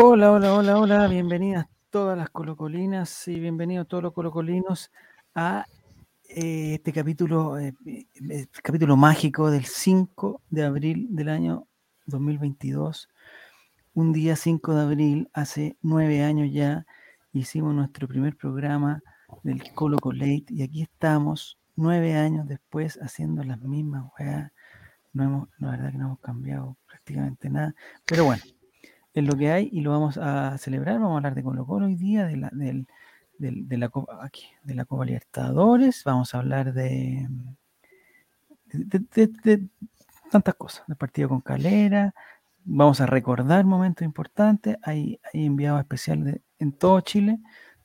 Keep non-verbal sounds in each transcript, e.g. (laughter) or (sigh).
Hola, hola, hola, hola, bienvenidas todas las colocolinas y bienvenidos todos los colocolinos a eh, este capítulo, eh, eh, capítulo mágico del 5 de abril del año 2022. Un día 5 de abril, hace nueve años ya, hicimos nuestro primer programa del Colo Late y aquí estamos, nueve años después, haciendo las mismas weas. No hemos, la verdad que no hemos cambiado prácticamente nada, pero bueno, es lo que hay y lo vamos a celebrar. Vamos a hablar de Colo Colo hoy día, de la, de la, Copa, aquí, de la Copa Libertadores, vamos a hablar de, de, de, de tantas cosas, del partido con Calera, vamos a recordar momentos importantes, hay, hay enviados especiales en todo Chile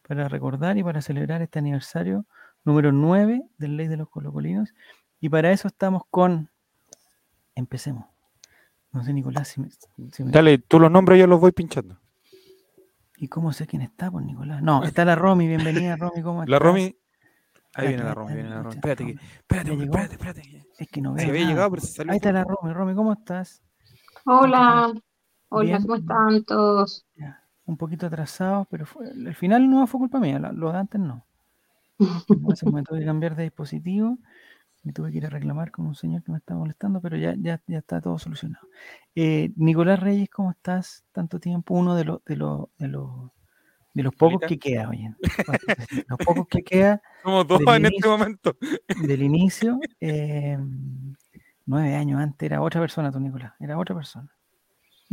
para recordar y para celebrar este aniversario número 9 del Ley de los Colocolinos. Y para eso estamos con... Empecemos. No sé, Nicolás, si me, si me... Dale, tú los nombres yo los voy pinchando. ¿Y cómo sé quién está, pues, Nicolás? No, está la Romy, bienvenida, (laughs) Romy, ¿cómo estás? La Romy. Ahí viene la Romy, viene la Romy. Espérate, que, espérate, espérate, espérate. Es que no Se veo había nada, llegado, pero se salió. Ahí está la. Romy. Romy, ¿cómo estás? Hola, hola, Bien. ¿cómo están todos? Ya, un poquito atrasado, pero fue, al final no fue culpa mía, lo de antes no. (laughs) Tuve que cambiar de dispositivo y tuve que ir a reclamar con un señor que me estaba molestando, pero ya, ya, ya está todo solucionado. Eh, Nicolás Reyes, ¿cómo estás? Tanto tiempo, uno de los de los de los de los pocos que queda, oye. Los pocos que queda (laughs) Somos dos en este momento. (laughs) del inicio. eh, nueve años antes era otra persona, tú, Nicolás. Era otra persona.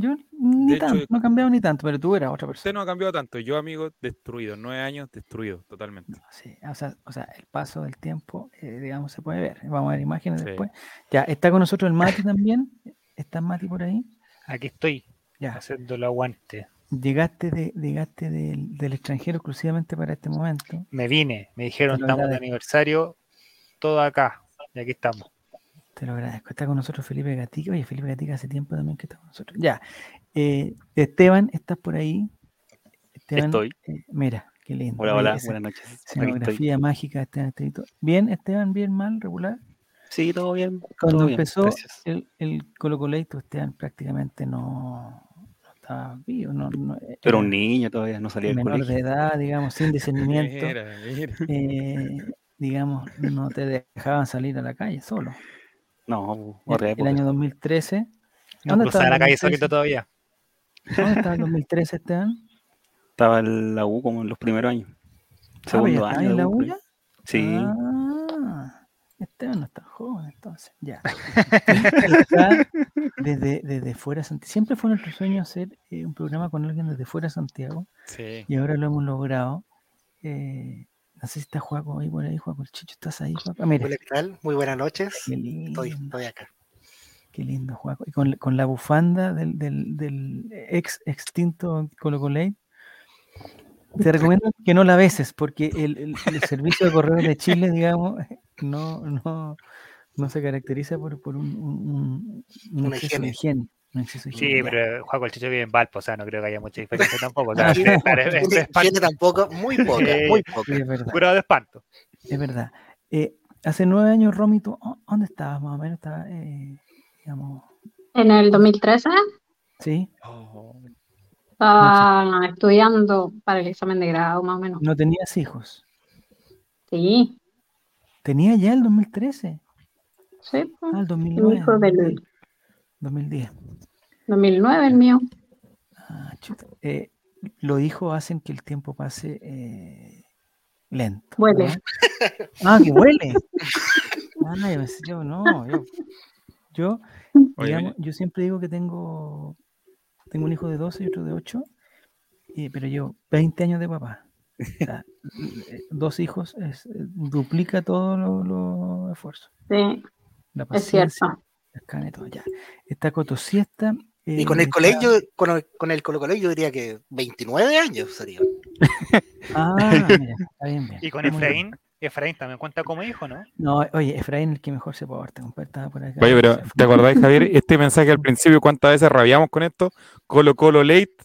Yo ni De hecho, tanto, no he cambiado ni tanto, pero tú eras otra Usted persona. no ha cambiado tanto. Yo, amigo, destruido. Nueve años, destruido totalmente. Sí, o sea, o sea, el paso del tiempo, eh, digamos, se puede ver. Vamos a ver imágenes Sí. después. Ya, está con nosotros el Mati también. ¿Está Mati por ahí? Aquí estoy, Ya. haciendo el aguante. Llegaste, de, llegaste del, del extranjero exclusivamente para este momento. Me vine, me dijeron, estamos de aniversario, todo acá. Y aquí estamos. Te lo agradezco. Está con nosotros Felipe Gatica. Oye, Felipe Gatica hace tiempo también que está con nosotros. Ya. Eh, Esteban, ¿estás por ahí? Esteban, Estoy. eh, mira, qué lindo. Hola, hola, esa buenas noches. Escenografía mágica, Esteban Estevito. Bien, Esteban, bien, mal, regular. Sí, todo bien. Cuando todo empezó el, el Colo Coleito, Esteban prácticamente no, no estaba vivo. No, no, era era un niño todavía, no salía del menor colegio. de edad, digamos, sin (laughs) discernimiento. Mira, mira. eh, digamos, no te dejaban salir a la calle solo. No, El, otra el año 2013. No ¿Dónde cruzaba estaba la calle 2013? solito todavía. ¿Dónde estaba el 2013, Esteban? Estaba en la U como en los primeros años. Ah, pues Segundo ya estaba año. en la U. ULA. Sí, Ah, Esteban no es tan joven, entonces. Ya. Está desde, desde fuera de Santiago. Siempre fue nuestro sueño hacer eh, un programa con alguien desde fuera de Santiago Sí. y ahora lo hemos logrado. Eh, no sé si está Juaco ahí por ahí, Juaco el Chicho, ¿estás ahí, Juaco? Mira, Hola, ¿qué tal? Muy buenas noches. Estoy, estoy acá. qué lindo, Juaco. Y con, con la bufanda del, del, del ex extinto Colo Colate. Te (laughs) recomiendo que no la beses porque el, el- el servicio de correo de Chile, digamos, no, no, no se caracteriza por, por un, un, un- higiene. Sí, pero Juaco el Chicho vive en Valpo, o sea, no creo que haya mucha (laughs) diferencia tampoco. O sea, no. (laughs) tampoco, muy (laughs) poca, Sí. muy Sí, poca. es verdad, curado de espanto. es verdad. Eh, hace nueve años, Romy, ¿tú oh, dónde estabas más o menos? Estaba, eh, digamos, En el 2013 ¿sí? estaba estudiando para el examen de grado, más o menos. No tenías hijos. Sí, Tenía ya el 2013. sí, pues, Ah, el mi 2009. Hijo del 2010. 2009, el mío. Ah, chuta. Eh, los hijos hacen que el tiempo pase eh, lento. Huele. ¿no? Ah, que huele. Ah, yo, no, yo, yo, Oye, digamos, yo siempre digo que tengo, tengo un hijo de 12 y otro de 8, y- pero yo 20 años de papá. O sea, eh, dos hijos es, eh, duplica todos los los esfuerzos. Sí, La es paciencia, cierto. El cane, todo, ya. Está Coto Siesta. Y con eh, el está- colegio, con el, con el Colo Colo, yo diría que 29 años sería. (laughs) Ah, mira, está bien, bien. Y con bien. Efraín, Efraín también cuenta como hijo, ¿no? No, oye, Efraín el que mejor se porta, compadre, estaba por acá. Oye, pero. ¿te acordáis, Javier? (laughs) Este mensaje al principio, ¿cuántas veces rabiamos con esto? Colo Colo Late.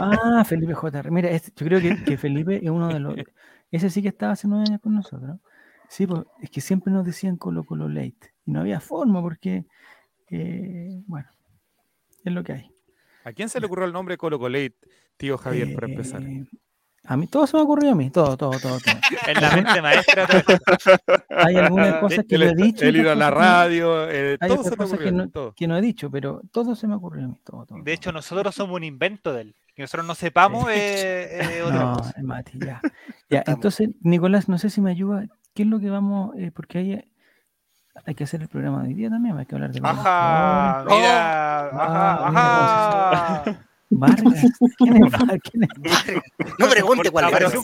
Ah, Felipe J. Mira, este- yo creo que, que Felipe es uno de los. Ese sí que estaba hace nueve años con nosotros. Sí, pues es que siempre nos decían Colo Colo Late. Y no había forma porque, eh, bueno, es lo que hay. ¿A quién se le ocurrió el nombre Colo Colate, tío Javier, para empezar? Eh, A mí todo se me ocurrió a mí, todo, todo, todo. todo. (laughs) Es la mente maestra. Hay algunas cosas que el, no he dicho. el ir a la radio, eh, Hay todo se te cosas que ocurrió. no, todo. que no he dicho, pero todo se me ocurrió a mí. Todo, todo, De hecho, nosotros somos un invento de él. Que nosotros no sepamos eh, eh, otra No, cosa. Mati, ya. (laughs) Ya, entonces, Nicolás, no sé si me ayuda. ¿Qué es lo que vamos? eh, porque hay, hay que hacer el programa de hoy día también, hay que hablar de Ajá, jugadores. mira, Ah, ajá, ajá. Vargas, ¿quién es Vargas? ¿Quién es No pregunte cuál. Vargas? Un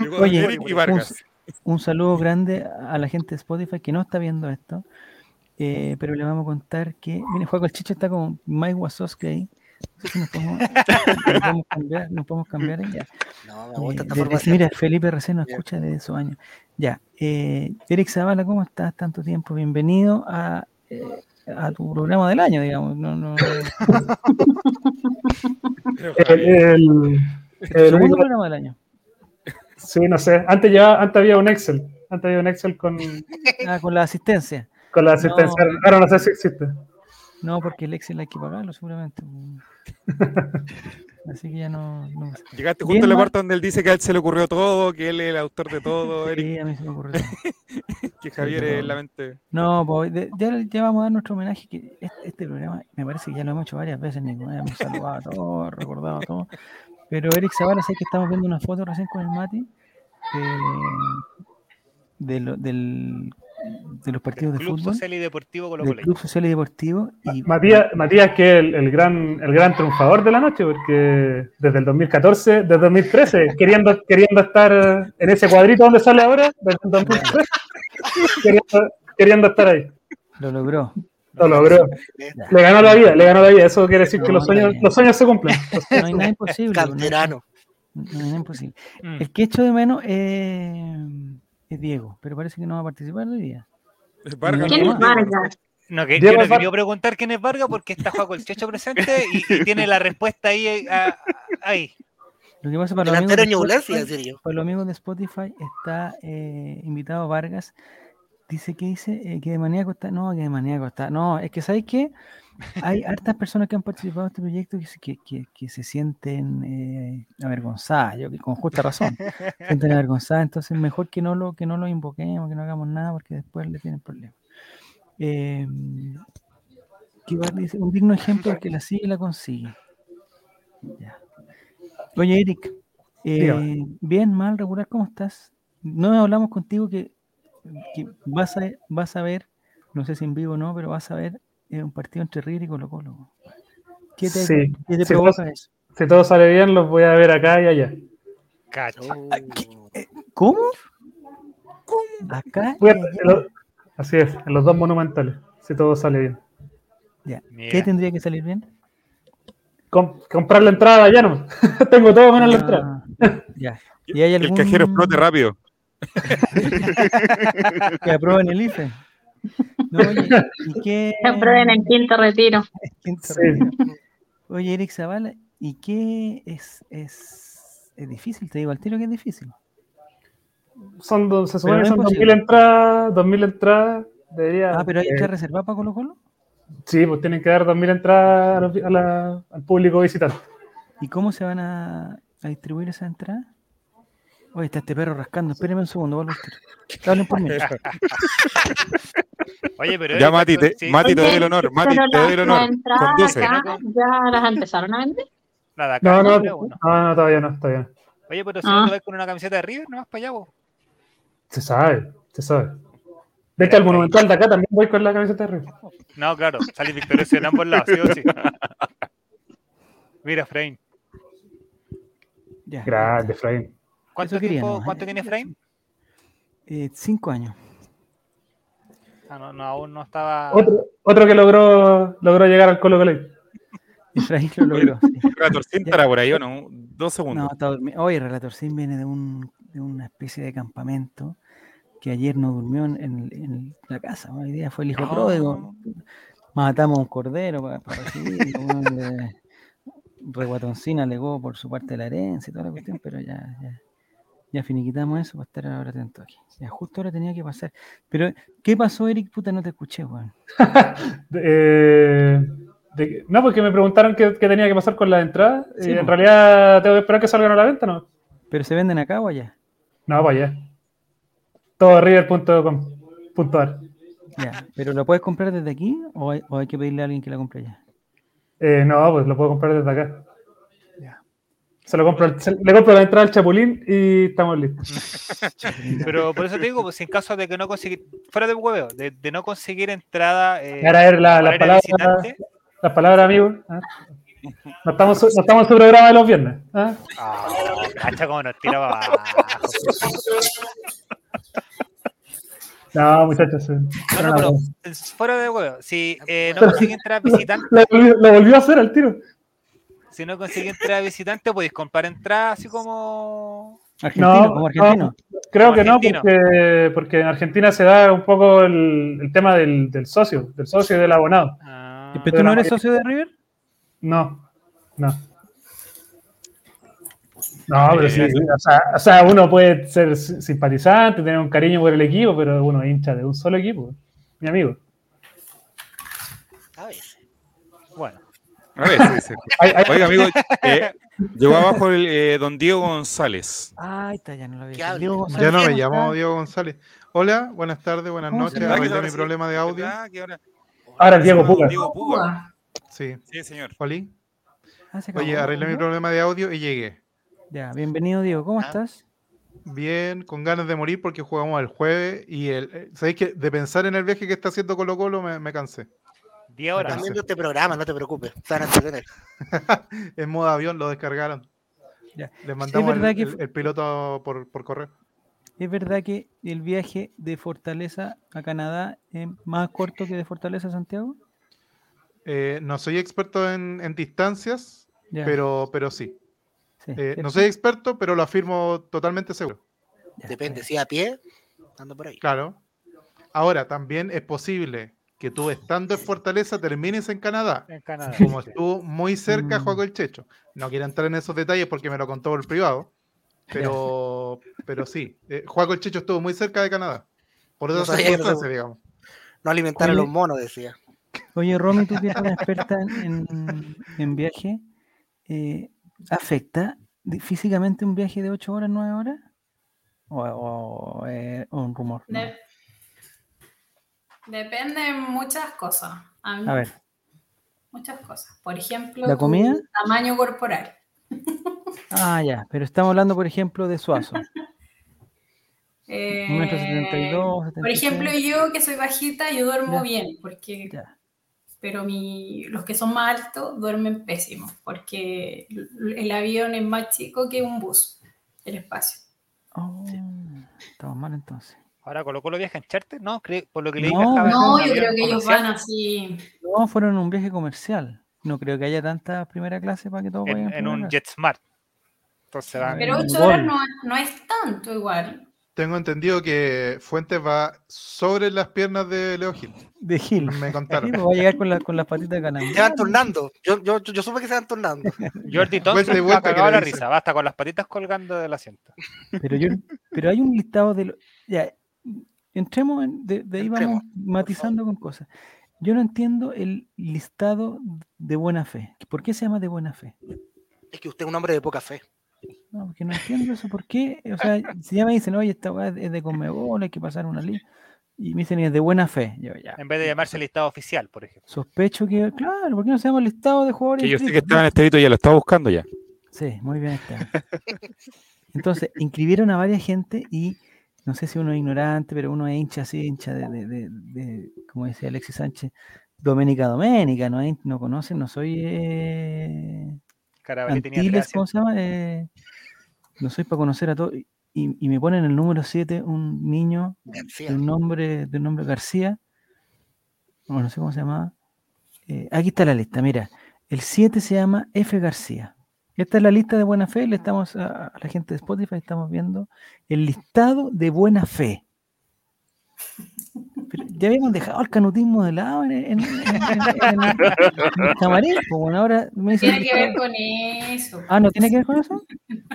Llegó Oye. Un saludo grande a la gente de Spotify que no está viendo esto, eh, pero le vamos a contar que, mire, Juan Chicho está como Mike Wazowski ahí. No nos podemos, (laughs) nos podemos cambiar, nos podemos cambiar ya. No, me Eh, gusta esta desde- formación. mira, Felipe recién nos escucha desde esos años. Ya, eh, Eric Zavala, ¿cómo estás? Tanto tiempo, bienvenido a, eh, a tu programa del año, digamos. No, no, (laughs) El, el- el segundo programa del año. sí, no sé. Antes ya, antes había un Excel. Antes había un Excel con, (laughs) Ah, con la asistencia. con la asistencia. Ahora no sé si existe. No, porque el Excel hay que pagarlo seguramente. (laughs) Así que ya no. no sé. Llegaste Bien, justo a la parte donde él dice que a él se le ocurrió todo, que él es el autor de todo, Eric, Sí, a mí se me ocurrió. todo. (laughs) que Javier es la mente. No, pues ya, ya vamos a dar nuestro homenaje. que este, este programa me parece que ya lo hemos hecho varias veces, Nico. Hemos saludado a todos, recordado a todos. Pero Eric Zavala, sé que estamos viendo una foto recién con el Mati eh, de, lo- del, de los partidos de Club fútbol, Social y Deportivo Colo del. Club Social y Deportivo. Y Matías, Matías que es el, el gran, el gran triunfador de la noche, porque desde el 2014, desde 2013, (laughs) queriendo, queriendo estar en ese cuadrito donde sale ahora, desde el 2013, (laughs) queriendo, queriendo estar ahí. lo logró. Lo logró. Le ganó la vida, le ganó la vida. Eso quiere decir que los sueños, los sueños se cumplen. (laughs) No hay nada imposible. pues, no hay- Canterano. no hay nada imposible. Mm. El que echo de menos eh, es Diego, pero parece que no va a participar hoy día. Vargas, ¿Quién ¿no? es Vargas? No, que, yo no quería preguntar quién es Vargas porque está Juaco el Checho presente y, y tiene la respuesta ahí. eh, a- ahí. Lo que pasa para los amigos de Spotify- sí, en serio. Para los amigos de Spotify está eh, invitado Vargas. Dice que dice eh, que de maníaco está. No, que de maníaco está. No, es que ¿sabes qué? Hay hartas personas que han participado en este proyecto que, se- que, que- que se sienten eh, avergonzadas, yo que con justa razón. se sienten (laughs) avergonzadas, entonces mejor que no lo, que no lo invoquemos, que no hagamos nada, porque después le tienen problemas. Eh, dice, un digno ejemplo el que la sigue la consigue. Ya. Oye, Eric, eh, bien, mal, regular, ¿cómo estás? No hablamos contigo que, que vas, a, vas a ver, no sé si en vivo o no, pero vas a ver eh, un partido entre River y Colo Colo. ¿Qué te, Sí, qué te sí, provoca eso? Si todo sale bien, los voy a ver acá y allá. Cacha. ¿Cómo? Acá. Voy a- y allá. los- así es, en los dos monumentales, si todo sale bien. Ya. ¿Qué tendría que salir bien? Com- comprar la entrada ya no. (laughs) Tengo todo menos la entrada. Ah, ya. ¿Y hay Que algún el cajero explote rápido. (laughs) que aprueben el IFE? No, oye, ¿y (laughs) qué? Se aprueben el quinto retiro. (laughs) Quinto Sí. retiro. (laughs) Oye, Eric Zavala, ¿y qué es, es, es difícil? Te digo al tiro que es difícil. Son, dos- se supone no que son 2000 posible. entradas, 2000 entradas. Debería, Ah, pero hay eh, que reservar para Colo Colo. sí, pues tienen que dar 2000 entradas a la- al público visitante. ¿Y cómo se van a, a distribuir esas entradas? Oye, está este perro rascando. Espéreme un segundo, vuelvo. (laughs) Hablen por mí. (laughs) Oye, pero. Ya, Mati, te, sí, Mati, te doy el honor. Mati, pero te doy el honor. Conduce. acá ya las empezaron a vender. Nada, acá No, no, no, ¿no? no, todavía no, todavía no. Oye, pero si Ah. no te vas con una camiseta de River, no vas para allá, vos. Se sabe, se sabe. De hecho, al Monumental de acá también voy con la camiseta de River. No, claro, salís victorioso en ambos lados, sí o sí. (laughs) Mira, Frame. Ya. Grande, Efraín. ¿Cuánto, tiempo, ¿no? ¿cuánto tiene Frame? Eh, cinco años. Ah, no, no, aún no estaba. Otro, otro que logró, logró llegar al Colo Colo. Efraín lo (laughs) logró. sí. Relator Cinta era por ahí, ¿o no? Dos No, segundos. está durmiendo. Oye, Relator Sin viene de, un, de una especie de campamento que ayer no durmió en, en- la casa. Hoy día fue el hijo No. pródigo. Matamos un cordero para, weón, le- Reguatoncina alegó por su parte de la herencia y toda la cuestión, pero ya, ya, ya finiquitamos eso para estar ahora atento aquí. Ya justo ahora tenía que pasar. Pero, ¿qué pasó, Eric? Puta, no te escuché, weón. (laughs) Eh, de no, porque me preguntaron qué, qué tenía que pasar con la entrada. Sí, y en realidad tengo que esperar que salgan a la venta, ¿no? ¿Pero se venden acá o allá? No, para allá. Todo river.com.ar. Ya. ¿Pero lo puedes comprar desde aquí o hay, o hay que pedirle a alguien que la compre allá? Eh, no, pues lo puedo comprar desde acá. Se lo compro, se- le compro la entrada al Chapulín y estamos listos. (laughs) Pero por eso te digo, pues en caso de que no conseguir, fuera de hueveo, de, de no conseguir entrada. Eh, Ahora a ver la- las palabras, las palabras, amigos. ¿ah? No estamos, no estamos en su programa de los viernes. ¿ah? Ah, cacha como nos tira para abajo. (laughs) No, muchachos. eh, No, era no, pero una- es fuera de huevo. Si eh, no (laughs) conseguí entrada visitante, Lo volvió, lo volvió a hacer al tiro. Si no conseguí entrada visitante, podéis comprar entrada así como. Argentino, No, como argentino. Creo Como que no, porque, porque en Argentina se da un poco el, el tema del, del socio, del socio y del abonado. Ah, ¿Pero de tú no eres socio de River? No, no. No, pero sí, o sea, o sea, uno puede ser si- simpatizante, tener un cariño por el equipo, pero uno es hincha de un solo equipo, mi amigo. A veces. bueno, A ver, sí, Oiga, amigo, eh, (laughs) llegó abajo el eh, don Diego González. Ahí está, ya no lo había. Diego Ya no me ¿cómo llamo está? Diego González. Hola, buenas tardes, buenas ¿Cómo noches. Arreglé mi sí, problema de audio. ahora- Diego Puga. Diego Puga. Sí, Sí, señor. Oli. Ah. Oye, arreglé mi problema de audio y llegué. Ya, bienvenido Diego, ¿cmo Ah. estás? Bien, con ganas de morir porque jugamos el jueves y el, eh, ¿sabéis que de pensar en el viaje que está haciendo Colo Colo me, me cansé? 10 horas. También este programa, no te preocupes. En (laughs) modo avión lo descargaron. Ya. Les mandamos el, verdad que el- fu- el piloto por, por correo. ¿Es verdad que el viaje de Fortaleza a Canadá es más corto que de Fortaleza a Santiago? Eh, no soy experto en, en distancias, Ya, pero, pero sí. sí, Eh, no soy experto, pero lo afirmo totalmente seguro. Ya, Depende, si a pie, ando por ahí. Claro. Ahora, también es posible que tú estando en Fortaleza termines en Canadá. En Canadá. Como estuvo muy cerca, Mm. Juego el Checho. No quiero entrar en esos detalles porque me lo contó por privado. Pero, (laughs) pero sí, eh, Juego el Checho estuvo muy cerca de Canadá. Por que no se- circunstancias, digamos. No alimentar a los monos, decía. Oye, Romy, tú que eres una experta en, en- viaje, eh, ¿afecta físicamente un viaje de 8 horas, 9 horas? ¿O, o, eh, o un rumor? no? De- Depende de muchas cosas. A mí- A ver, Muchas cosas. Por ejemplo, ¿La comida? tamaño corporal. ah, ya, pero estamos hablando, por ejemplo, de Suazo. (laughs) Eh, Por ejemplo, yo que soy bajita, yo duermo Ya. bien, porque, Ya. pero mi, los que son más altos duermen pésimo, porque el avión es más chico que un bus, el espacio. Oh, estamos mal entonces. Ahora Colo Colo viaja en charter, ¿no? Cre- por lo que leí No, No, yo creo que ellos van así. No, fueron en un viaje comercial. No creo que haya tanta primera clase para que todos vayan en, en un. JetSmart. Entonces van. Pero en ocho horas Gol. no, no es tanto igual. Tengo entendido que Fuentes va sobre las piernas de Leo Gil. De Gil. Me contaron. (laughs) pues va a llegar con, la- con las patitas de canal. Se van turnando. Yo, yo, yo supe que se van turnando. (laughs) Jordi Thompson Vuelta que cagado la risa, basta con las patitas colgando del asiento. Pero yo, pero hay un listado de lo- ya, entremos en- de, de ahí Entremos, vamos matizando con cosas. Yo no entiendo el listado de buena fe. ¿Por qué se llama de buena fe? Es que usted es un hombre de poca fe. No, porque no entiendo eso. ¿Por qué? O sea, si ya me dicen, oye, esta weá es de Conmebol, hay que pasar una ley. Y me dicen, es de buena fe. Yo ya. En vez de llamarse listado oficial, por ejemplo. Sospecho que, claro, ¿por qué no se llama listado de jugadores? Que yo sé que? Esteban Estevito ya lo estaba buscando ya. Sí, muy bien está. Entonces, inscribieron a varias gente y no sé si uno es ignorante, pero uno es hincha así, hincha de, de, de- de- como decía Alexis Sánchez, Doménica Doménica, no, no conocen, no soy eh, Antiles, ¿cómo se llama? Eh, no soy para conocer a todos. Y, y me ponen el número 7 un niño García. de un nombre, de un nombre García, o no sé cómo se llama. Eh, aquí está la lista, mira, el 7 se llama F. García. Esta es la lista de buena fe, le estamos a, a la gente de Spotify, estamos viendo el listado de buena fe. Pero ya habíamos dejado el canutismo de lado en, en, en- en- en- en el camarín, pues bueno, ahora me dicen Tiene que ver con eso. Ah, ¿no tiene que ver con eso?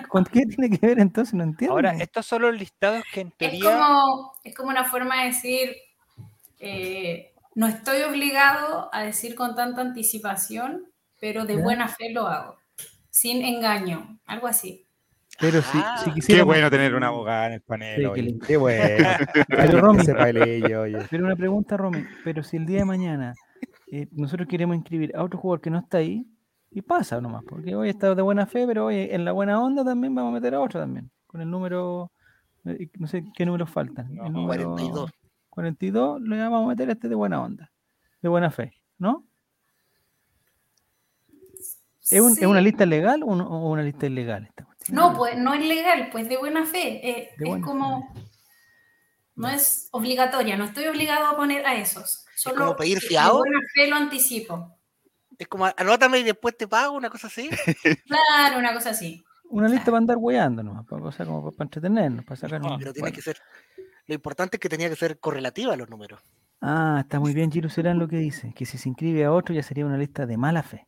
¿Con qué tiene que ver entonces? No entiendo. Ahora, estos son los listados que en Es teoría. como, es como una forma de decir, eh, no estoy obligado a decir con tanta anticipación, pero de ¿Ya? buena fe lo hago, sin engaño, algo así. Pero si, Ah, si qué bueno tener una abogada en el panel. Sí, qué bueno. (laughs) Pero Romy, leer, oye. pero una pregunta, Romy, pero si el día de mañana eh, nosotros queremos inscribir a otro jugador que no está ahí, y pasa nomás, porque hoy está de buena fe, pero hoy en la buena onda también vamos a meter a otro también, con el número, eh, no sé qué números faltan. El No, número 42. 42 le vamos a meter a este de buena onda, de buena fe, ¿no? ¿Es, un- Sí. ¿es una lista legal o, un- o una lista ilegal esta cuestión? No, pues no es legal, pues de buena fe. eh, De es buena como, no es obligatoria, no estoy obligado a poner a esos. Solo como pedir de fiado? buena fe lo anticipo. Es como, anótame y después te pago, una cosa así. (laughs) Claro, una cosa así. Una lista para andar hueando nomás, para, o sea, como para entretenernos, para sacar un- Pero tiene bueno. que ser. Lo importante es que tenía que ser correlativa a los números. Ah, está muy bien, Giro Serán lo que dice, que si se inscribe a otro ya sería una lista de mala fe.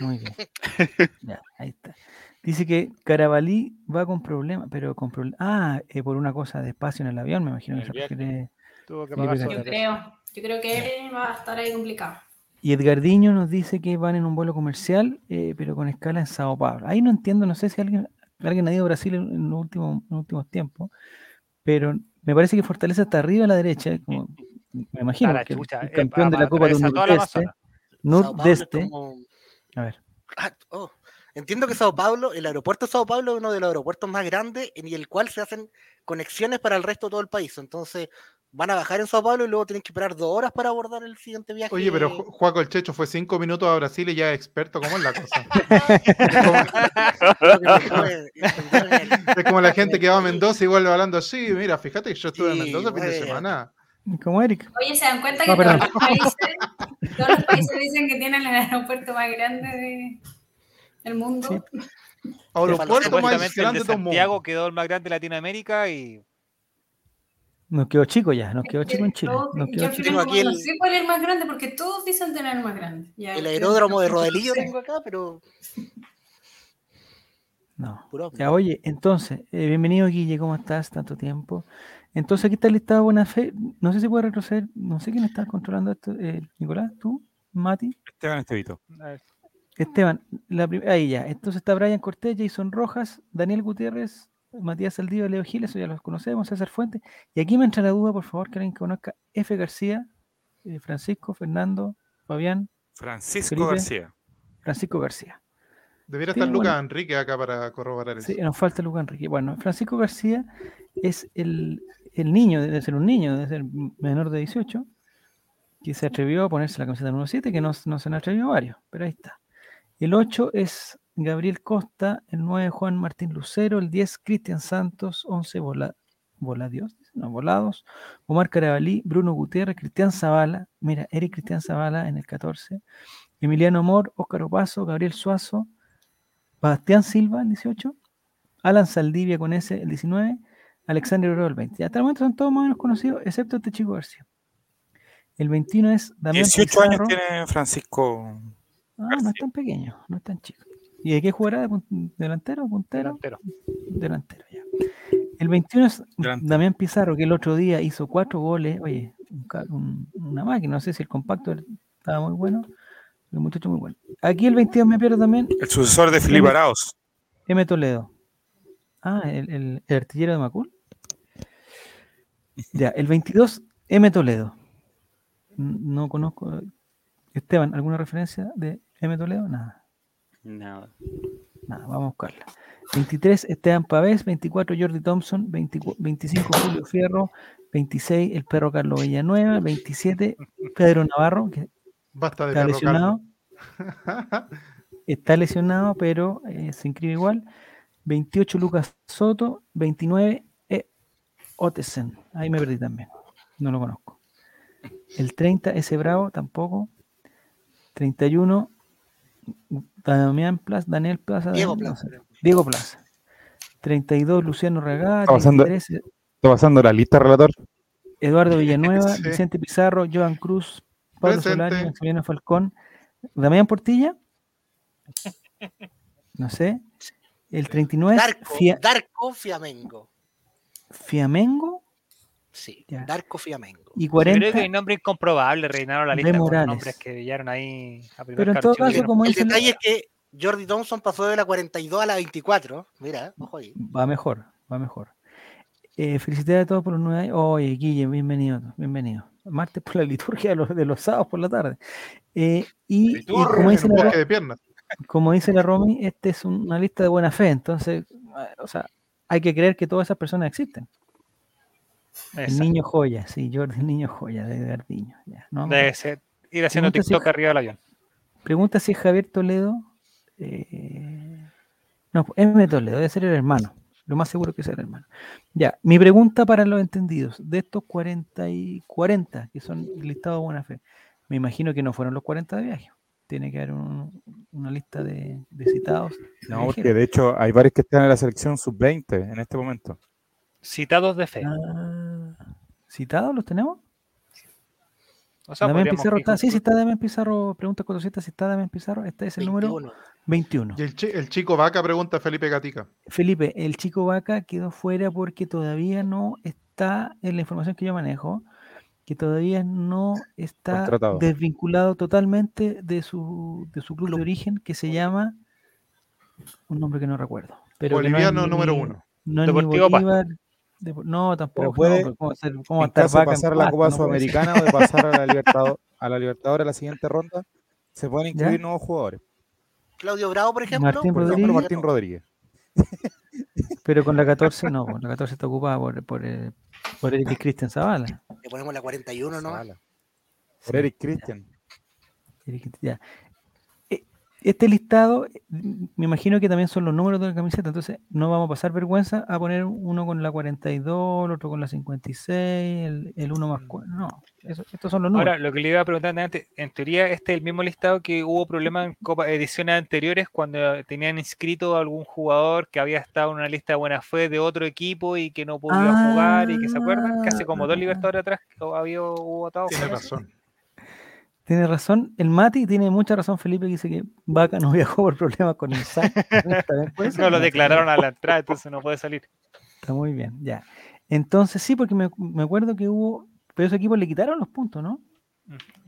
Muy bien. (laughs) Ya, ahí está. Dice que Carabalí va con problemas, pero con problemas. Ah, eh, por una cosa de espacio en el avión, me imagino que se refiere. Tuvo que pagar. Yo creo, yo creo que él va a estar ahí complicado. Y Edgardiño nos dice que van en un vuelo comercial, eh, pero con escala en Sao Paulo. Ahí no entiendo, no sé si alguien, alguien ha ido a Brasil en, en los últimos, en los últimos tiempos, pero me parece que Fortaleza está arriba a la derecha, como, me imagino, que el- chucha, el eh, campeón de la pa- Copa la Nordeste, Nordeste, como- a ver, Ah, oh, Entiendo que Sao Paulo, el aeropuerto de Sao Paulo es uno de los aeropuertos más grandes en el cual se hacen conexiones para el resto de todo el país. Entonces, van a bajar en Sao Paulo y luego tienen que esperar dos horas para abordar el siguiente viaje. Oye, pero Ju- Juaco el Checho fue cinco minutos a Brasil y ya es experto. ¿Cómo es la cosa? (laughs) Es como la gente que va a Mendoza y vuelve hablando así. Mira, fíjate que yo estuve en Mendoza el fin de semana. Como Eric. Oye, ¿se dan cuenta No, que todos los, países, todos los países dicen que tienen el aeropuerto más grande de- del mundo? Sí. (laughs) Aeropuerto más grande de de todo el mundo. Santiago quedó el más grande de Latinoamérica y Nos quedó chico ya, nos quedó chico en Chile. Todos- Nos yo quedó chico. aquí no el- sé cuál es el más grande porque todos dicen tener el más grande. Ya, El aeródromo de Rodelillo tengo acá, pero No. Ya, oye, entonces, eh, bienvenido Guille, ¿cómo estás? Tanto tiempo. Entonces aquí está el listado de buena fe. No sé si puede retroceder, no sé quién está controlando esto. eh, Nicolás, tú, Mati, Esteban Estevito. Esteban. La ahí ya. Entonces está Brian Cortés, Jason Rojas, Daniel Gutiérrez, Matías Saldívar, Leo Gil, eso ya los conocemos, César Fuentes. Y aquí me entra la duda, por favor, que alguien conozca F. García, eh, Francisco, Fernando, Fabián, Francisco Felipe. García. Francisco García. Debería estar Lucas Enrique acá para corroborar eso. Sí, nos falta Lucas Enrique. Bueno, Francisco García es el, el niño, debe ser un niño, debe ser menor de 18, que se atrevió a ponerse la camiseta número 7, que no, no se han atrevido varios, pero ahí está. El 8 es Gabriel Costa, el 9 Juan Martín Lucero, el 10 Cristian Santos, 11 Vola, Voladios, no, Volados, Omar Carabalí, Bruno Gutiérrez, Cristian Zavala, mira, Eric Cristian Zavala en el 14, Emiliano Amor, Óscar Opaso, Gabriel Suazo, Bastián Silva, el 18, Alan Saldivia con ese, el 19, Alexander Oro, el 20. Y hasta el momento son todos más o menos conocidos, excepto este chico García. El 21 es Damián 18 años tiene Francisco. Ah, no es tan pequeño, no es tan chico. ¿Y de qué jugará? ¿De delantero? ¿Puntero? delantero. Delantero, ya. El 21 es Delantero. Damián Pizarro, que el otro día hizo cuatro goles. Oye, un ca- un- una máquina. No sé si el compacto estaba muy bueno. El muchacho muy bueno. Aquí el 22 me pierdo también. El sucesor de Felipe Arauz. M. Toledo. Ah, el, el- el artillero de Macul. Ya, el 22, M. Toledo. No conozco. Esteban, ¿alguna referencia de M. Toledo? Nada. Nada. Nada, vamos a buscarla. 23, Esteban Pavés. 24, Jordi Thompson. 24 25, Julio Fierro. 26, el perro Carlos Villanueva. 27, Pedro Navarro, que Basta de está perro lesionado. (laughs) Está lesionado, pero eh, se inscribe igual. 28, Lucas Soto. 29, Otesen. Ahí me perdí también. No lo conozco. El 30, ese Bravo, tampoco. 31, Damián Plaza, Daniel Plaza. Diego Daniel, no Plaza. sé. Diego Plaza. 32, Luciano Regá. Está pasando- 33, Está pasando la lista, relator. Eduardo Villanueva, (laughs) Sí. Vicente Pizarro, Joan Cruz, Pablo Presente. Solari, Maximiliano Falcón, Damián Portilla. No sé. El 39 es Darko, Fia- Darko Fiamengo. Fiamengo. Sí, Ya. Darko Fiamengo. Y Yo creo que 40. hay nombres incomprobables, rellenaron la de lista Morales. nombres que brillaron ahí a primer Pero en todo caso, como El dice, detalle es que Jordi Thompson pasó de la 42 a la 24. Mira, ojo ahí. va mejor, va mejor. Eh, felicidades a todos por los nueve años. Oye, Guille, bienvenido, bienvenido. Martes por la liturgia de los, de los sábados por la tarde. Eh, y, y como, dice la, de piernas. como dice la Romy, esta es un- una lista de buena fe. Entonces, eh, o sea, hay que creer que todas esas personas existen. El niño joya, sí, Jordi, el niño joya de Gardiño. ya, ¿no? Debe ser ir haciendo Pregunta si- TikTok arriba del avión. Pregunta si es Javier Toledo. eh, No, M. Toledo, debe ser el hermano. Lo más seguro que es el hermano. Ya, mi pregunta para los entendidos. De estos 40 y 40 que son listados de buena fe, me imagino que no fueron los 40 de viaje. Tiene que haber un- una lista de, de citados. No, porque de hecho hay varios que están en la selección sub-20 en este momento. Citados de fe. Ah, ¿Citados los tenemos? O sea, Damián podríamos Pizarro está. Sí, sí incluso- está Damián Pizarro. Pregunta 400 si está Damián Pizarro. Este es el número 21. 21. Y el, chi- el chico vaca pregunta a Felipe Gatica. Felipe, el chico vaca quedó fuera porque todavía no está en la información que yo manejo, que todavía no está Contratado. desvinculado totalmente de su, de su club de origen, que se llama un nombre que no recuerdo. Pero no Boliviano ni- número uno. No Deportivo. Bolívar. Depo- no, tampoco. puede, no, pero ¿cómo ser- cómo En caso de en pasar la? Copa No. Sudamericana o de pasar a la (laughs) Libertadores a la Libertadores la siguiente ronda, se pueden ¿Ya? incluir nuevos jugadores. Claudio Bravo, por ejemplo. Martín Por ejemplo, Rodríguez. Martín Rodríguez. Pero con la 14 no, pues, la 14 está ocupada por, por, eh, por Eric Cristian Zavala. Le ponemos la 41, ¿no? Zavala. Por Eric Christian. Eric, ya. Este listado, me imagino que también son los números de la camiseta, entonces no vamos a pasar vergüenza a poner uno con la 42, el otro con la 56, el, el uno más cuatro. No, eso- estos son los números. Ahora, lo que le iba a preguntar antes, en teoría este es el mismo listado que hubo problemas en Copa, ediciones anteriores cuando tenían inscrito a algún jugador que había estado en una lista de buena fe de otro equipo y que no podía jugar y que se acuerdan, que hace como dos Ah. libertadores atrás que había hubo votado. Tiene razón. Tiene razón, el Mati tiene mucha razón, Felipe, que dice que Vaca no (laughs) viajó por problemas con el (laughs) ser, No lo declararon a la entrada, entonces no puede salir. Está muy bien, ya. Entonces sí, porque me, me acuerdo que hubo, pero esos equipos le quitaron los puntos, ¿no?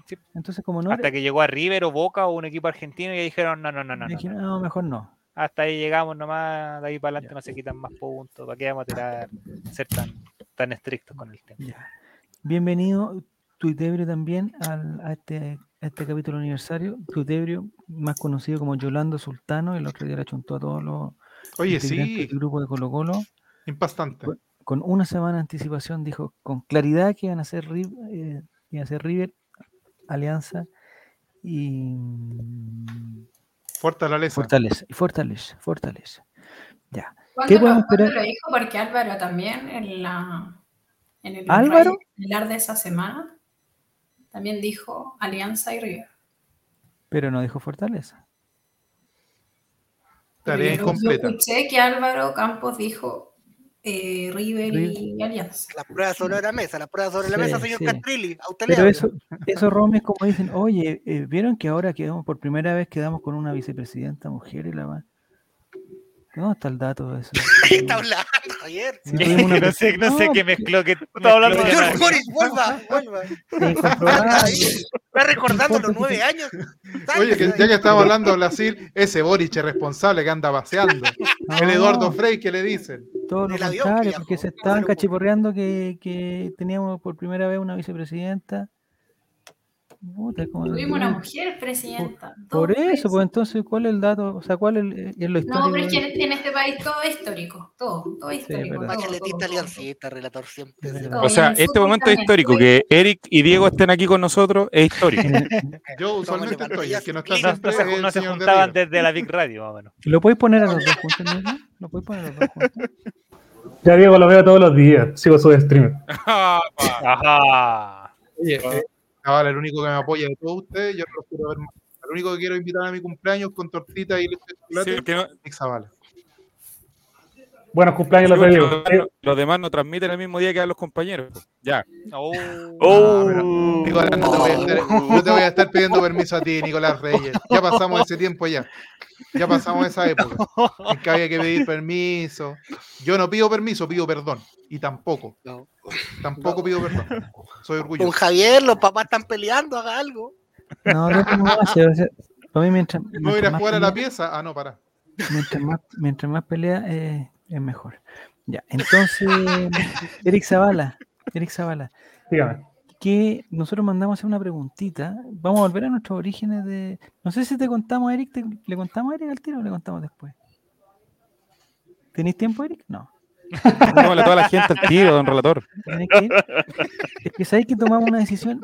Sí. Entonces como no... Hasta que llegó a River o Boca o un equipo argentino y dijeron, no, no, no, no. no, dije, no. no, mejor no. Hasta ahí llegamos nomás, de ahí para adelante Ya. no se quitan más puntos. ¿Para qué vamos a tirar, ser tan, tan estrictos con el tema? Ya. Bienvenido, Tuitebrio, también al- a, este, a este capítulo aniversario. Tuitebrio, más conocido como Yolando Sultano, el otro día le chuntó a todos los Oye, sí, del grupo de Colo Colo. impastante. Con una semana de anticipación dijo con claridad que iban a ser, Ri- eh, iban a ser River, Alianza y mm, Fortaleza. Fortaleza. Y Fortaleza, Fortaleza. Ya. ¿Cuándo podemos lo, esperar? lo dijo? Porque Álvaro también en, la, en el ¿Álvaro? Radiar de esa semana también dijo Alianza y River. Pero no dijo Fortaleza. Tarea yo- yo incompleta. escuché que Álvaro Campos dijo eh, River y Alianza. Las pruebas sobre la mesa, las pruebas sobre la mesa, señor sí. Castrilli. A usted le Pero hablo. eso, eso Romy, es como dicen, (laughs) oye, eh, ¿vieron que ahora quedamos por primera vez quedamos con una vicepresidenta mujer y la va? ¿Dónde está el dato de eso? (laughs) ¿Qué está hablando, Javier? Una (laughs) no sé, no sé No, qué mezcló que estaba hablando de Señor nada. Boris, vuelva, vuelva. Está recordando los nueve años. Oye, que, ya que estamos hablando de Brasil, ese Boric es responsable que anda paseando. El Eduardo No, Frey, ¿qué le dicen? Todo lo del avión contrario, que porque se no estaban cachiporreando que, que teníamos por primera vez una vicepresidenta. Puta, como- Tuvimos una mujer presidenta. Por eso, pues entonces, ¿cuál es el dato? O sea, ¿cuál es, el- es lo histórico? No, pero es que en este país todo es histórico. Todo, todo es histórico. verdad. todo, aliancista, relator siempre. Es. O sea, este momento es histórico. Que Eric y Diego estén aquí con nosotros es histórico. (laughs) (laughs) Yo usualmente estoy, el que no está no, No, no se, es no de juntaban desde la Big Radio, más o menos. ¿Lo podéis poner a los dos juntos, Miguel? ¿Lo podéis poner a los dos juntos? Ya Diego lo veo todos los días, sigo su stream. (laughs) Ajá. Oye, Zavala, el único que me apoya de todos ustedes, yo no los quiero ver más. El único que quiero invitar a mi cumpleaños con tortita y leche de Sí, chocolate, porque no- Nick Zavala. Buenos cumpleaños los Los, los demás no transmiten el mismo día que a los compañeros. po. Ya. Oh, Ah, pero, Nicolás, no te, voy a estar, no te voy a estar pidiendo permiso a ti, Nicolás Reyes. Ya pasamos ese tiempo ya. Ya pasamos esa época en que había que pedir permiso. Yo no pido permiso, pido perdón. Y tampoco, No. tampoco pido perdón. Soy Con orgulloso. Javier, los papás están peleando, haga algo. No, no, no, no, se- se- para mí mientras, ¿No ir mientras a más jugar a la pieza? Ah, no, para. mientras más, mientras más pelea eh, es mejor. Ya, entonces, (laughs) Eric Zavala, Eric Zavala, Dígame. que nosotros mandamos hacer una preguntita. Vamos a volver a nuestros orígenes de. No sé si te contamos, Eric, te- ¿le contamos a Eric al tiro o le contamos después? ¿Tenéis tiempo, Eric? No. Contémosle a toda la gente al tiro, don relator. ¿Tenés que ir? Es que sabéis que tomamos una decisión.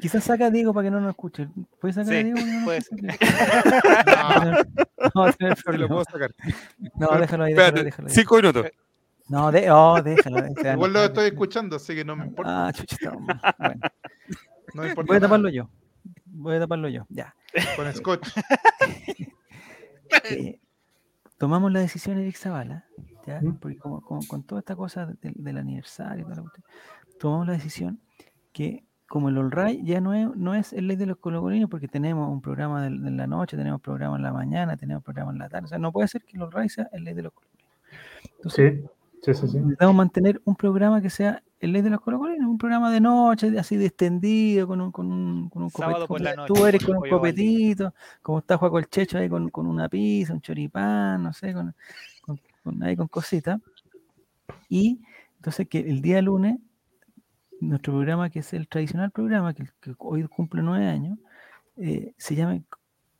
Quizás saca a Diego para que no nos escuche. ¿Puedes sacar a Sí, Diego? para que no nos puede escuche? No, a tener Se lo puedo sacar. No, déjalo ahí, déjalo, Espérate, déjalo ahí. cinco minutos. No, de, oh, déjalo. a Igual lo estoy déjalo. escuchando, así que no me importa. Ah. Bueno, No me importa voy a nada. taparlo yo. Voy a taparlo yo. Ya. Con scotch. Eh, tomamos la decisión, Eric Zavala, ¿ya? ¿Mm? porque como, como con toda esta cosa de- del aniversario, tomamos la decisión que como el All Right ya no es, no es el ley de los colocolinos, porque tenemos un programa del- de, la noche, tenemos programa en la mañana, tenemos programa en la tarde, o sea, no puede ser que el All Right sea el ley de los colocolinos. Entonces, Sí, sí, necesitamos mantener un programa que sea el ley de los colocolinos, un programa de noche, así de extendido, con un, con un, con un Sábado copet- por la como noche, Tú eres con un copetito, como está Juaco el Checho ahí con, con una pizza, un choripán, no sé, con, con- ahí con cositas. Y entonces que el día lunes, nuestro programa, que es el tradicional programa, que, que hoy cumple nueve años, eh, se llama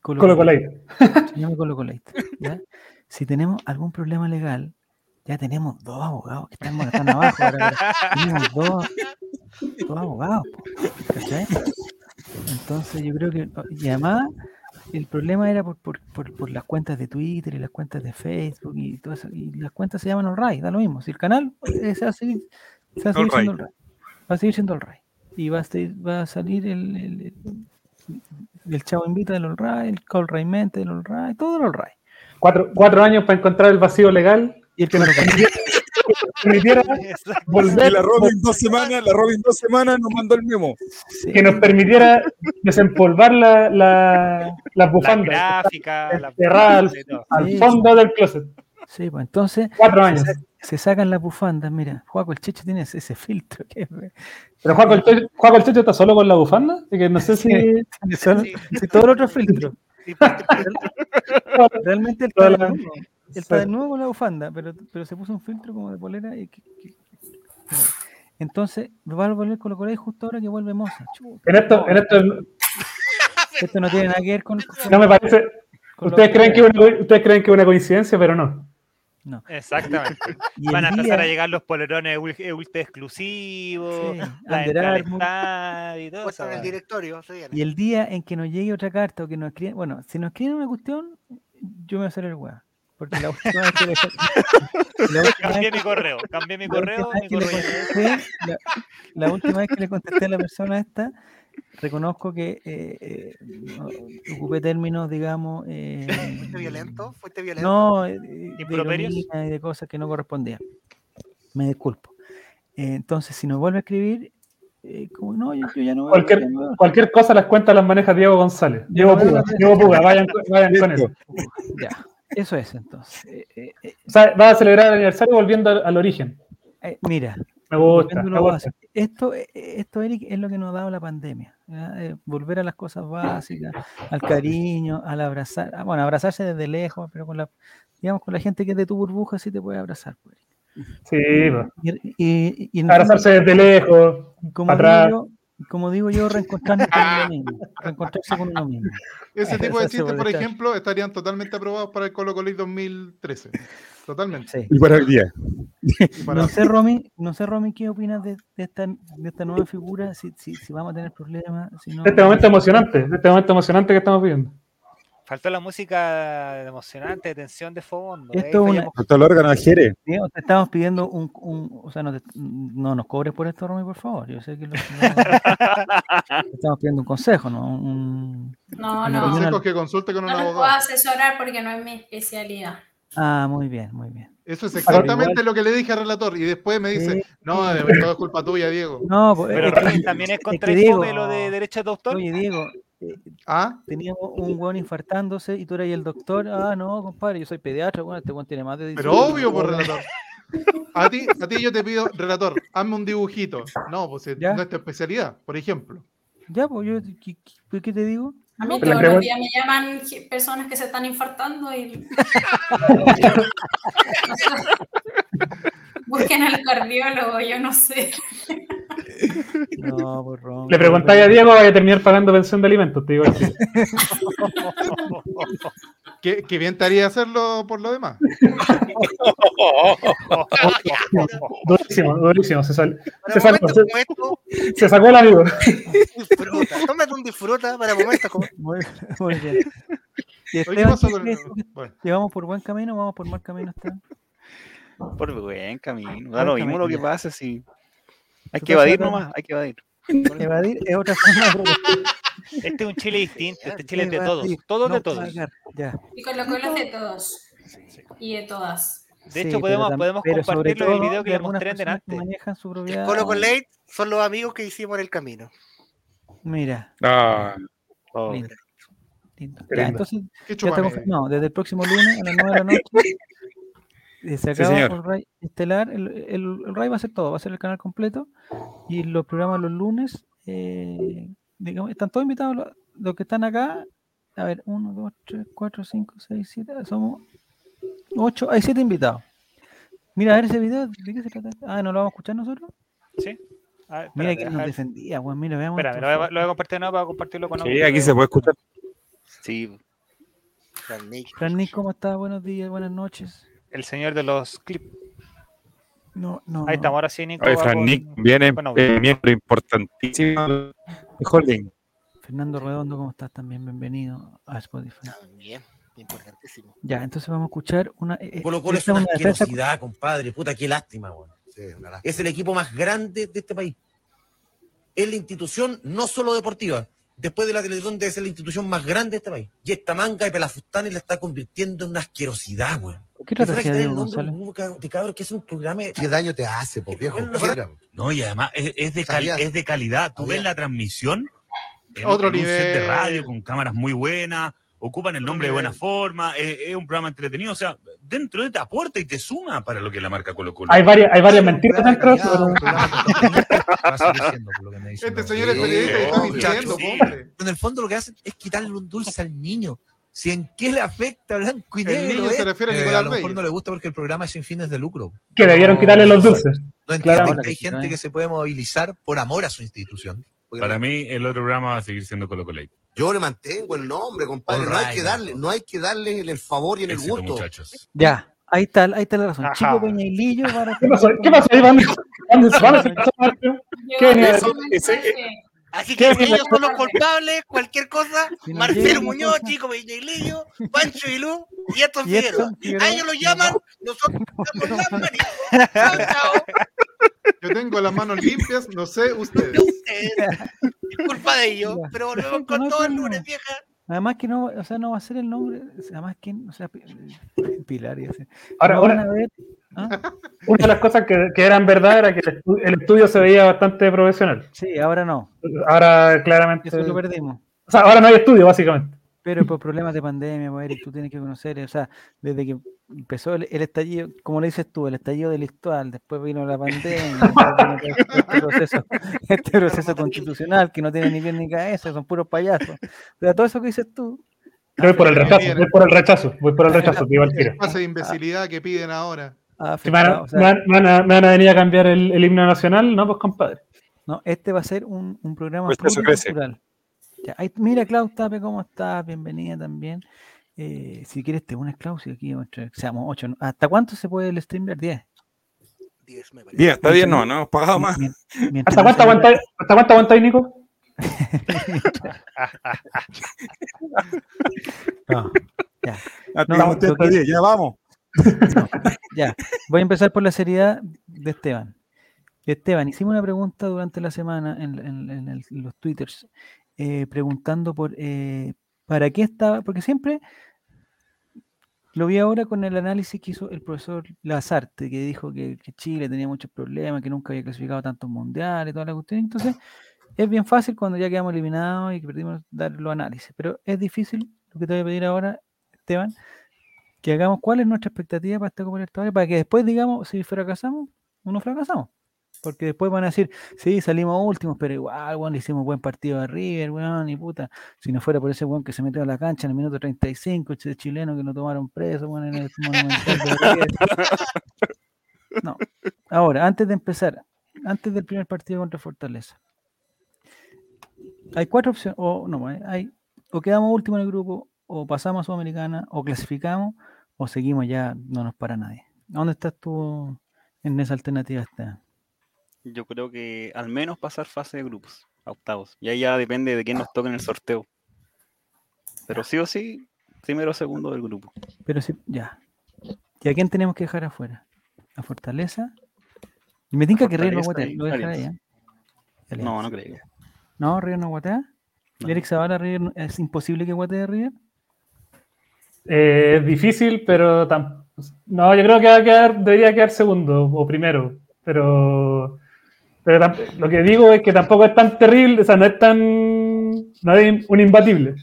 Colo Colo Colo Colate. (laughs) se llama Colo Colate, ¿ya? Si tenemos algún problema legal, ya tenemos dos abogados que están, están abajo. ahora, tenemos dos, dos abogados. Entonces yo creo que, y además, el problema era por, por, por, por las cuentas de Twitter y las cuentas de Facebook y todo eso. Y las cuentas se llaman All Right, da lo mismo. Si el canal eh, se va a seguir, se va a seguir All siendo All Right. Va a seguir siendo All Right. Y va a, seguir- va a salir el, el, el, el Chavo Invita del All Right, el Call Right Mente del All Right, todo el All Right. Cuatro, cuatro años para encontrar el vacío legal Y el que que nos permitiera (laughs) volver, Y la Robin dos semanas, la Robin dos semanas nos mandó el memo. Sí. que nos permitiera desempolvar la, la, La bufandas gráfica, la al, al Sí, fondo del closet. Sí, pues entonces Cuatro años. se sacan las bufandas. Mira, Juaco el Checho tiene ese, ese filtro que es- Pero Juaco el, Checho, Juaco el Checho está solo con la bufanda. Y que no sé si. tiene solo- Sí. sí, todo el otro filtro. Parte- (laughs) Realmente la- desnudo. Él está desnudo con la bufanda, pero, pero se puso un filtro como de polera. Y que- que-. Entonces, va a volver Colo Colo y justo ahora que vuelve Moza. En esto, en esto esto no tiene nada que ver con. (laughs) con- no me parece. con lo Ustedes creen, que una, ustedes creen que es una coincidencia, pero no. No. Exactamente. (laughs) Y Van a empezar día- a llegar los polerones ul- ultra exclusivos, Sí, la entrada y todo eso. en el directorio, se viene. Y el día en que nos llegue otra carta o que nos escriban, bueno, si nos escriben una cuestión, yo me voy a hacer el weá. Porque la última vez que le, (laughs) la Cambié mi correo, cambié mi correo, mi correo. contesté, la, la última vez que le contesté a la persona esta, reconozco que eh, eh, no, ocupé términos, digamos. eh, ¿Fuiste violento? ¿Fuiste violento? No, eh, de y de cosas que no correspondían. Me disculpo. Eh, entonces, si nos vuelve a escribir, eh, como no, yo, yo ya no Cualquier, veo". cualquier cosa las cuentas las maneja Diego González. Diego Puga, Diego Puga, vayan, vayan con él. Ya, eso es entonces. Eh, eh, eh, O sea, va a celebrar el aniversario volviendo al, al origen. eh, mira, Me gusta, me. Esto, esto, Eric, es lo que nos ha dado la pandemia. volver a las cosas básicas, al cariño, al abrazar. ah, Bueno, abrazarse desde lejos, pero con la, digamos, con la gente que es de tu burbuja sí te puede abrazar. pues, Eric. Sí, pues. Y, abrazarse desde lejos. como atrás. digo como digo yo, reencontrarnos con uno mismo. Reencontrarse con uno mismo. (laughs) Ese Ah, tipo de chistes, por ejemplo, estarían totalmente aprobados para el Colo Colo 2013. Totalmente. Sí. Y para el día. Para- No sé, Romy, no sé, Romy, ¿qué opinas de, de esta, de esta nueva figura? Si, si, si vamos a tener problemas. Si no, este momento emocionante, este momento emocionante que estamos viviendo. Faltó la música emocionante, de tensión de fondo. Esto es una-. Faltó el órgano de. Diego, te estamos pidiendo un, un- o sea, no, te- no nos cobres por esto, Romy, por favor. Yo sé que lo- (laughs) te estamos pidiendo un consejo, ¿no? Un- No, no. Consejos que consulte con un No puedo abogado. asesorar porque no es mi especialidad. Ah, muy bien, muy bien. Eso es exactamente igual- lo que le dije al relator. Y después me dice, Sí. no, de verdad es culpa tuya, Diego. No, pues, Pero es que- también, también es que contra el Diego- lo de derechos de autor. Oye, Diego, ¿Ah? teníamos un weón infartándose y tú eres el doctor. Ah, no, compadre, yo soy pediatra. Bueno, este weón tiene más de Pero 18 obvio, por años. relator. A ti, a ti yo te pido, relator, hazme un dibujito. No, pues eh, Ya. no es tu especialidad, por ejemplo. Ya, pues yo, ¿qué, qué- qué te digo? A mí Pero todos los días me llaman personas que se están infartando y... (laughs) (laughs) Busquen al cardiólogo, yo no sé. No, pues Ron. Le preguntáis a Diego, vaya a terminar pagando pensión de alimentos, te digo así. (laughs) Que, que bien te haría hacerlo por lo demás. (laughs) Durísimo, durísimo. Se, sal- se sacó, se, se el amigo. disfruta. Tómate un disfruta para momentos como Muy, muy bien. Y Oye, ¿qué Esteban, pasó ¿qué con el- crees? Bueno, ¿Llevamos por buen camino o vamos por mal camino, Esteban? Por buen camino. Da lo mismo lo que pasa, sí. Hay ¿Tú que evadir nomás, hay que evadir. (laughs) Evadir es otra forma de. Este es un Chile distinto, este Chile es de todos, todos no de todos. pagar. Ya. Y con lo es de todos. Y de todas. De Sí, hecho, pero podemos, tam- podemos pero compartirlo del todo video que le mostré en delante. manejan su propiedad. Colo con Late son los amigos que hicimos en el camino. Mira, Ah, Oh, lindo. lindo. Ya, entonces, ya está chupame. confirmado. Desde el próximo lunes a las 9 de la noche (laughs) eh, se Sí, acaba señor. el RAI estelar. El, el, el RAI va a ser todo, va a ser el canal completo. Y los programas los lunes, eh, digamos, están todos invitados los, los que están acá. A ver, 1, 2, 3, 4, 5, 6, 7, somos 8, hay 7 invitados. Mira, a ver ese video, ¿de qué se trata? Ah, ¿no lo vamos a escuchar nosotros? ¿Sí? A ver, Mira espérate, que nos defendía, weón. Mira, veamos. esto. lo voy, a, lo voy a compartir no para compartirlo con sí, audio. aquí se puede escuchar. sí, Fran Nick. Fran Nick, ¿cómo estás? Buenos días, buenas noches. El señor de los clips. No, no. Ahí estamos, ahora sí, Nico. Oye, Fran con- Nick viene audio. eh, miembro importantísimo de Holding. Fernando Redondo, ¿cómo estás? También bienvenido a Spotify. También, importantísimo. Ya, entonces vamos a escuchar una. eh, eh, Colo Colo es esta una una defensa- compadre. Puta, qué lástima, weón. Es el equipo más grande de este país. Es la institución no solo deportiva. Después de la televisión debe ser la institución más grande de este país. Y esta manga de pelafustanes la está convirtiendo en una asquerosidad, weón. ¿Qué trata que el nombre de que es un programa... ¿Qué daño te hace, po, viejo? No, y además es, es de, cal- Sabía. es de calidad. Tú ves la transmisión en, Otro set de nivel. radio con cámaras muy buenas, ocupan el nombre de buena forma, es, es un programa entretenido. O sea, dentro de te aporta y te suma para lo que es la marca Colo Colo. Hay varias, hay varias mentiras dentro de eso, Este señor es Sí, periodista y está mintiendo, hombre. En el fondo lo que hacen es quitarle un dulce al niño. Si en qué le afecta blanco y El negro. niño se eh? refiere a Eh, Nicolás a lo mejor no le gusta porque el programa es sin fines de lucro. que debieron quitarle los dulces. No entiende Claramente. que hay gente que se puede movilizar por amor a su institución. Porque Para mí, el otro programa va a seguir siendo Colo Colo. Yo le mantengo el nombre, compadre. No hay que darle, no hay que darle el favor y en el Éxito, gusto. muchachos. Ya, ahí está, ahí está la razón. Ajá. Chico Peñailillo para. ¿Qué pasó? (laughs) ¿Qué pasó, Iván? Así ¿Qué que es ellos son los culpables, cualquier cosa. Si Marcelo Muñoz, cosa. Chico Peñailillo, Pancho Ilú y Edson Figueroa. Figueroa. A ellos los llaman, nosotros damos. (laughs) Chao, chao. Yo tengo las manos limpias, no sé De ustedes. ustedes. Es culpa de ellos. Ya. Pero volvemos con no todo el lunes, vieja. Además que no, o sea, no va a ser el nombre, además que, o sea, Pi- (laughs) Pilar y así. Ahora, van una, a ver, ¿ah? (laughs) una de las cosas que, que eran verdad era que el estu- el estudio se veía bastante profesional. Sí, ahora no, Ahora, claramente. eso lo perdimos. O sea, ahora no hay estudio, básicamente. Pero por problemas de pandemia, pues, Eric, tú tienes que conocer, o sea, desde que empezó el, el estallido, como le dices tú, el estallido delictual, después vino la pandemia, después vino este, este proceso, (laughs) este proceso constitucional que no tiene ni bien ni cabeza, son puros payasos. O sea, todo eso que dices tú, voy por el rechazo, voy por el rechazo, voy por el rechazo, que iba al El tiro. pase de imbecilidad que piden ahora. me van, a, o sea, me van- me van a- me van a venir a cambiar el, el himno nacional, no, pues compadre. No, este va a ser un, un programa Pues crece. pluricultural. Ya, ahí- mira, Clau Tape, ¿cómo estás? Bienvenida también. Eh, si quieres, te unes, Clau, si aquí seamos ocho. ¿no? ¿Hasta cuánto se puede el streamer? 10. 10 me parece. Bien, está bien, no, no hemos pagado más. Mientras ¿Hasta no cuánto aguantáis, ¿hasta cuánto aguantáis, Nico? No, ya, Ah, No, que- 10, ya vamos. ya. Voy a empezar por la seriedad de Esteban. Esteban, hicimos una pregunta durante la semana en, en- en el- en los twitters, eh, preguntando por eh, para qué estaba, porque siempre Lo vi ahora con el análisis que hizo el profesor Lazarte, que dijo que, Chile tenía muchos problemas, que nunca había clasificado tantos mundiales, toda la cuestión. Entonces, es bien fácil cuando ya quedamos eliminados y que perdimos dar los análisis. Pero es difícil, lo que te voy a pedir ahora, Esteban, que hagamos cuál es nuestra expectativa para esta Copa Libertadores, para que después digamos, si fracasamos o no fracasamos. Porque después van a decir, sí, salimos últimos, pero igual, weón, le hicimos buen partido a River, weón, y puta, si no fuera por ese weón que se metió a la cancha en el minuto 35, ese chileno que lo tomaron preso, weón, en el Monumental de River. No. Ahora, antes de empezar, antes del primer partido contra Fortaleza, hay cuatro opciones, o no, hay- o quedamos último en el grupo, o pasamos a Sudamericana, o clasificamos, o seguimos ya, no nos para nadie. ¿Dónde estás tú en esa alternativa, Esteban? Yo creo que al menos pasar fase de grupos, a octavos. Y ahí ya depende de quién nos toque en el sorteo. Pero sí o sí, primero o segundo del grupo. Pero sí, ya. ¿Y a quién tenemos que dejar afuera? ¿A Fortaleza? Y me tinca que River no guatea, lo dejará ahí. ¿eh? No, no creo. ¿No, River no guatea? ¿Y No. Eric Zavala, River, no- es imposible que guatee River? Eh, es difícil, pero tam- no, yo creo que va a quedar, debería quedar segundo o primero. Pero, pero lo que digo es que tampoco es tan terrible, o sea, no es tan. No es un imbatible.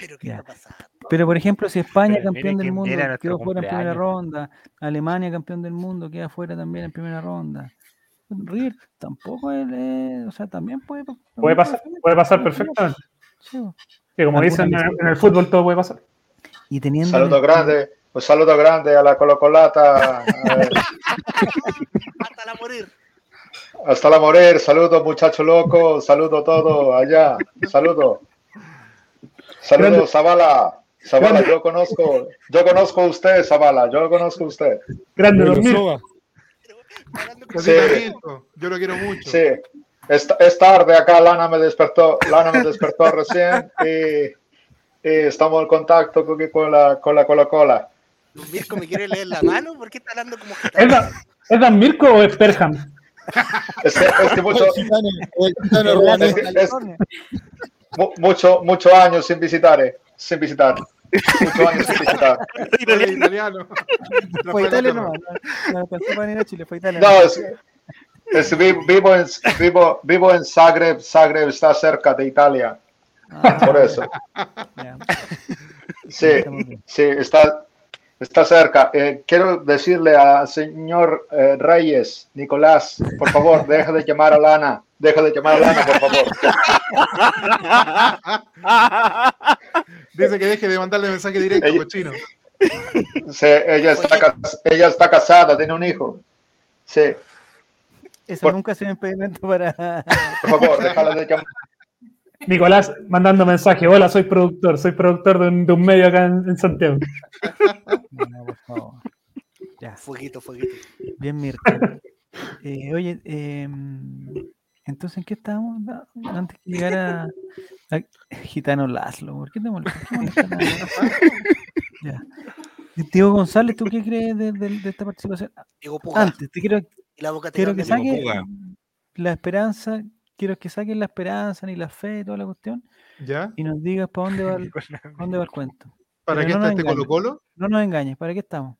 Pero ¿qué está pasando? Pero, por ejemplo, si España, Pero campeón del mundo, quedó fuera en primera ronda, Alemania, campeón del mundo, queda fuera también en primera ronda. River tampoco es, eh, o sea, también puede, Puede pasar, puede pasar perfectamente. Sí, bo. Que como dicen en, el fútbol, todo puede pasar. Y teniendo. Saludo grande, un saludo grande a la Colocolata. (laughs) Hasta la morir. Hasta la morir, saludo muchacho loco, saludo todo allá, saludo. Saludo Grande. Zavala. Zavala, yo conozco, yo conozco a usted, Zavala, yo conozco a usted. Grande dormir. Sí. Yo lo quiero mucho. Sí, es, es tarde acá, Lana me despertó, Lana me despertó (laughs) recién y, y estamos en contacto con, con la con la Coca-Cola. Mirko me quiere leer la mano, ¿por qué está hablando como ¿Es, gitano? Dan- ¿Es Dan Mirko o es Perham? Es que, es que mucho, mucho, mucho años sin visitar, eh, sin visitar. Muchos años sin visitar. Italiano. Fue No fue Italia italiano. no, venir a Chile, fue Italia. No, es, es vi- vivo, en, vivo, vivo en Zagreb, Zagreb está cerca de Italia, Ah, por eso. ya. Sí, sí, está, está cerca. Eh, quiero decirle al señor eh, Reyes, Nicolás, por favor, (laughs) deja de llamar a Lana. Deja de llamar a Lana, por favor. (laughs) Dice que deje de mandarle mensaje directo, Ella- cochino. Sí, ella, está, cas- ella está casada, tiene un hijo. Sí, Eso Por- nunca ha sido impedimento para. por favor, déjala de llamar. Nicolás mandando mensaje. Hola, soy productor. Soy productor de un, de un medio acá en, en Santiago. (laughs) No, por favor. Ya, Fueguito, fueguito. bien, Mirko. Eh, oye, em, entonces, ¿en qué estábamos? No, Antes que llegara a, Gitano Laszlo, ¿por qué te tanto? Ya. Diego González, ¿tú qué crees de, de- de esta participación? Digo, puga. Antes, te quiero, Y la boca te quiero que cambia. Diego saque Puga. la esperanza, quiero que saquen la esperanza ni la fe y toda la cuestión ¿Ya? y nos digas para dónde va el, (laughs) para dónde va el cuento. ¿Para Pero qué no está este engañes. Colo Colo? No nos engañes, ¿para qué estamos?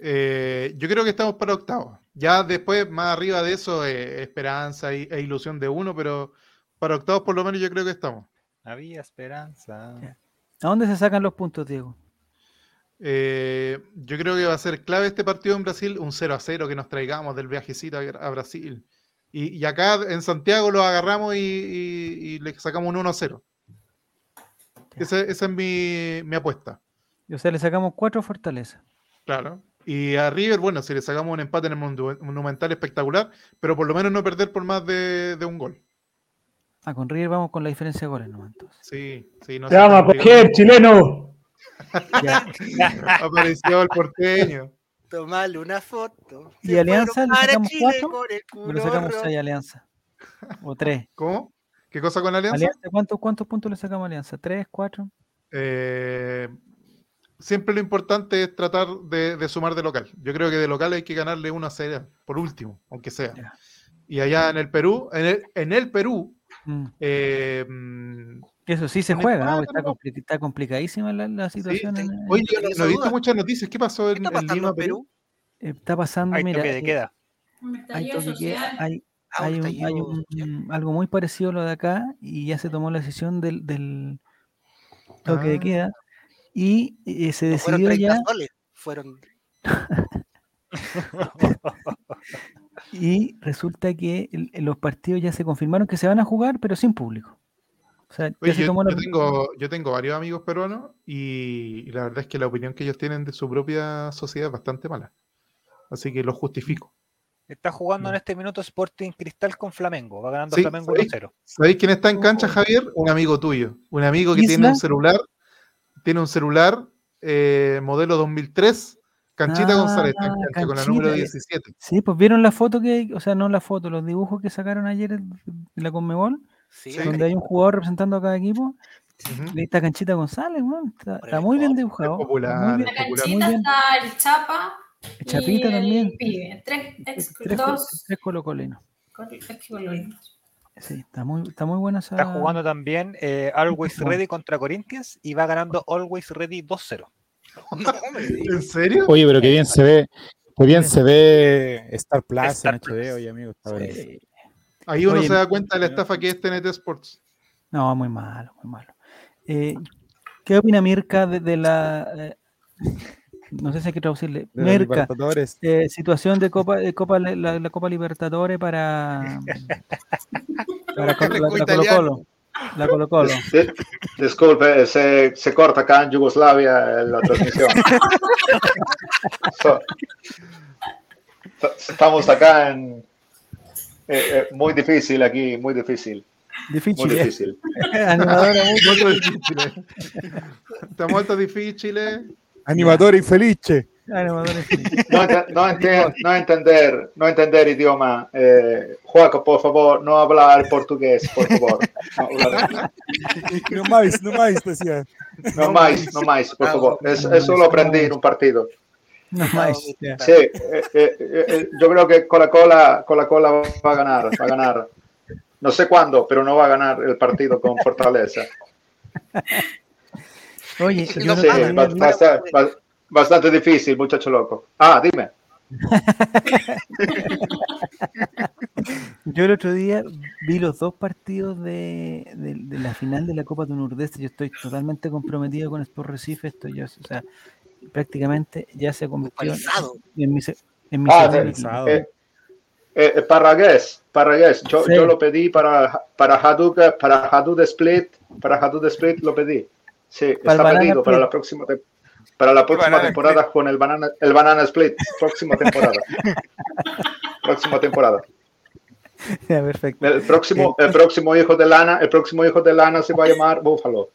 Eh, yo creo que estamos para octavos. Ya después, más arriba de eso, eh, esperanza y- e ilusión de uno, pero para octavos por lo menos yo creo que estamos. Había esperanza. ¿A dónde se sacan los puntos, Diego? Eh, yo creo que va a ser clave este partido en Brasil, un 0 a 0 que nos traigamos del viajecito a, a Brasil. Y, y acá en Santiago lo agarramos y, y- y le sacamos un 1 a 0. Esa, esa es mi, mi apuesta. O sea, le sacamos cuatro fortalezas. Claro. Y a River, bueno, si le sacamos un empate en el Monu- Monumental espectacular, pero por lo menos no perder por más de, de un gol. Ah, con River vamos con la diferencia de goles, ¿no? Entonces. Sí, sí, no Te sé, vamos a coger, chileno. Ya. (laughs) Apareció el porteño. Tomarle una foto. ¿Y Se Alianza le para sacamos Chile cuatro? con el ¿O le sacamos seis Alianza? ¿O tres? ¿Cómo? ¿Qué cosa con Alianza? Alianza, ¿cuántos, ¿Cuántos puntos le sacamos a Alianza? ¿Tres? ¿Cuatro? Eh, siempre lo importante es tratar de, de sumar de local. Yo creo que de local hay que ganarle 1 a 0, por último, aunque sea. Ya. Y allá en el Perú, en el, en el Perú, Mm, eh, Eso sí se juega, ¿no? Está, complicadísima la, situación. sí. en- en- Oye, yo no, no he visto muchas noticias. ¿Qué pasó ¿Qué en, está en pasando Lima, Perú? Perú? eh, está pasando, Hay mira, toque de eh, queda. Hay toque queda, hay, Ah, hay, un, hay un- algo muy parecido a lo de acá y ya se tomó la decisión del, del toque de Ah. queda y eh, se No fueron decidió 30 ya soles, fueron (laughs) y resulta que el- los partidos ya se confirmaron que se van a jugar pero sin público. O sea, Oye, yo, yo tengo, yo tengo varios amigos peruanos y, y la verdad es que la opinión que ellos tienen de su propia sociedad es bastante mala. Así que lo justifico. Está jugando en este minuto Sporting Cristal con Flamengo. Va ganando Sí, Flamengo ¿sabéis? 1-0. ¿Sabéis quién está en cancha, Javier? Un amigo tuyo. Un amigo que tiene un celular, tiene un celular eh, modelo 2003. Canchita Ah, González está en cancha con la número Canchita, eh, 17. Sí, pues vieron la foto que, o sea, no la foto, los dibujos que sacaron ayer en la Conmebol, sí, Sí. donde hay un jugador representando a cada equipo. Ujú. Ahí está Canchita González, weón, está, muy bien dibujado. Popular, muy En bien, la muy canchita bien. está el Chapa Chapita también. pibe. Tres ex, Tres, co- dos tres colocolinos. Sí, está muy, está muy buena esa. Está jugando también eh, Always. Ready contra Corinthians y va ganando Always Ready 2-0. (laughs) No me digas. ¿En serio? Oye, pero qué bien se ve, qué bien se ve Star Plus Star en HD, oye, amigo. está buenísimo. Sí. Ahí uno Oye, se da cuenta de la estafa que es TNT Sports. No, muy malo, muy malo. Eh, ¿Qué opina Mirka de, de la. eh, no sé si hay que traducirle. De Libertadores. eh, situación de Copa, de Copa la, la Copa Libertadores para. (laughs) para la, la Colo Colo. La Colo Colo. Di- Disculpe, se, se corta acá en Yugoslavia eh, la transmisión. (laughs) So- estamos acá en... eh, eh, muy difícil aquí, muy difícil. Difícil. Muy eh. difícil. (laughs) Animadora muy- Molto difficile. Está molto difficile. Animador infelice. animadora difícil. No, no ente- no entender, no entender idioma. Eh, Juaco, por favor, no hablar portugués, por favor. No, más, no más, decía. no más, no más, por favor. Es- Eso lo aprendí en un partido. No más. ya. Sí, eh, eh, eh, eh, yo creo que Coca-Cola Coca-Cola va a ganar, va a ganar. No sé cuándo, pero no va a ganar el partido con Fortaleza. Oye, Sí, (laughs) yo no sé, día ba- vi- basta- ba- bastante difícil, muchacho loco. Ah, dime. (laughs) Yo el otro día vi los dos partidos de, de- de la final de la Copa de Nordeste. Yo estoy totalmente comprometido con Sport Recife. Estoy ya, o sea, prácticamente ya se convirtió en, mi, se- en mi Ah, equipo. Eh, eh, Parragués, Parragués. Yo, Sí. yo lo pedí para, para Hadouk, para Hadouk Split, para Hadouk Split lo pedí. Sí, Para está pedido para la próxima para la próxima temporada con el banana el banana split, próxima temporada. próxima temporada. Ya, perfecto. El próximo el próximo hijo de Lana, el próximo hijo de Lana se va a llamar Búfalo.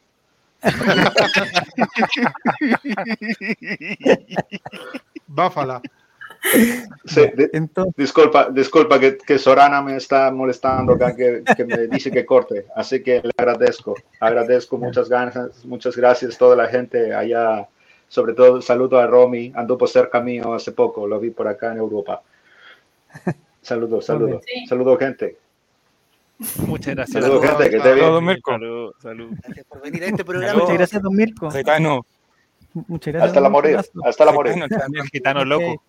(laughs) Báfala. Sí, Entonces, disculpa, disculpa que, que Sorana me está molestando acá, que, que me dice que corte, así que le agradezco, agradezco muchas ganas, muchas gracias a toda la gente allá, sobre todo saludo a Romy, anduvo cerca mío hace poco, lo vi por acá en Europa. Saludos, saludos, Sí. saludos gente, Muchas gracias. saludos gente, que esté bien. Todo Mirko. Salud, salud. Gracias por venir a este programa. muchas gracias, don Mirko. Gitano. Muchas gracias. Hasta la morir, hasta la morir. Gitano gitano loco.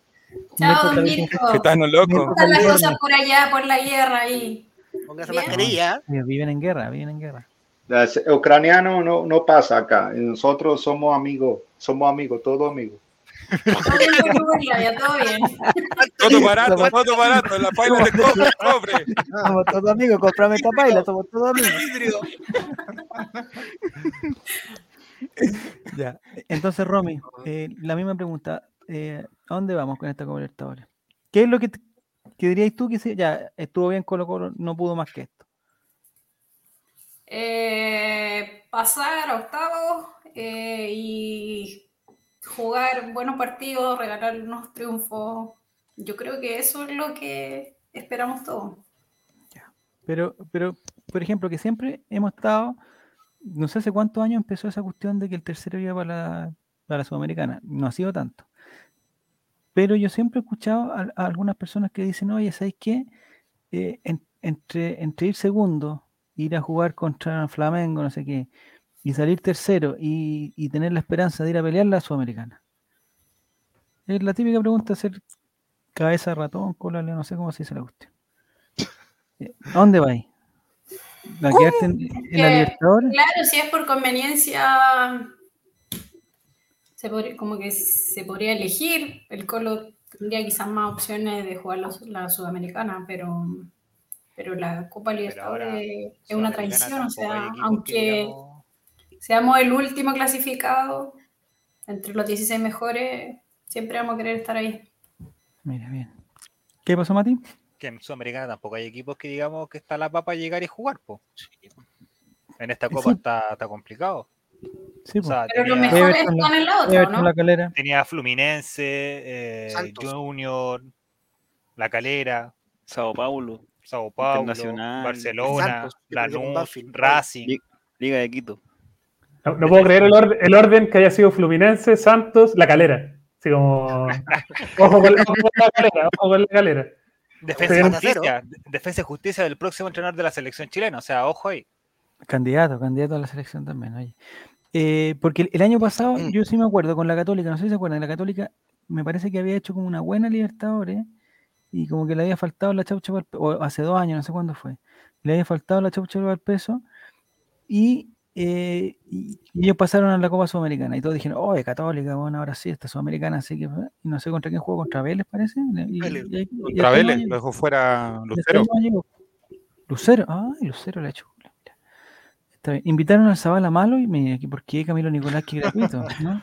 Chao, Mirko, Mirko. Gitano loco. Mirko. ¿Cómo están las cosas por allá, por la guerra ahí? Póngase mascarilla. Eh, Viven en guerra, viven en guerra. Es- Ucraniano no, no pasa acá, nosotros somos amigos, somos amigos, todos amigos. Todo bien todo bien. Todo barato, todo barato. La paila de cobre, cobre. (laughs) Somos todos amigos, comprame esta paila, somos todos amigos. (laughs) Ya. Entonces, Romy, eh, la misma pregunta. eh, ¿A dónde vamos con esta Copa Libertadores? ¿Qué es lo que, te- que dirías tú que se- ya estuvo bien Colo Colo, no pudo más que esto? Eh, pasar a octavos eh, y jugar buenos partidos, regalar unos triunfos. Yo creo que eso es lo que esperamos todos. Pero, pero, por ejemplo, que siempre hemos estado, no sé hace cuántos años empezó esa cuestión de que el tercero iba para la, para la Sudamericana. No ha sido tanto. Pero yo siempre he escuchado a, a algunas personas que dicen, oye, ¿sabes qué? Eh, en- entre, entre ir segundo ir a jugar contra Flamengo, no sé qué, y salir tercero y, y tener la esperanza de ir a pelear la Sudamericana? Es la típica pregunta, hacer cabeza de ratón, cola, no sé cómo se dice la cuestión. Eh, ¿A dónde vais? ¿A quedarte en, en la Libertadores? Claro, si es por conveniencia, se podría- como que se podría elegir. El Colo tendría quizás más opciones de jugar la, la Sudamericana, pero, pero la Copa Libertadores es una traición. O sea, aunque seamos el último clasificado entre los 16 mejores, siempre vamos a querer estar ahí. Mira, bien. ¿Qué pasó, Mati? Que en Sudamericana tampoco hay equipos que digamos que está la papa llegar y jugar, po. En esta copa Sí. está, está complicado. Sí, O sea, Pero los tenía- mejores están en la otra, Everton, ¿no? la calera. Tenía Fluminense, eh. Junior, La Calera, Sao Paulo, Sao Paulo, Internacional, Barcelona, Santos, con Lanús. Racing. Li- Liga de Quito. No, no puedo creer el, orden- el orden que haya sido Fluminense, Santos, La Calera. Así como. (laughs) Ojo con, ojo con la calera, ojo con la calera. Defensa justicia, defensa y justicia del próximo entrenador de la selección chilena. O sea, ojo ahí. Candidato, candidato a la selección también, oye. Eh, porque el, el año pasado, Mm. yo sí me acuerdo con la Católica, no sé si se acuerdan, la Católica me parece que había hecho como una buena Libertadores y como que le había faltado la chaucha para el pe- o hace dos años, no sé cuándo fue, le había faltado la chaucha para el peso y, eh, y- y ellos pasaron a la Copa Sudamericana y todos dijeron, oye, Católica, bueno, ahora sí, esta Sudamericana, así que, y no sé contra quién jugó, contra Vélez parece. Y, Vélez. y- y- y Contra hasta Vélez, lo dejó fuera hasta Lucero. Lucero, ay, Lucero le ha hecho. Está bien. Invitaron al Zabala Malo y me ¿por qué Camilo Nicolás? Que gratuito, ¿no?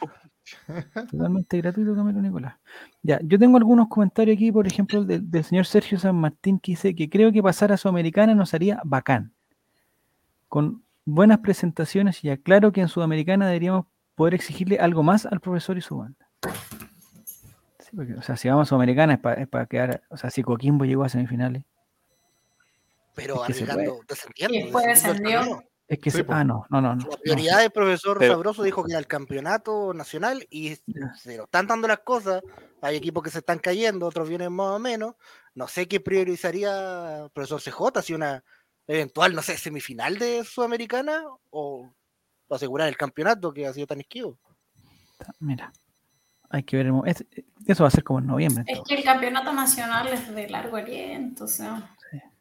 (laughs) Totalmente gratuito Camilo Nicolás. Ya, yo tengo algunos comentarios aquí, por ejemplo, el del, del señor Sergio San Martín, que dice que creo que pasar a Sudamericana nos haría bacán. Con buenas presentaciones y aclaro que en Sudamericana deberíamos poder exigirle algo más al profesor y su banda. Sí, porque, o sea, si vamos a Sudamericana es para quedar, o sea, si Coquimbo llegó a semifinales. Pero Es que se arriesgando, descendiendo. Y después descendiendo el descendió. Es que Sí, se- ah, no, no, no, no. La no. prioridad del profesor Pero- Sabroso dijo que era el campeonato nacional y se lo están dando las cosas. Hay equipos que se están cayendo, otros vienen más o menos. No sé qué priorizaría el profesor CJ, si una eventual, no sé, semifinal de Sudamericana o asegurar el campeonato que ha sido tan esquivo. Mira, hay que ver. es- eso va a ser como en noviembre. Es que el campeonato nacional es de largo aliento, o sea,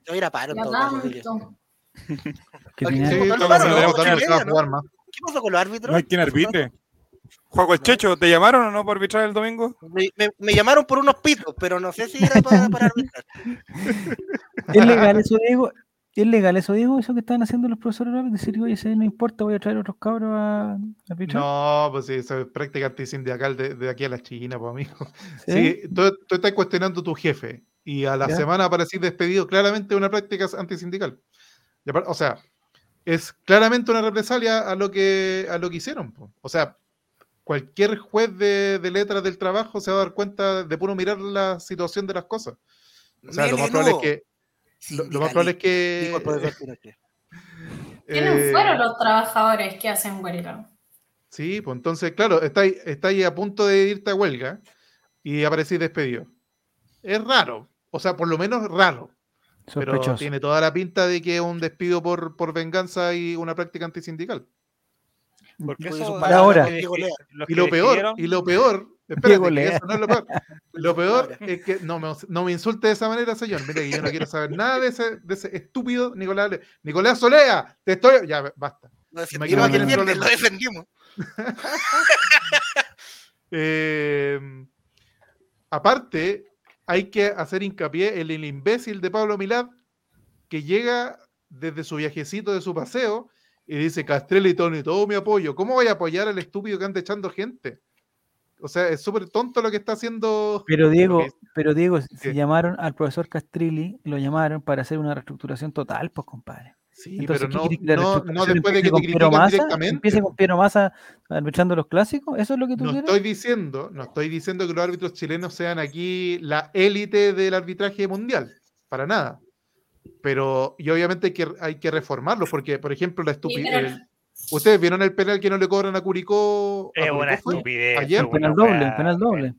Yo ir a paro todo tanto. ¿Qué pasó con los árbitros? No hay quien arbitre. Juego el Checho, ¿te llamaron o no por arbitrar el domingo? Me, me- me llamaron por unos pitos, pero no sé si era para, para arbitrar. (laughs) ¿Es legal eso, Diego? ¿Es legal eso, Diego? Eso que están haciendo los profesores ahora? Decir, oye, si no importa, voy a traer otros cabros a a arbitrar. No, pues sí, eso es práctica antisindical de, de aquí a la China, pues amigo. ¿Sí? Sí, tú, tú estás cuestionando a tu jefe y a la Ya. semana aparecís despedido, claramente una práctica antisindical. O sea, es claramente una represalia a lo que, a lo que hicieron. po. O sea, cualquier juez de, de letras del trabajo se va a dar cuenta de puro mirar la situación de las cosas. O sea, lo más probable es que... Lo, lo más probable es que... Pinochet. ¿Quiénes eh, fueron los trabajadores que hacen huelga? Sí, pues entonces, claro, está ahí, está ahí a punto de irte a huelga y aparecís despedido. Es raro, o sea, por lo menos raro, pero tiene toda la pinta de que es un despido por, por venganza y una práctica antisindical. Porque eso palabras Ahora. Y lo peor, y lo peor, espérate, que eso no es lo peor. (laughs) Lo peor es que no me, no me insulte de esa manera, señor. Mire que yo no quiero saber nada de ese, de ese estúpido Nicolás. Le- Nicolás Solea, te estoy. Ya, basta. Lo defendimos. (laughs) Eh, aparte, hay que hacer hincapié en el imbécil de Pablo Milad que llega desde su viajecito de su paseo y dice Castrelli Tony, todo mi apoyo. ¿Cómo voy a apoyar al estúpido que anda echando gente? O sea, es súper tonto lo que está haciendo. Pero Diego, pero Diego, ¿Qué? llamaron al profesor Castrilli, lo llamaron para hacer una reestructuración total, pues compadre. Sí, Entonces, pero ¿qué no, la no, después de que te critican directamente. ¿Empiece con Piero Massa arbitrando los clásicos? ¿Eso es lo que tú No quieres? estoy diciendo, no estoy diciendo que los árbitros chilenos sean aquí la élite del arbitraje mundial, para nada. Pero, y obviamente hay que, hay que reformarlos, porque, por ejemplo, la estupidez. pero- ¿Ustedes vieron el penal que no le cobran a Curicó? Es una estupidez. Ayer, penal doble, penal doble.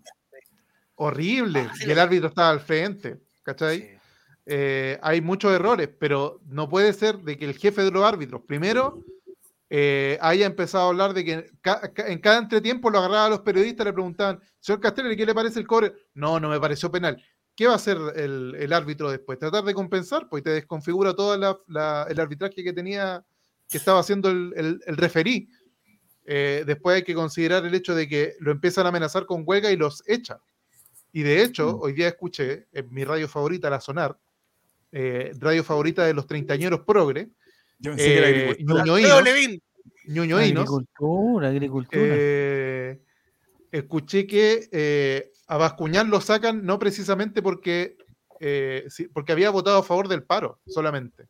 Horrible. Ah, sí, y el árbitro estaba al frente, ¿cachai? Sí. Eh, hay muchos errores, pero no puede ser de que el jefe de los árbitros, primero, eh, haya empezado a hablar de que ca- en cada entretiempo lo agarraba a los periodistas, le preguntaban, señor Castelli, ¿qué le parece el cobre? No, no me pareció penal. ¿Qué va a hacer el, el árbitro después? Tratar de compensar, pues y te desconfigura todo la- la- el arbitraje que tenía, que estaba haciendo el, el, el referí. Eh, después hay que considerar el hecho de que lo empiezan a amenazar con huelga y los echan. Y de hecho, hoy día escuché en mi radio favorita, La Sonar, eh, radio favorita de los treintañeros progre, Yo pensé que era eh, agricultura. ñoñoínos, Agricultura, agricultura. eh, escuché que eh, a Bascuñán lo sacan no precisamente porque, eh, sí, porque había votado a favor del paro solamente.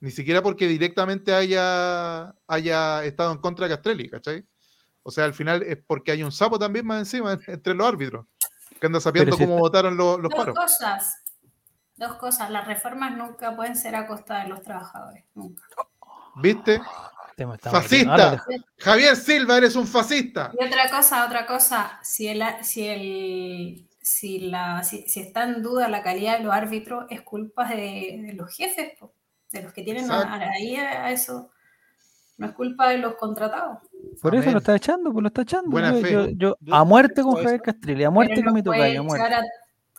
Ni siquiera porque directamente haya, haya estado en contra de Castrelli, ¿cachai? O sea, al final es porque hay un sapo también más encima (laughs) entre los árbitros, que anda sabiendo si cómo está- votaron los, los Dos paros. cosas. Dos cosas. Las reformas nunca pueden ser a costa de los trabajadores. Nunca. ¿Viste? ¡Fascista! ahora- Javier Silva, eres un fascista. Y otra cosa, otra cosa, si el, si el si la si, si está en duda la calidad de los árbitros, es culpa de, de los jefes, po, de los que tienen a- ahí a, a eso. No es culpa de los contratados. Por eso lo está echando, pues lo está echando. Buena yo, fe. yo- yo Yo- a muerte con Javier Castrilli, a muerte Pero con no mi tocayo, a muerte. a-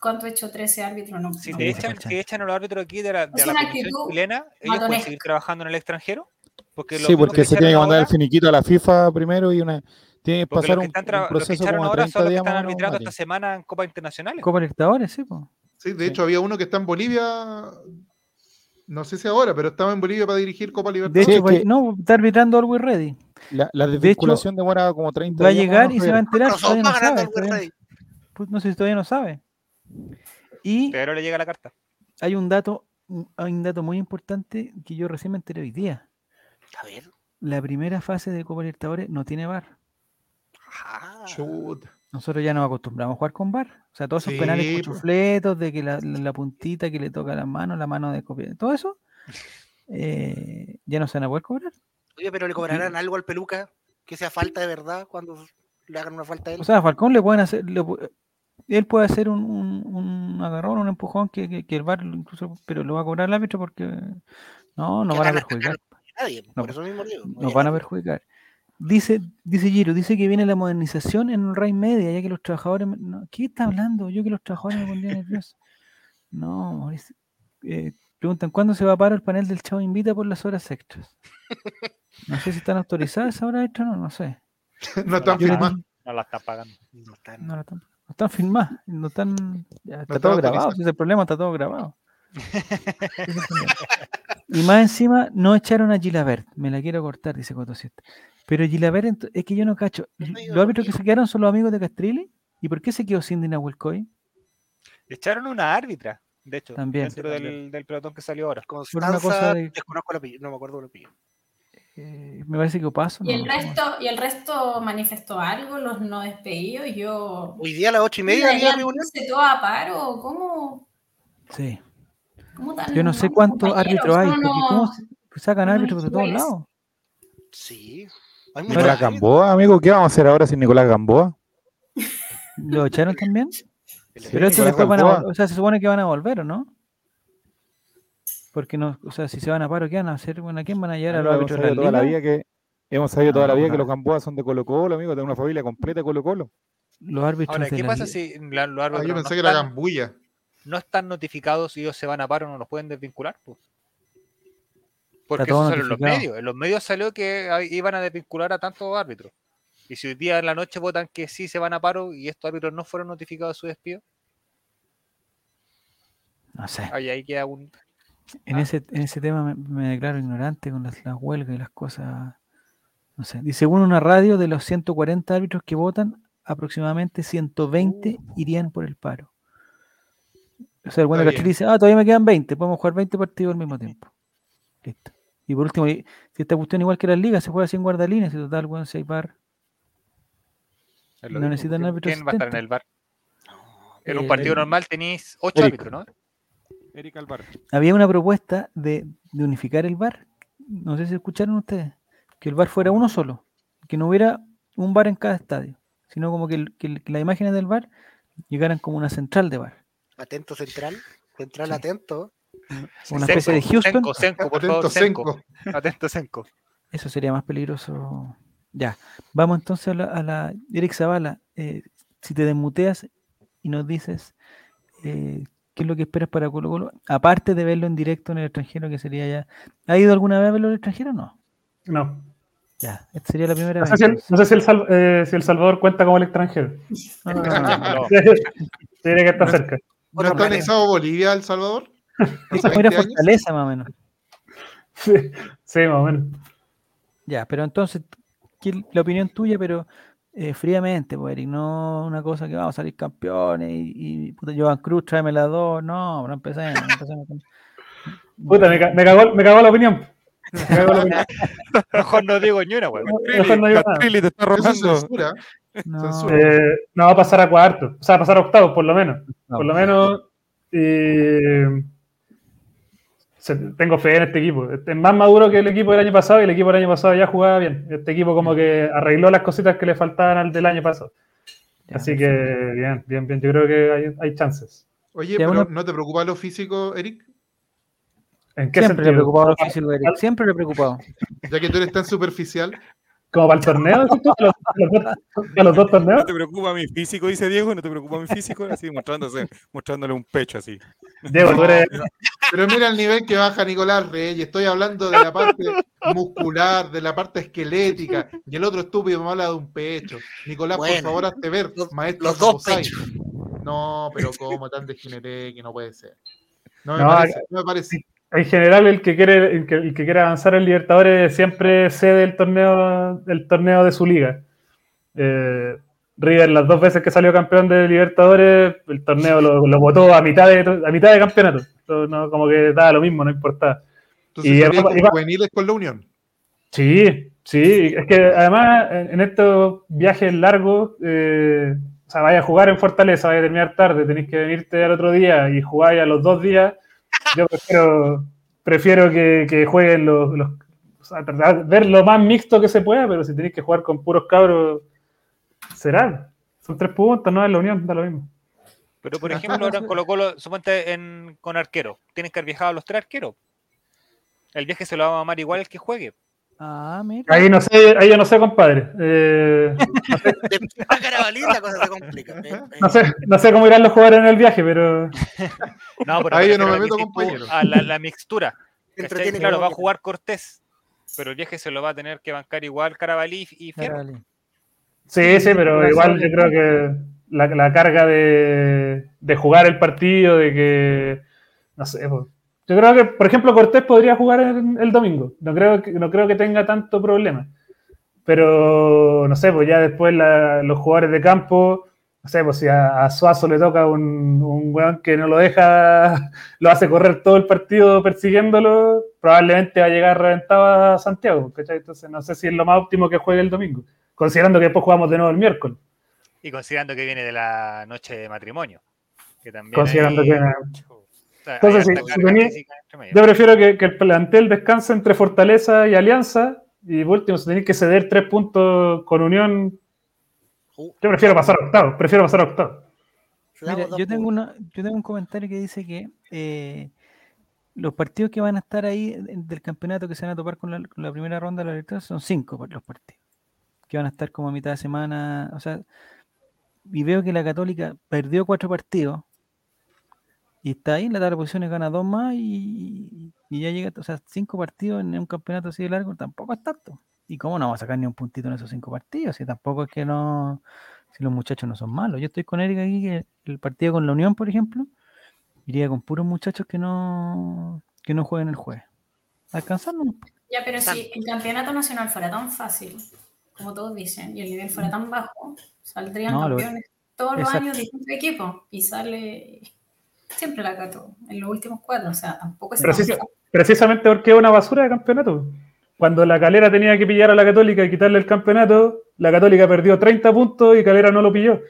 ¿Cuánto he hecho 13 árbitros? No, Si no te echan, si echan a los árbitros aquí de la, de la Comisión actitud chilena, ellos pueden seguir trabajando en el extranjero. Porque Sí, porque se tiene que mandar el finiquito a la FIFA primero y una tiene que porque pasar los que un, están proceso echaron como de ahora 30 son los que están arbitrando esta semana en Copa Internacionales. Copa Libertadores, sí, pues. Sí, de hecho había uno que está en Bolivia, no sé si ahora, pero estaba en Bolivia para dirigir Copa De Libertadores. hecho, es pues, que- no, está arbitrando Always Ready. La, la hecho, desvinculación demora como 30 Va a días. más o llegar y se va a enterar, no va sabe. pues, no sé si todavía no sabe. Y Pero ahora llega la carta. hay un dato, hay un dato muy importante que yo recién me enteré hoy día. A ver. La primera fase de Copa Libertadores no tiene VAR. Ah, Chuta. Nosotros ya nos acostumbramos a jugar con VAR. O sea, todos esos Sí, penales po. cuchufletos, de que la, puntita que le toca la mano, la mano de copia, todo eso, eh, ya no se van a poder cobrar. Oye, pero le cobrarán algo al peluca que sea falta de verdad cuando le hagan una falta a él. O sea, a Falcón le pueden hacer, le él puede hacer un, un, un agarrón, un empujón que, que, que el VAR incluso, pero lo va a cobrar el árbitro porque no, no van a perjudicar. nadie, No, por eso mismo digo. no Nos hay van a perjudicar. Dice, dice Giro, dice que viene la modernización en el Rey Media, ya que los trabajadores. no, ¿Qué está hablando? Yo que los trabajadores me pondría nervioso. No, Mauricio, eh, preguntan, ¿cuándo se va a parar el panel del Chavo Invita por las horas extras? No sé si están autorizadas esas horas extras, no, no sé. (laughs) No están dije- No la están pagando. No están- No, no están, no están filmadas, no están. ya está todo grabado, ese es el problema, está todo grabado. (laughs) Y más encima, no echaron a Gilabert, me la quiero cortar, dice Coto 7. Pero Gilabert, es que yo no cacho. Los árbitros que se quedaron son los amigos de Castrilli. ¿Y por qué se quedó Cindy Nahuelcoy? Echaron una árbitra, de hecho, También. dentro del, del pelotón que salió ahora. Constanza, cosa de- desconozco el apellido, no me acuerdo el apellido. Eh, me parece que Opaso. Y no, el no resto, y el resto manifestó algo, los no despedidos, yo. Hoy día a las ocho y media había reunión. ¿Se todo a paro? ¿Cómo? Sí. cómo tan Yo no sé cuántos árbitros hay, porque ¿cómo sacan árbitros de todos lados? Sí. Hay Nicolás Gamboa, amigo, ¿qué vamos a hacer ahora sin Nicolás Gamboa? ¿Lo echaron también? Sí, Pero eso Nicolás después van a, o sea, se supone que van a volver, ¿o no? Porque no, o sea, si se van a paro, ¿qué van a hacer? Bueno, ¿a quién van a llevar a los árbitros de toda la vida que hemos sabido toda la No, vida que los Gamboa son de Colo Colo, amigo, de una familia completa de Colo Colo. Los árbitros Ahora, de ¿qué la pasa liga. si la- los Ah, árbitros yo no, pensé que era están, Gambulla. no están notificados y ellos se van a paro, no los pueden desvincular? pues? Porque eso salió en los medios. En los medios salió que ah, iban a desvincular a tantos árbitros. Y si hoy día en la noche votan que sí se van a paro y estos árbitros no fueron notificados de su despido, No sé. ahí, ahí queda un... En Ah. ese, en ese tema me, me declaro ignorante con las, las huelgas y las cosas. No sé. Dice, según una radio, de los 140 árbitros que votan, aproximadamente 120 Uh. irían por el paro. O sea, el bueno bien. dice, ah, todavía me quedan 20, podemos jugar 20 partidos al mismo tiempo. Listo. Y por último, y- si esta cuestión igual que las ligas, se juega sin guardalíneas, y total, bueno, si hay par. No necesitan ¿quién- árbitro ¿Quién va a estar en el bar? En un Eh, partido normal tenéis ocho Eric. árbitros, ¿no? Erika Alvar. Había una propuesta de, de unificar el bar. No sé si escucharon ustedes. Que el bar fuera uno solo. Que no hubiera un bar en cada estadio. Sino como que, el- que el- que las imágenes del bar llegaran como una central de bar. Atento central. Central Sí. atento. Una especie de Houston. Senko, Senko, por favor, Atento, Senko. Atento, Senko. Eso sería más peligroso. Ya, vamos entonces a la, a la Eric Zavala. eh, si te desmuteas y nos dices eh, qué es lo que esperas para Colo Colo, aparte de verlo en directo en el extranjero, que sería ya. ¿Ha ido alguna vez a verlo en el extranjero o no? No. Ya, esta sería la primera No vez. sé si el, entonces. no sé si el, Sal- eh, si el Salvador cuenta como el extranjero. (laughs) No, no, no, no. Tiene que estar cerca. ¿No está anexado Bolivia, El Salvador? (laughs) Es ¿Hace como ir a 20 años? Fortaleza, más o menos. Sí, sí, más o menos. Ya, pero entonces, ¿qué- la opinión tuya, pero eh, fríamente, pues, Eric, no una cosa que vamos a salir campeones y, y puta, Joan Cruz, tráeme las dos. No, no empecemos. no empecemos con- (laughs) Puta, me, ca- me cagó, me cagó la opinión. Me cagó la opinión. (laughs) Mejor no digo ni una, weón. (laughs) Mejor no digo nada. Te está robando. censura. No, Censura. Eh, no va a pasar a cuarto, o sea, a pasar a octavos, por lo menos. No. Por lo menos eh, tengo fe en este equipo. Este Es más maduro que el equipo del año pasado y el equipo del año pasado ya jugaba bien. Este equipo como que arregló las cositas que le faltaban al del año pasado. Ya, Así que bien, bien, bien. Yo creo que hay, hay chances. Oye, pero. ¿no te preocupa lo físico, Eric? ¿En qué Siempre le sentido? preocupado lo físico, Eric. Siempre le ha preocupado. Ya que tú eres tan superficial. ¿Como para el torneo? ¿A los, a los dos, a los dos torneos? No te preocupa mi físico, dice Diego, no te preocupa mi físico, así mostrándose, mostrándole un pecho así. Diego, tú eres, Pero mira el nivel que baja Nicolás Reyes. Estoy hablando de la parte muscular, de la parte esquelética. Y el otro estúpido me habla de un pecho. Nicolás, por favor, hazte ver, los- maestro. los dos pechos. No, pero cómo tan degeneré que no puede ser. No me No, parece, no me parece. En general, el que quiere, el que, el que quiere avanzar en Libertadores siempre cede el torneo, el torneo de su liga. Eh, River, las dos veces que salió campeón de Libertadores, el torneo lo, lo votó a mitad de, a mitad de campeonato. Entonces, no, como que daba lo mismo, no importaba. Entonces, y iba- juveniles con la Unión. Sí, sí, es que además en, en estos viajes largos, eh, o sea, vaya a jugar en Fortaleza, vaya a terminar tarde, tenéis que venirte al otro día y jugáis a los dos días. Yo prefiero, prefiero que, que jueguen los, los- o sea, tratar de ver lo más mixto que se pueda, pero si tenéis que jugar con puros cabros, será. Son tres puntos, no es la unión, da lo mismo. Pero, por ejemplo, ahora en Colo Colo, suponte en, con arquero. Tienes que haber viajado a los tres arqueros. El viaje se lo va a mamar igual el que juegue. Ah, mira. Ahí no sé, ahí yo no sé, compadre. Eh, (laughs) De a Carabalí la cosa se complica. Eh, no sé, no sé cómo irán los jugadores en el viaje, pero (laughs) No, pero Ahí yo no me meto, compañero. A la, la mixtura. (laughs) Claro, como va a jugar Cortés. Pero el viaje se lo va a tener que bancar igual Carabalí y Fierro. Sí, sí, pero igual yo creo que la, la carga de, de jugar el partido, de que, no sé, pues, yo creo que, por ejemplo, Cortés podría jugar el, el domingo, no creo, que, no creo que tenga tanto problema, pero, no sé, pues ya después la- los jugadores de campo, no sé, pues si a, a Suazo le toca un, un weón que no lo deja, (laughs) lo hace correr todo el partido persiguiéndolo, probablemente va a llegar reventado a Santiago, ¿cachai? Entonces no sé si es lo más óptimo que juegue el domingo considerando que después jugamos de nuevo el miércoles. Y considerando que viene de la noche de matrimonio. Que también Considerando hay- que. Entonces, si- medio. Yo prefiero que, que el plantel descanse entre Fortaleza y Alianza. Y por último, si tenéis que ceder tres puntos con Unión, yo prefiero pasar a octavo. Prefiero pasar a octavo. Mira, yo tengo, una, yo tengo un comentario que dice que eh, los partidos que van a estar ahí del campeonato que se van a topar con la, con la primera ronda de la Libertadores son cinco los partidos que van a estar como a mitad de semana. O sea, y veo que la Católica perdió cuatro partidos y está ahí en la tabla de posiciones, gana dos más y, y ya llega, o sea, cinco partidos en un campeonato así de largo tampoco es tanto. ¿Y cómo no va a sacar ni un puntito en esos cinco partidos? Si tampoco es que no, si los muchachos no son malos. Yo estoy con Eric aquí, que el partido con la Unión, por ejemplo, iría con puros muchachos que no, que no jueguen el jueves. Alcanzarnos. Ya, pero si el campeonato nacional fuera tan fácil, como todos dicen, y el nivel fuera tan bajo, saldrían No, lo- campeones todos los exacto. años distintos equipos y sale siempre la Cato en los últimos cuatro, o sea, tampoco es fácil. precisamente porque es una basura de campeonato. Cuando la Calera tenía que pillar a la Católica y quitarle el campeonato, la Católica perdió 30 puntos y Calera no lo pilló.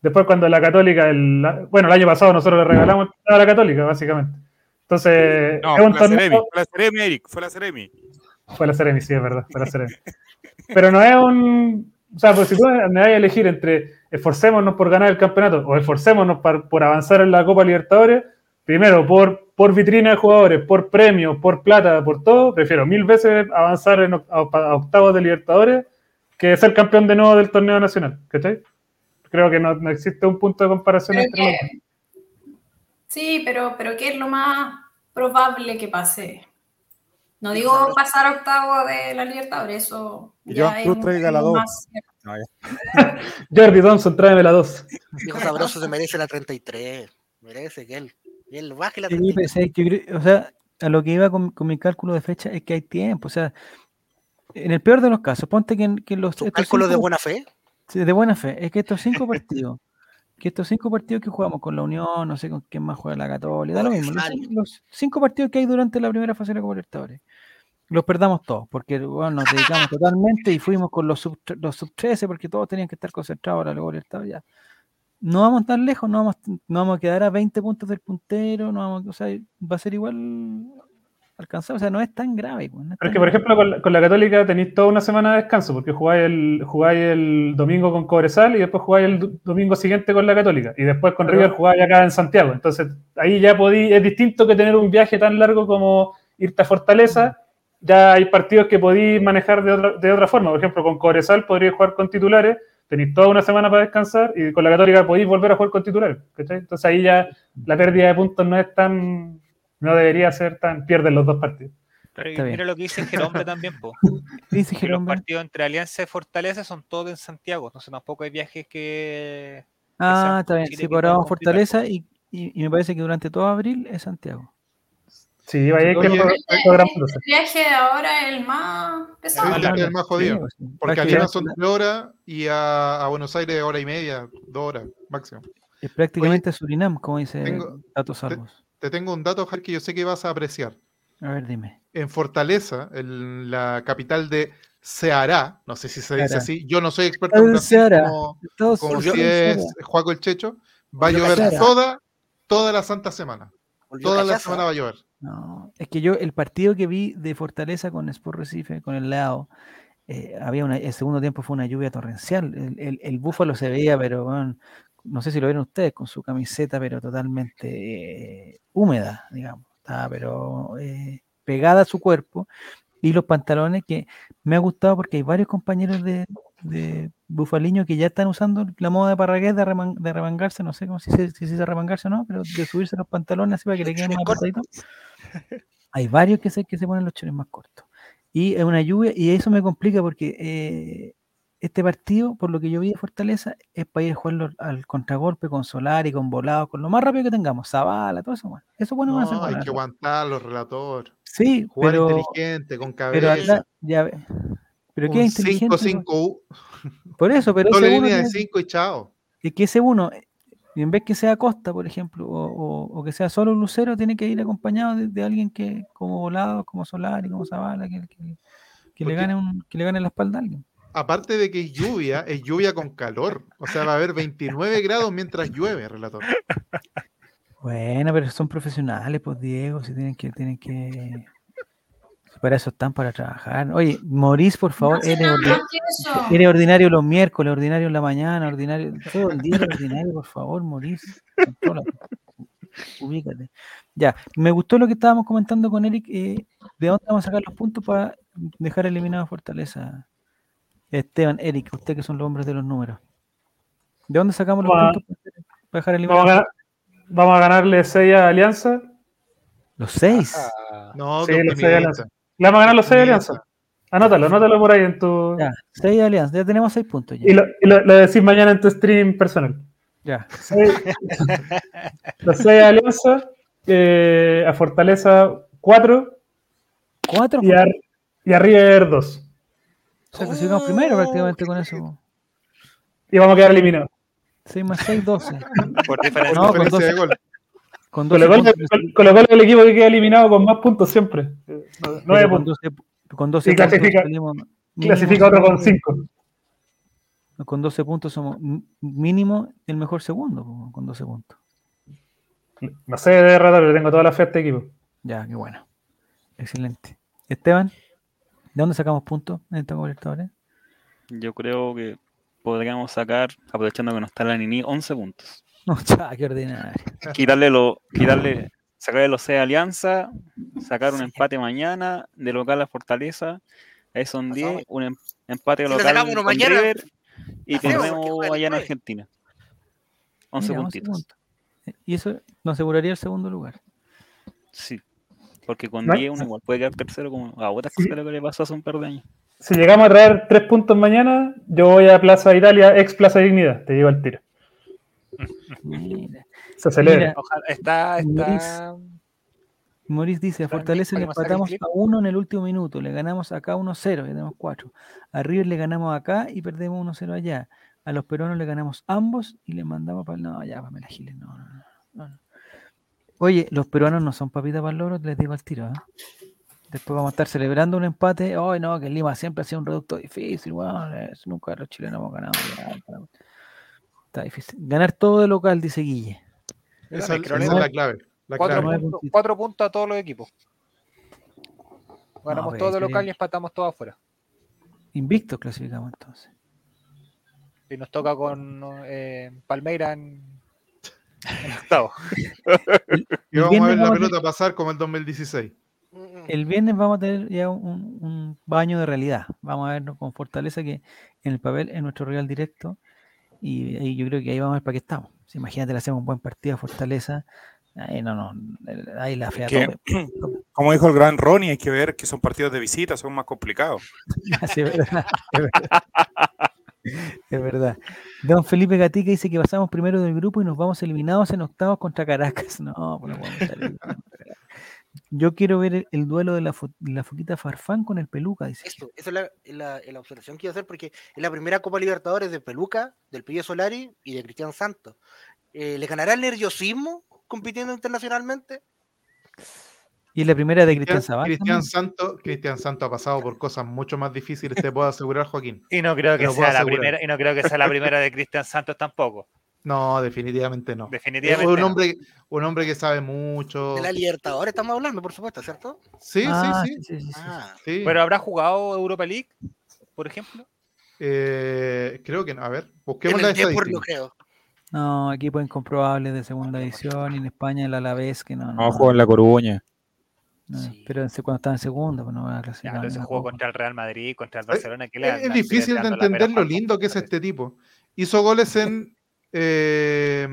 Después cuando la Católica, el, bueno, el año pasado nosotros le regalamos a la Católica, básicamente. Entonces, No, es fue un la Ceremi, fue la Ceremi, Eric, fue la Ceremi. Fue la Seremi, sí, es verdad, fue la Seremi. Pero no es un. O sea, pues si tú me vas a elegir entre esforcémonos por ganar el campeonato o esforcémonos par- por avanzar en la Copa Libertadores, primero por por vitrina de jugadores, por premios, por plata, por todo, prefiero mil veces avanzar en a, octavos de Libertadores que ser campeón de nuevo del torneo nacional. ¿Cachai? Creo que no, no existe un punto de comparación Pero entre que- Sí, pero, pero ¿qué es lo más probable que pase? No digo pasar a octavo de la Libertadores, eso es Cruz traiga la poco dos. más- No, ya. (laughs) Jordi Thompson, tráeme la 2. Viejo sabroso se merece la 33. Merece que él, que él baje la Sí, 33. pero sí, yo creo- o sea, a lo que iba con, con mi cálculo de fecha es que hay tiempo. O sea, en el peor de los casos, ponte que, en- que los. estos ¿Cálculo de cinco- buena fe? Sí, de buena fe. Es que estos cinco (laughs) partidos, que estos cinco partidos que jugamos con la Unión, no sé con quién más juega la Católica, da lo mismo. Los, cinco partidos que hay durante la primera fase de la Copa Libertadores, los perdamos todos, porque bueno, nos dedicamos (laughs) totalmente y fuimos con los sub, los sub 13, porque todos tenían que estar concentrados para la Copa Libertadores. Ya. No vamos tan lejos, no vamos, no vamos a quedar a 20 puntos del puntero, no vamos, o sea, va a ser igual alcanzado, o sea, no es tan grave. pues, no es Pero es tan que, por grave. ejemplo, con la, con la Católica tenéis toda una semana de descanso, porque jugáis el, jugáis el domingo con Cobresal y después jugáis el do- domingo siguiente con la Católica. Y después con Pero- River jugáis acá en Santiago. Entonces, ahí ya podí, es distinto que tener un viaje tan largo como irte a Fortaleza. Ya hay partidos que podéis manejar de otra, de otra forma. Por ejemplo, con Cobresal podríais jugar con titulares, tenéis toda una semana para descansar y con la Católica podéis volver a jugar con titulares. ¿cachai? Entonces ahí ya la pérdida de puntos no es tan, no debería ser tan, pierden los dos partidos. Pero Está y bien. mira lo que dice Jerombe también, po. (laughs) Dice que los partidos entre Alianza y Fortaleza son todos en Santiago, entonces tampoco hay viajes que... Ah, sean está bien. Sí, que por ahora. Fortaleza y, y, y me parece que durante todo abril es Santiago. Sí, vaya que Oye. El viaje de ahora es el más pesado. Es el- el más jodido. Sí, sí. Porque a Prácticamente- Lima son tres horas y a, a Buenos Aires hora y media, dos horas máximo. Es prácticamente Surinam, como dice tengo- Datos Salvos. Te tengo un dato, Jar, que yo sé que vas a apreciar. A ver, dime. En Fortaleza, en la capital de Ceará, no sé si se dice Ceará. así, yo no soy experto en Ceará. como, Todos como son si es. Juaco el Checho, va a llover toda, toda la santa semana. Toda la semana va a llover. No, es que yo, el partido que vi de Fortaleza con Sport Recife, con el Leao, eh, había una, el segundo tiempo fue una lluvia torrencial. El, el, el búfalo se veía, pero bueno, no sé si lo vieron ustedes, con su camiseta, pero totalmente eh, húmeda, digamos. Estaba, pero eh, pegada a su cuerpo. Y los pantalones que me ha gustado porque hay varios compañeros de, de bufaliño que ya están usando la moda de Parragués de, reman- de remangarse, no sé cómo si se, si se dice remangarse o no, pero de subirse los pantalones así para que le queden más apretaditos. Hay varios que se, que se ponen los chores más cortos. Y es una lluvia, y eso me complica porque eh, este partido, por lo que yo vi de Fortaleza, es para ir a jugarlo al contragolpe con Solar y con volados, con lo más rápido que tengamos, Zabala, todo eso. Bueno. Eso bueno van a hacer No, hay que aguantar los relatores. Sí, Jugar pero, inteligente, con pero cabeza. acá, ya ve- pero qué un inteligente. 5-5-U, Por eso, pero doble línea de tiene- 5 y chao. es que ese uno, y en vez que sea Costa, por ejemplo, o, o- o que sea solo Lucero, tiene que ir acompañado de, de alguien que, como Volado, como Solari, como Zavala, que, que- que le gane un, que le gane la espalda a alguien. Aparte de que es lluvia, es lluvia con calor. O sea, va a haber 29 grados mientras llueve, relator. Bueno, pero son profesionales, pues Diego, si tienen que, tienen que. Para eso están para trabajar. Oye, Morís, por favor, hace eres, ordinario los miércoles, ordinario en la mañana, ordinario todo el día, ordinario, por favor, Morís. Ubícate. Ya, me gustó lo que estábamos comentando con Eric. eh, ¿De dónde vamos a sacar los puntos para dejar eliminado Fortaleza? Esteban, Eric, usted que son los hombres de los números. ¿De dónde sacamos los Vamos a- puntos para dejar eliminado? Vamos a, a ganar- vamos a ganarle 6 a Alianza. Los seis. No, Sí, los 6 a. Alianza. Le vamos a ganar los 6 a. Alianza. Anótalo, anótalo por ahí en tu. Ya, seis alianzas, ya tenemos seis puntos. Ya. Y, lo, y lo- lo decís mañana en tu stream personal. Ya. Seis- (laughs) los 6 a Alianza, eh, a Fortaleza 4 ¿Cuatro? y a, y a River 2. O sea, clasificamos primero prácticamente con eso. Y vamos a quedar eliminados. 6 más 6, 12. Por diferencia. No, con diferencia 12, de gol. con Con 12 lo cual puntos. con- con lo cual el equipo que queda eliminado con más puntos siempre. Eh, pero 9 con puntos. 12, con 12 Y puntos clasifica- mínimo Clasifica otro con somos- 5. Con 12 puntos somos mínimo el mejor segundo, con 12 puntos. No sé de rato, pero tengo toda la fe a este equipo. Ya, qué bueno. Excelente. Esteban, ¿de dónde sacamos puntos en esta Copa Libertadores? Yo creo que podríamos sacar, aprovechando que no está la Nini, 11 puntos. (laughs) No, cha, qué ordinario. Quitarle, lo, quitarle sacar el Ocea Alianza, sacar un empate mañana, de local a Fortaleza, ahí son 10, un em- empate Si local uno con mañana, River y tenemos allá en jueves. Argentina. 11 Mira, 11 puntitos. puntos. Y eso nos aseguraría el segundo lugar. Sí, porque con No. 10 uno igual puede quedar tercero como a otras cosas lo que le pasó hace un par de años. Si llegamos a traer tres puntos mañana, yo voy a Plaza Italia, ex Plaza Dignidad, te digo al tiro. Mira. Se celebra. Mira, Ojalá, está, está. Maurice dice, a Fortaleza le ¿podemos sacar el empatamos a uno en el último minuto, le ganamos acá 1-0, y tenemos 4. A River le ganamos acá y perdemos 1-0 allá. A los peruanos le ganamos ambos y le mandamos para... No, ya, Pamela Giles, no, no, no, no. Oye, los peruanos no son papitas para el loro, les digo al tiro, ¿ah? Después vamos a estar celebrando un empate. Ay, no, que Lima siempre ha sido un reducto difícil, nunca los chilenos hemos ganado. ya, está- difícil. Ganar todo de local, dice Guille. Esa, esa es la clave. La Cuatro, clave. cuatro puntos a todos los equipos. Ganamos todo de sería- local y empatamos todo afuera. Invictos clasificamos entonces. Y nos toca con eh, Palmeira en, en octavo. Y vamos a ver la vamos a pelota pasar como el 2016. El viernes vamos a tener ya un, un baño de realidad. Vamos a vernos con fortaleza que en el papel es nuestro rival directo. Y ahí yo creo que ahí vamos a ver para qué estamos. Si imagínate, le hacemos un buen partido a Fortaleza. Ahí no, no, ahí la fea Que, tope. (clears throat) como dijo el gran Ronnie, hay que ver que son partidos de visita, son más complicados. (laughs) Sí, es verdad, es verdad. Es verdad. Don Felipe Gatica dice que pasamos primero del grupo y nos vamos eliminados en octavos contra Caracas. (laughs) No, pues no podemos estar eliminados contra Caracas. Yo quiero ver el, el duelo de la, la foquita Farfán con el Peluca, esa es la observación que iba a hacer porque es la primera Copa Libertadores de Peluca, del Pillo Solari y de Cristian Santos. Eh, ¿Le ganará el nerviosismo compitiendo internacionalmente? Y es la primera de Cristian Sabán. Cristian. Santo, Cristian Santo ha pasado por cosas mucho más difíciles, te puedo asegurar, Joaquín. Y no creo que sea la primera, y no creo que sea la primera de Cristian Santos tampoco. (laughs) No, definitivamente no. Definitivamente Es un no. hombre, un hombre que sabe mucho. De la Libertadores estamos hablando, por supuesto, ¿cierto? Sí, Ah, sí, sí. sí, sí, sí. Ah, sí. Pero habrá jugado Europa League, por ejemplo. Eh, creo que no. A ver, en busquemos la Depor estadística. no creo. No, equipos incomprobables de segunda división y en España el Alavés que no. No, jugó en La Coruña. No, Sí. Pero en- cuando estaba en segunda, pues no va a Ya, clasificar. jugó Copa. contra el Real Madrid, contra el Barcelona. que Es, difícil de entender lo lindo que es este tipo. Hizo goles en. eh,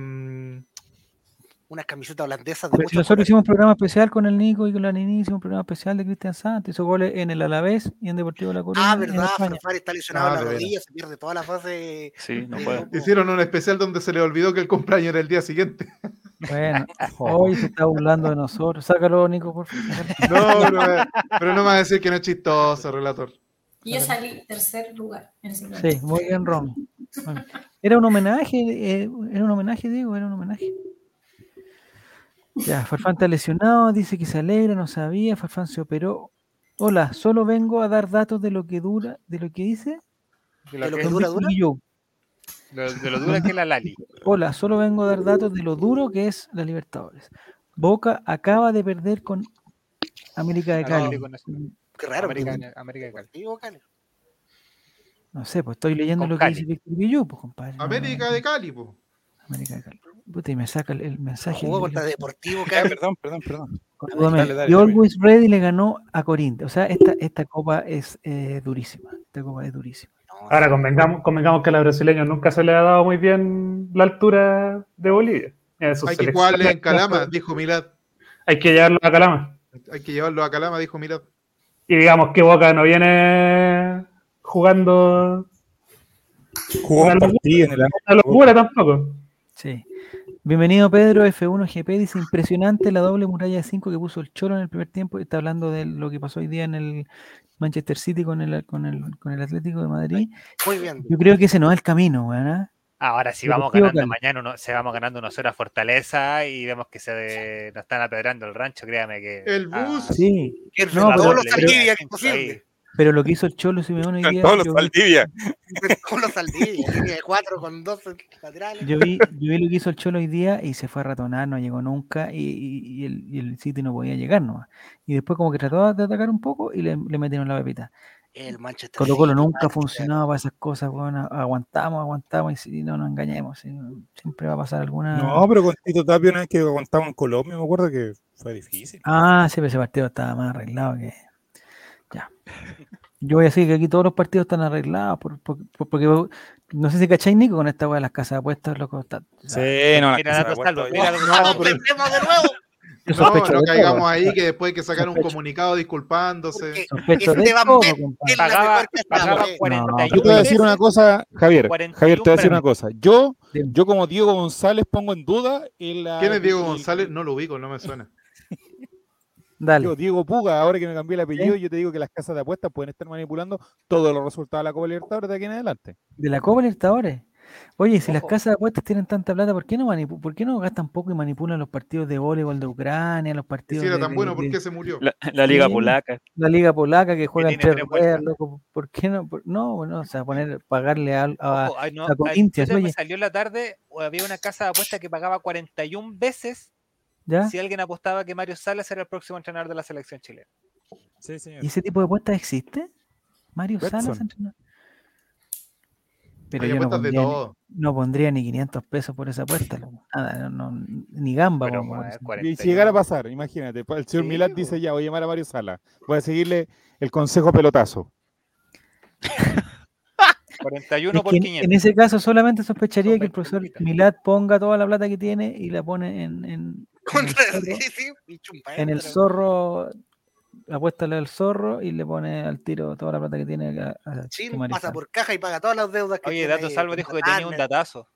Unas camisetas holandesas de nosotros colores. hicimos un programa especial con el Nico y con la Nini, hicimos un programa especial de Cristian Santos, hizo goles en el Alavés y en Deportivo La Coruña. Ah, verdad. Farfán está lesionado Ah, en la rodilla, se pierde toda la fase. Sí, no de puede. hicieron un especial donde se le olvidó que el cumpleaños era el día siguiente. (laughs) Bueno, (laughs) hoy se está burlando de nosotros. Sácalo, Nico, por favor. (laughs) No, pero, me- pero no me va a decir que no es chistoso, relator. Y yo salí tercer lugar en ese Sí, muy bien. Bueno, Era un homenaje, eh, era un homenaje, digo, era un homenaje. Ya, Farfán está lesionado, dice que se alegra, no sabía, Farfán se operó. Hola, solo vengo a dar datos de lo que dura, de lo que dice. De ¿De lo que- que dura, dura? Guillou. De- de lo dura que es la Lali. Hola, solo vengo a dar datos de lo duro que es la Libertadores. Boca acaba de perder con América de Cali. Atlético Nacional. Qué raro. América, porque- América de Cali. Digo, Cali. No sé, pues estoy leyendo Con lo que Cali. dice Víctor Guillou, pues compadre. América no, de Cali, po. América de Cali. Puta, y me saca el, el mensaje. Jugó contra Deportivo Ah, Cali. perdón, perdón, perdón. Dale, dale, y. Always Ready le ganó a Corinthians. O sea, esta, esta copa es eh, durísima. Esta copa es durísima. Ahora convengamos, convengamos que a los brasileños nunca se le ha dado muy bien la altura de Bolivia. Eh, Hay que jugarle en Calama, dijo Milad. Hay que llevarlo a Calama. Hay que llevarlo a Calama, dijo Milad. Y digamos que Boca no viene jugando Jugó un partido en el locura tampoco. Sí. Bienvenido Pedro, F1 GP. Dice impresionante la doble muralla de 5 que puso el Cholo en el primer tiempo. Está hablando de lo que pasó hoy día en el Manchester City con el, con el, con el Atlético de Madrid. Muy bien. Yo creo que ese no es el camino, weón. ¿ah? Ahora, si vamos ganando mañana, uno, se vamos ganando unos horas Fortaleza y vemos que se nos están apedrando el rancho, créame que. El ah, bus. Sí. Que No, no, pero- todos los pero- Saldivia que es posible. Pero lo que hizo el Cholo Simeone hoy día. Todos los Valdivia. Todos los Saldivia. Línea (laughs) de cuatro con dos laterales. Yo vi, yo vi lo que hizo el Cholo hoy día y se fue a ratonar, no llegó nunca y, y- y el, y el City no podía llegar nomás. Y después como que trató de atacar un poco y le, le metieron la pepita. El Manchester Colo Colo nunca Manchester. funcionaba para esas cosas, bueno, aguantamos, aguantamos y si no nos engañemos, si no- siempre va a pasar alguna... No, pero con Tito Tapia una vez que aguantaba en Colombia, me acuerdo que Fue difícil. Ah, sí, pero ese partido estaba más arreglado que. Yo voy a decir que aquí todos los partidos están arreglados. por- por- por- porque no sé si cacháis, Nico, con esta weá de las casas de apuestas, loco. Está, Sí, no, la casa de mira, No, pero- ¡Empecemos de nuevo! (laughs) Yo No, sospecho no caigamos todo. ahí que después hay que sacar un Sospecho. comunicado disculpándose. Sospecho de todo, Pagaba, pagaba apuestas. 41 Yo te voy a decir una cosa, Javier. 41 Javier, te voy a decir una cosa. Yo, yo como Diego González pongo en duda el, la- ¿Quién es Diego González? No lo ubico, no me suena. Dale. Yo, Diego Puga, ahora que me cambié el apellido, yo te digo que las casas de apuestas pueden estar manipulando todos los resultados de la Copa Libertadores de aquí en adelante. De la Copa Libertadores. Oye, si las casas de apuestas tienen tanta plata, ¿por qué no por qué no gastan poco y manipulan los partidos de voleibol de Ucrania, los partidos si era de, tan de- bueno, ¿por qué se murió? La, la liga Sí. polaca. la liga polaca que ruedas, vueltas. loco? ¿Por qué no? Por- no, bueno, o sea, poner, pagarle a, a- Ojo, ay, no, a ay, Corinthians, Twitter me oye, salió en la tarde, había una casa de apuestas que pagaba 41 veces ¿ya? si alguien apostaba que Mario Salas era el próximo entrenador de la selección chilena. Sí, señor. ¿Y ese tipo de apuestas existe? Mario Betson. Salas entrenador? Pero Hay yo no de pondría, ni, todo. no pondría ni 500 pesos por esa apuesta. Nada, no, no, ni gamba. Pero, bueno, eso. Y 41. si llegara a pasar, imagínate, pa- el señor Sí, Milad po. dice ya, voy a llamar a Mario Sala, voy a seguirle el consejo pelotazo. (laughs) 41 Es por que en, 500. en ese caso solamente sospecharía que el 20 profesor. Milad ponga toda la plata que tiene y la pone en, en, en el Contra zorro, sí, sí, en el zorro, apuéstale al zorro y le pone al tiro toda la plata que tiene a, a Chin, pasa por caja y paga todas las deudas que Oye, tiene Dato Salvo dijo que tenía un datazo.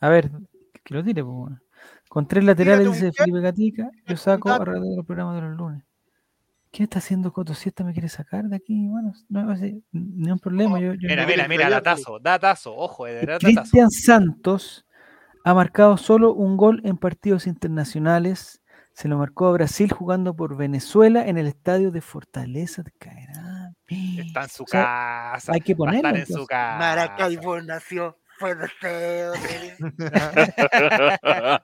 A ver, que lo tire, pues, bueno. Con tres laterales, dice Felipe Gatica, yo saco alrededor del programa de los lunes. ¿Qué está haciendo Coto? Si esta me quiere sacar de aquí, bueno, no es ni un problema. Yo, yo Mira, no- mira, mira, datazo, datazo, ojo, de verdad, datazo. Cristian Santos ha marcado solo un gol en partidos internacionales. Se lo marcó a Brasil jugando por Venezuela en el estadio de Fortaleza de Caerá. Está en su O sea, casa. hay que ponerlo, en su casa. Maracaibo nació. Fue deseo de- (laughs)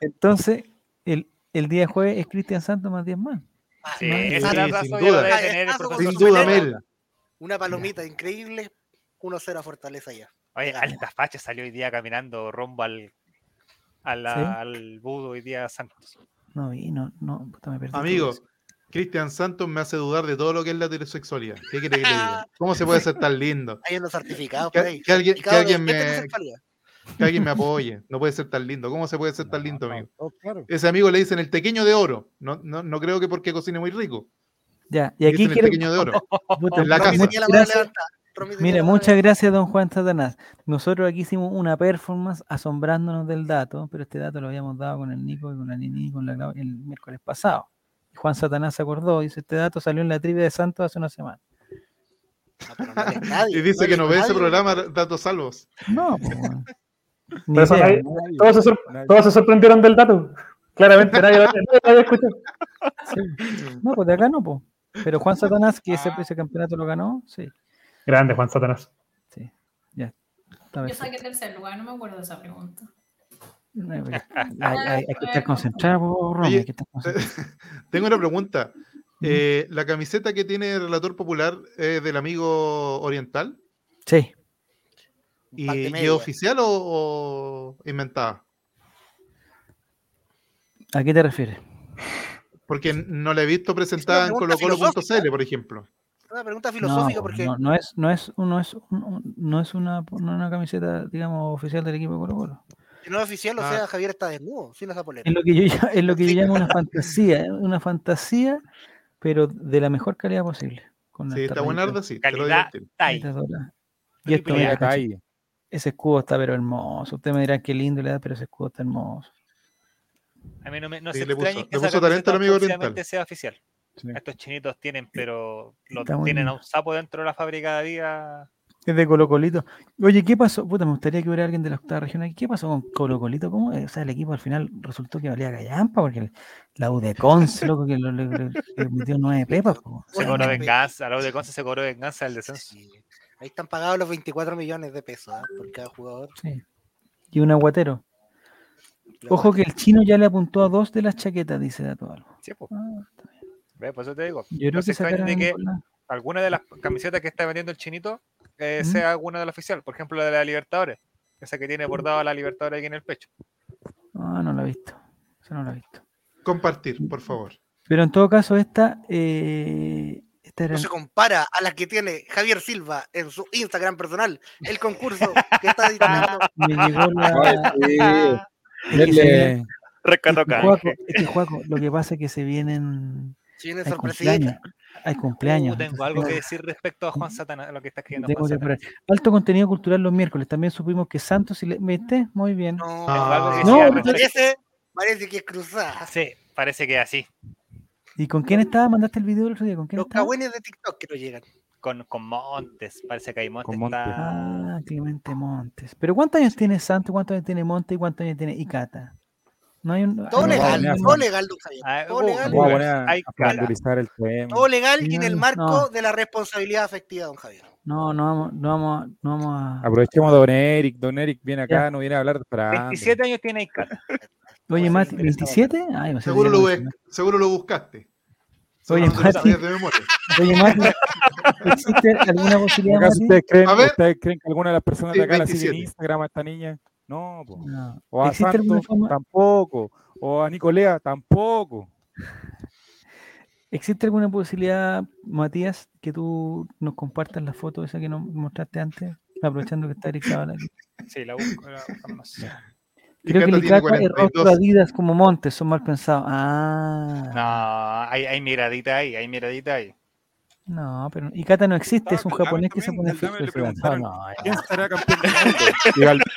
Entonces, el, el día jueves es Cristian Santos más 10 más. Sí, Sí, ese sin duda. Sin. Mel. Una palomita increíble. 1-0 a Fortaleza ya. Oye, Alta Facha salió hoy día caminando rumbo al, al, ¿Sí? al Budo hoy día Santos. No vi, no, no, puta, me perdí. Amigo. Cristian Santos me hace dudar de todo lo que es la heterosexualidad. ¿Qué quiere que le diga? (laughs) ¿Cómo se puede ser tan lindo? Hay unos certificados por ahí. que alguien- que alguien me-. Que alguien me apoye. No puede ser tan lindo. ¿Cómo se puede ser tan lindo, No, amigo? no, claro. Ese amigo le dicen el tequeño de oro. No, no, no creo que porque cocine muy rico. Ya, y Le aquí dicen el quiero. tequeño de oro. (laughs) en la casa. gracias. Mano muchas gracias, don Juan Satanás. Nosotros aquí hicimos una performance asombrándonos del dato, pero este dato lo habíamos dado con el Nico y con la Nini y con la Clau- el miércoles pasado. Y Juan Satanás se acordó, dice, este dato salió en la trivia de Santos hace una semana. No, pero no eres nadie, (laughs) Y dice que no ve ese nadie. programa Datos Salvos. No, pues, (laughs) eso idea. nadie- Nadie, todos, se sor- nadie. todos se sorprendieron del dato. Claramente nadie lo había escuchado. Sí. No, pues de acá no, pues. Pero Juan Satanás, que ese, Ah. ese campeonato lo ganó, sí, Grande, Juan Satanás. sí. Ya. Está Yo saqué tercer lugar, no me acuerdo de esa pregunta. Pero (laughs) Hay, hay- hay que estar concentrado, Romy, Oye, hay que estar concentrado. (laughs) Tengo una pregunta. Eh, ¿La camiseta que tiene el relator popular es del amigo oriental? Sí, ¿Y, es oficial o, o inventada? ¿a qué te refieres? Porque no la he visto presentada en colocolo.cl, por ejemplo. Una pregunta filosófica no, porque no, no es, no es, no es, no es una, no es una camiseta, digamos, oficial del equipo de Colo Colo. si no es oficial, o Ah. sea, Javier está desnudo, sin esa polera. Es lo que yo, es lo que yo llamo una (laughs) fantasía, ¿eh? una fantasía, pero de la mejor calidad posible. Con Sí, está buena rayita- Arda, sí. Calidad. Y esto, mira, ese escudo está pero hermoso. Usted me dirá que lindo le da, pero ese escudo está hermoso. A mí no, me, no Sí, se le puso- que le esa puso talento al camiseta amigo próximamente oriental. sea oficial. Sí. Estos chinitos tienen, pero lo, Está muy tienen a un sapo dentro de la fábrica de día. Es de Colo Colito. Oye, ¿qué pasó? Puta, me gustaría que hubiera alguien de la octava región aquí. ¿Qué pasó con Colo Colito? ¿Cómo? O sea, el equipo al final resultó que valía callampa porque el- la U de Conce, loco, que lo- le, le- le metió nueve pepas. po. Se cobró venganza, a la U de Conce se cobró venganza del descenso. Sí. Ahí están pagados los 24 millones de pesos ¿ah? por cada jugador. Sí. Y un aguatero. Ojo que el chino ya le apuntó a dos de las chaquetas, dice Dato Algo. Sí, pues, Ah, está bien. Ve, por eso te digo. Yo creo No se que sacaran de que alguna de las camisetas que está vendiendo el chinito eh, ¿Mm? sea alguna de la oficial. Por ejemplo, la de la Libertadores. Esa que tiene bordado a la Libertadores aquí en el pecho. Ah, no lo he visto. Eso no lo he visto. Compartir, por favor. Pero en todo caso, esta, eh. No se compara a la que tiene Javier Silva en su Instagram personal, el concurso que está diseñando. (laughs) Me llegó la. Sí. (laughs) Es que se viene- Rescato acá. Es que, Juaco, lo que pasa es que se vienen. Si viene Hay sorpresita. cumpleaños. Hay cumpleaños. Uh, tengo entonces algo que decir respecto a Juan Satana, a lo que está escribiendo Juan que. Alto contenido cultural los miércoles. También supimos que Santos y le... ¿Viste? Muy bien. No, Tengo algo que No, parece, parece que es cruzada. Sí, parece que así. ¿Y con quién estaba? ¿Mandaste el video el otro día? ¿Con quién Los estaba? cagüines de TikTok que no llegan. Con, con Montes, parece que hay Montes. Con Montes. está- Ah, Clemente Montes. ¿Pero cuántos años tiene Santos? ¿Cuántos años tiene Montes? ¿Y cuántos años tiene Icata? No hay un... Todo ah, no, legal, no, todo legal, don Javier. Ah, Todo uh, legal. Voy a poner a, Hay a cara. profundizar el tema. Todo legal y en el marco no. de la responsabilidad afectiva, don Javier. No, no vamos, no vamos, no vamos a... Aprovechemos a Don Eric. Don Eric viene acá, Ya. no viene a hablar de Fran. 27 años tiene Icata. (laughs) Oye, Mati, interesado. ¿27? Ay, no sé, Seguro lo, ¿no? seguro lo buscaste. Oye, Mati. Oye, Mati, ¿existe alguna posibilidad, ustedes creen, ustedes creen que alguna de las personas Sí, de acá la sigue en 27. Instagram a esta niña? No, po. No. O a ¿Existe alguna Santos, tampoco. O a Nicolea, tampoco. ¿existe alguna posibilidad, Matías, que tú nos compartas la foto esa que nos mostraste antes? Aprovechando que está Eric Zavala aquí. Sí, la busco. la buscamos. (laughs) Y Creo que Cata el tiene Icata es rostro 42. Adidas como Montes, son mal pensados. Ah, No, hay, hay miradita ahí, hay miradita ahí. No, pero Icata no existe, es un japonés que se pone filtro. preguntaron No, no, ¿Quién será campeón del mundo? (laughs)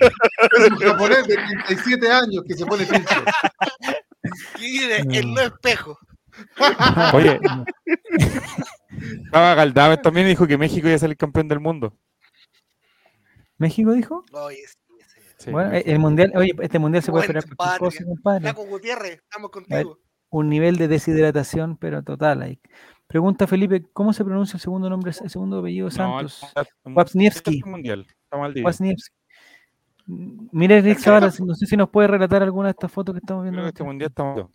Es un japonés de 37 años que se pone filtro. En no espejo. (laughs) Oye, estaba Galdames también y dijo que México iba a ser el campeón del mundo. ¿México dijo? Oye, sí, sí. Sí. Bueno, el mundial, oye, este mundial se puede esperar cualquier cosa, patria. compadre. Flaco Gutiérrez, estamos contigo. Un nivel de deshidratación, pero total. ahí. Pregunta Felipe, ¿cómo se pronuncia el segundo nombre, el segundo apellido de No, Santos? Wapniewski. mundial. Mm, Mira, Eric Zavala, no sé si nos puede relatar alguna de estas fotos que estamos viendo. Creo que este mundial está mal.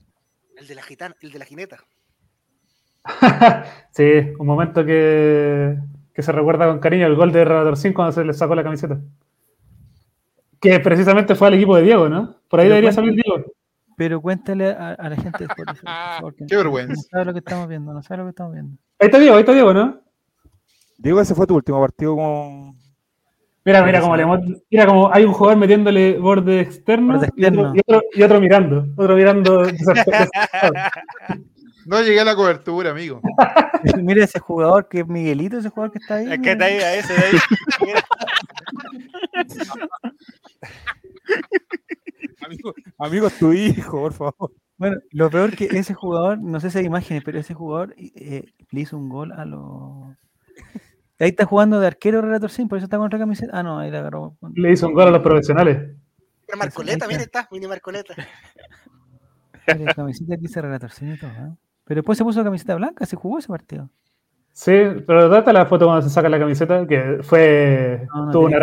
El de la gitana, el de la jineta. (laughs) Sí, un momento que, que se recuerda con cariño el gol de Relator 5 cuando se le sacó la camiseta. Que precisamente fue al equipo de Diego, ¿no? Por ahí debería salir Diego. Pero cuéntale a, a la gente de Spotify, por (laughs) favor, que Qué No vergüenza. sabe lo que estamos viendo, no sabe lo que estamos viendo. Ahí está Diego, ahí está Diego, ¿no? Diego, ese fue tu último partido con. Mira, mira cómo le mira como hay un jugador metiéndole borde externo, Borde y, otro, externo. y otro- y otro mirando, otro mirando. (laughs) No llegué a la cobertura, amigo. (laughs) Mira ese jugador que es Miguelito, ese jugador que está ahí. Es que está ahí, a ese de ahí. Amigo, amigo, es tu hijo, por favor. Bueno, lo peor que ese jugador, no sé si hay imágenes, pero ese jugador eh, le hizo un gol a los. (laughs) Ahí está jugando de arquero Relator por eso está con otra camiseta. Ah, no, ahí la agarró. Le hizo un gol a los profesionales. Marcoleta, mira, está, mini Marcoleta. (laughs) La camiseta que Relator Sin y todo, ¿eh? Pero después se puso camiseta blanca, se jugó ese partido. Sí, pero date la foto cuando se saca la camiseta, que fue. No, no tuvo, una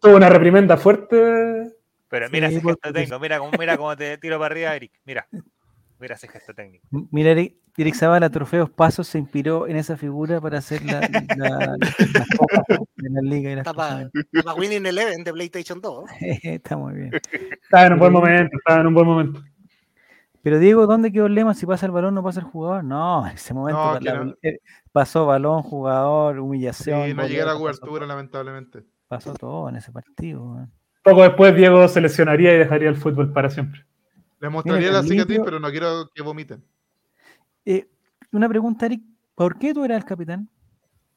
tuvo una reprimenda fuerte. Pero mira Sí, ese porque- gesto técnico, mira cómo, mira cómo te tiro para arriba, Eric. Mira, mira ese gesto técnico. Mira, Eric, Eric Zavala, Trofeos Pasos, se inspiró en esa figura para hacer la, la, (laughs) las copas de la liga y las Está Winning Eleven de PlayStation 2. (laughs) Está muy bien. Estaba en un buen momento, estaba en un buen momento. Pero Diego, ¿dónde quedó el lema? Si pasa el balón, no pasa el jugador. No, en ese momento No, pa- que la- no. eh, pasó balón, jugador, Sí, humillación. no llegué a la pasó- cobertura, lamentablemente. Pasó, todo en ese partido. weón. Poco después Diego se lesionaría y dejaría el fútbol para siempre. Les mostraría Mira, la cicatriz, pero no quiero que vomiten. Eh, una pregunta, Eric. ¿Por qué tú eras el capitán?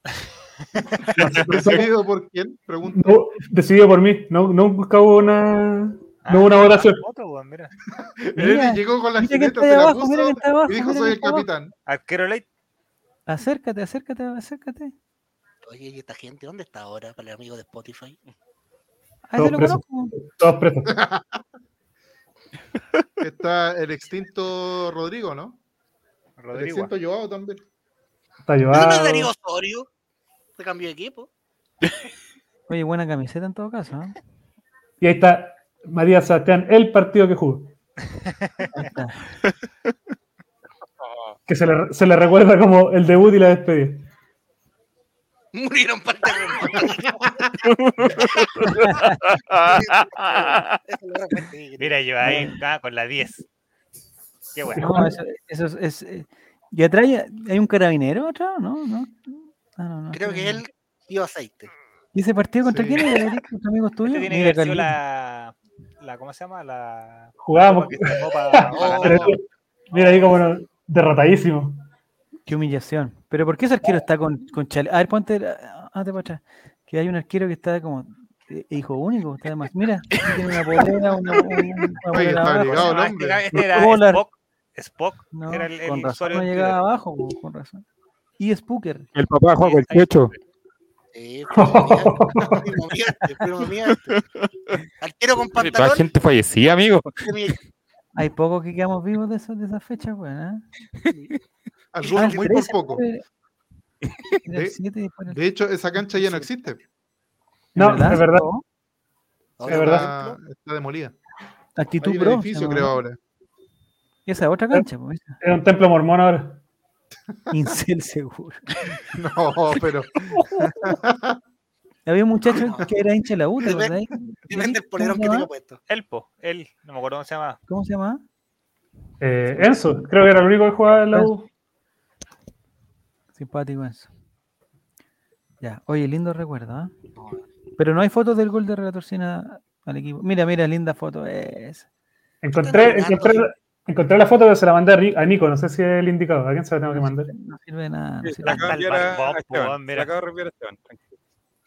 (laughs) ¿Decidido por quién? Pregunto. No, decidido por mí, no, hubo una, no hubo una Ah, votación. (laughs) llegó con la jineta, se la puso abajo, y dijo soy el está abajo". capitán. Arquero late. Acércate, acércate, acércate. Oye, ¿y esta gente dónde está ahora para el amigo de Spotify? Ah, Todos presos. conozco. Todos presos. (laughs) Está el extinto Rodrigo, ¿no? El Rodrigo. extinto Joao también. Está ¿De dónde es llevado. Darío Osorio? Se cambió de equipo. (laughs) Oye, buena camiseta en todo caso. ¿eh? Y ahí está Matías Sebastián, el partido que jugó. Ahí está. (laughs) Que se le, se le recuerda como el debut y la despedida. Murieron para (laughs) Mira, yo ahí ah, con la 10. Qué bueno. No, eso, eso es, es, eh, ¿Y atrás hay- un carabinero atrás? ¿No? ¿No? Ah, no, no, Creo que no. él dio aceite. ¿Y ese partido contra Sí. quién era? ¿Contra amigos tuyos? Este tiene que haber la, la. ¿Cómo se llama? La. Jugábamos. (laughs) Mira ahí como derrotadísimo. Qué humillación. ¿Pero por qué ese arquero está con, con chale? A ver, ponte, la- hazte para atrás. Que hay un arquero que está como eh, hijo único. Está de más. Mira, tiene una polera, una, una, una (laughs) polera está abajo. obligado el Ah, hombre. este, era. Spock. Spock No, era el, el con razón usuario no llegaba abajo, po, con razón. Y Spooker. El papá juega con el. Sí, (laughs) este. Arquero con pantalón. gente fallecía, amigo. Hay pocos que quedamos vivos de, esos, de esas fechas, weón. ¿eh? Algunos muy por 13 poco. fue- era el De- 7 y después el- De hecho, esa cancha ya no existe. No, es verdad. No, Es verdad. Está demolida. Actitud Hay un edificio, creo, ahora. Esa es otra cancha, pues. Es un templo mormón ahora. (laughs) Incel seguro. (laughs) No, pero (laughs) Había un muchacho que era hincha de la U, ¿te Depende- acordás? Depende del ¿Cómo polerón se que tenga puesto. Elpo, él, no me acuerdo cómo se llama. ¿Cómo se llama? Eh, Enzo, creo que era el único que jugaba en la U. Simpático eso. Ya, oye, lindo recuerdo, ¿ah? Pero no hay fotos del gol de Relator Cena al equipo. Mira, mira, linda foto es. Encontré, encontré, encontré la foto que se la mandé a Nico, no sé si es el indicado. ¿A quién se la tengo que mandar? No sirve de nada. no sirve la de nada. mira. la acaba de enviar a Esteban. tranquilo.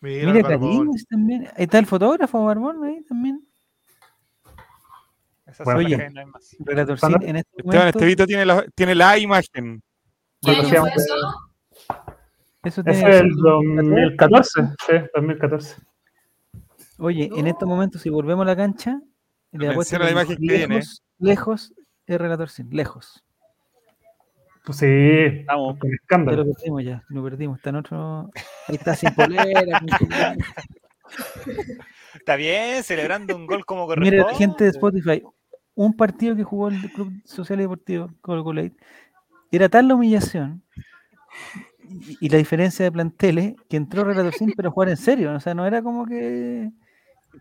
mira. Cariños también. Ahí está el fotógrafo Barbón ahí también. Esa Bueno, oye, no hay más. Relator Cuando- Cena en este Esteban momento. Estevito tiene la, tiene la imagen. ¿Qué fue eso? Eso tiene es que ser el 2014. Sí, 2014. Oye, en estos momentos, si volvemos a la cancha, le la imagen que viene. lejos, lejos es Relator Cena, lejos. Pues sí, Estamos. con escándalo. lo perdimos ya, lo perdimos. Está en otro. Ahí está sin polera. (laughs) Está bien, celebrando un gol como Mira, corresponde. gente de Spotify, un partido que jugó el Club Social y Deportivo Colo era tal la humillación y, y la diferencia de planteles que entró Relator Sin, pero jugar en serio. O sea, no era como que.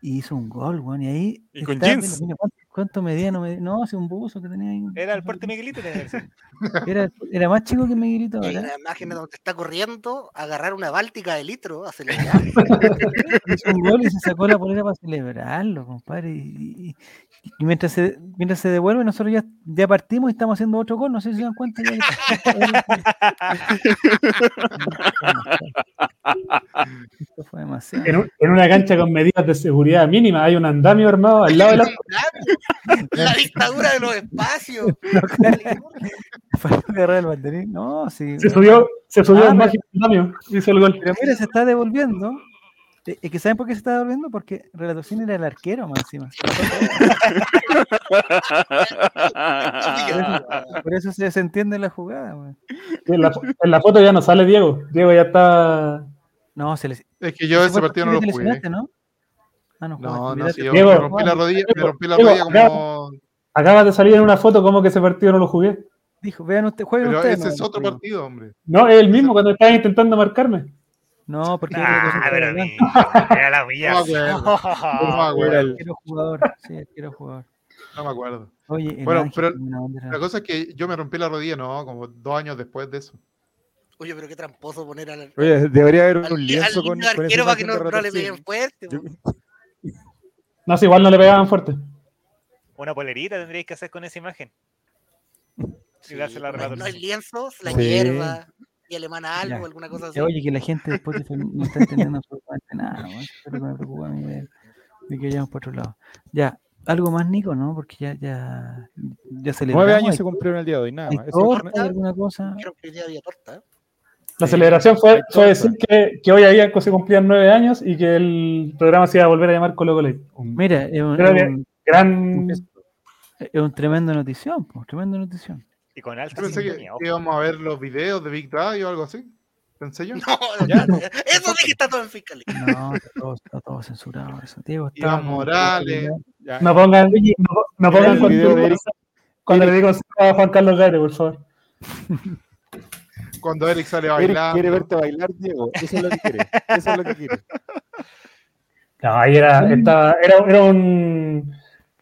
y hizo un gol, weón. Y ahí. Y con jeans. ¿Cuánto, medía? No, medía- no, hace un buzo que tenía ahí. Era el puerto Miguelito. (laughs) Era, era más chico que Miguelito Y hay una imagen donde está corriendo a agarrar una báltica de litro a celebrar. (laughs) hizo un gol y se sacó la polera para celebrarlo, compadre. Y, y- y mientras, se, mientras se devuelve, nosotros ya, ya partimos y estamos haciendo otro gol. No sé si se dan cuenta. ya- (laughs) Esto fue demasiado. En, un- en una cancha con medidas de seguridad mínima hay un andamio armado al lado de la. (laughs) La dictadura de los espacios. Para agarrar el banderín. No, sí. Se subió, se subió Ah, mágico hizo el gol. Pero mira, se está devolviendo. Eh, Es que ¿saben por qué se está devolviendo? Porque Relator Cine era el arquero más encima. (laughs) Se. Por eso se desentiende la jugada. En la, en la foto ya no sale Diego. Diego ya está. No, se les. Es que yo ese fue partido no lo jugué. Ah, no, No, no, si yo Diego, me rompí la rodilla, me rompí la Diego, rodilla acá- como. Acaba de salir en una foto como que ese partido no lo jugué. Dijo, vean ustedes, jueguen Pero ustedes. ese no, es no otro juego. partido, hombre. No, es el mismo cuando estaba intentando marcarme. No, porque Ah, pero era amigo, era la humillación. No me acuerdo. (laughs) el arquero jugador. Sí, arquero jugador. No me acuerdo. Oye, Bueno, Ángel pero. La cosa es que yo me rompí la rodilla, no, como dos años después de eso. Oye, pero qué tramposo poner al, Oye, debería haber al, un lienzo al con, esa arquero para que no, no le peguen fuerte. Yo-. No, si igual no le pegaban fuerte. Una polerita tendríais que hacer con esa imagen. Y dársela a No no hay lienzos, la Sí. hierba y alemana algo, Ya. alguna cosa así. Que, Oye, que la gente de Spotify no está entendiendo absolutamente nada. ¿no? Eso es lo que me preocupa a mí de, de que vayamos por otro lado. Ya, algo más, Nico, ¿no? Porque ya, ya, ya celebramos. Nueve años ¿Hay- se cumplieron el día de hoy, nada ¿Hay más. Alguna cosa? Creo que hoy día había torta. La celebración fue, fue decir que, que hoy había se cumplían nueve años y que el programa se iba a volver a llamar Colo Colo. Mira, es un, un- gran. es un tremendo notición, pues, tremendo notición. Y con alta pensé que, íbamos a ver los videos de Big Daddy o algo así. Pensé yo. (laughs) No, no, no, (laughs) eso sí que está todo en fiscalía. No, está todo, está todo censurado eso. Iván estaba- Morales. ya. No pongan, no, no pongan cuando, de cuando le digo a Juan Carlos Gaire, por favor. (laughs) Cuando Eric sale Eric bailando. quiere verte bailar, Diego. Eso es lo que quiere. Eso es lo que quiere. (laughs) No, ahí era, estaba, era, era un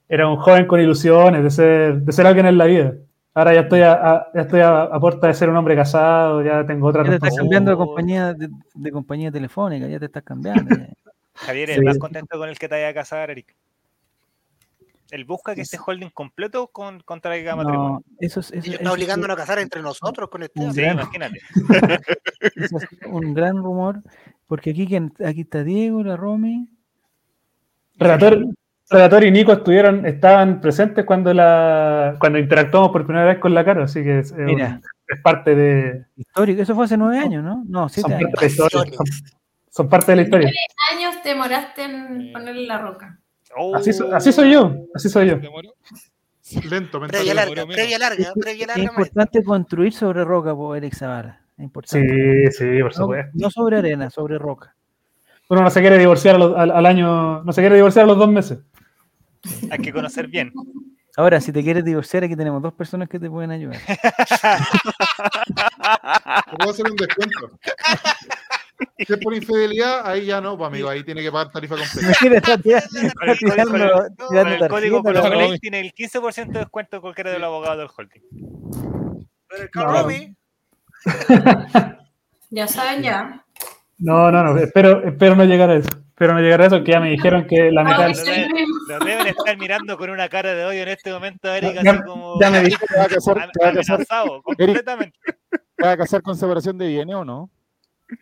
era un joven con ilusiones de ser, de ser alguien en la vida. Ahora ya estoy a, a- ya estoy a, a puerta de ser un hombre casado, ya tengo otra Ya te estás cambiando de compañía, de, de compañía telefónica, ya te estás cambiando. ya. Javier, Sí. ¿el más contento con el que te vaya a casar, Eric? Él busca que este holding completo con, contraiga matrimonio. No, eso es, eso, obligándonos a casar entre nosotros con este. Sí, imagínate. (laughs) eso es un gran rumor, porque aquí, ¿quién- aquí está Diego, la Romy. Relator, Relator y Nico estuvieron, estaban presentes cuando la cuando interactuamos por primera vez con la cara, así que es, es un- Mira. es parte de Histórico, eso fue hace nueve años, ¿no? No, son siete parte, años. de la historia, son, son parte de la historia. años te demoraste en ponerle la roca. Así, so- así soy yo, así soy yo. (laughs) Lento, Previa mental. larga, previa larga, previa Es larga. importante construir sobre roca, por Eric Zavala. Es importante. Sí, sí, por No, supuesto. no sobre arena, sobre roca. Uno no se quiere divorciar al, al año, no se quiere divorciar a los dos meses. Hay que conocer bien. Ahora, si te quieres divorciar, aquí tenemos dos personas que te pueden ayudar. (laughs) Te puedo hacer un descuento. (laughs) Si es por infidelidad, ahí ya no, pues amigo, ahí tiene que pagar tarifa completa. Está el código, tirando- con tirando el código tarjeta, Colo la- Play tiene el 15% de descuento en cualquiera de los abogados del holding. Pero el (laughs) Ya saben, ya. No, no, no, espero, espero no llegar a eso. Espero no llegar a eso, que ya me dijeron que la mitad. que. Los deben estar mirando con una cara de odio en este momento, Eric, Ya- así como ya me dijeron. (laughs) ¿Te vas a casar, completamente. te vas a casar con separación de bienes o no?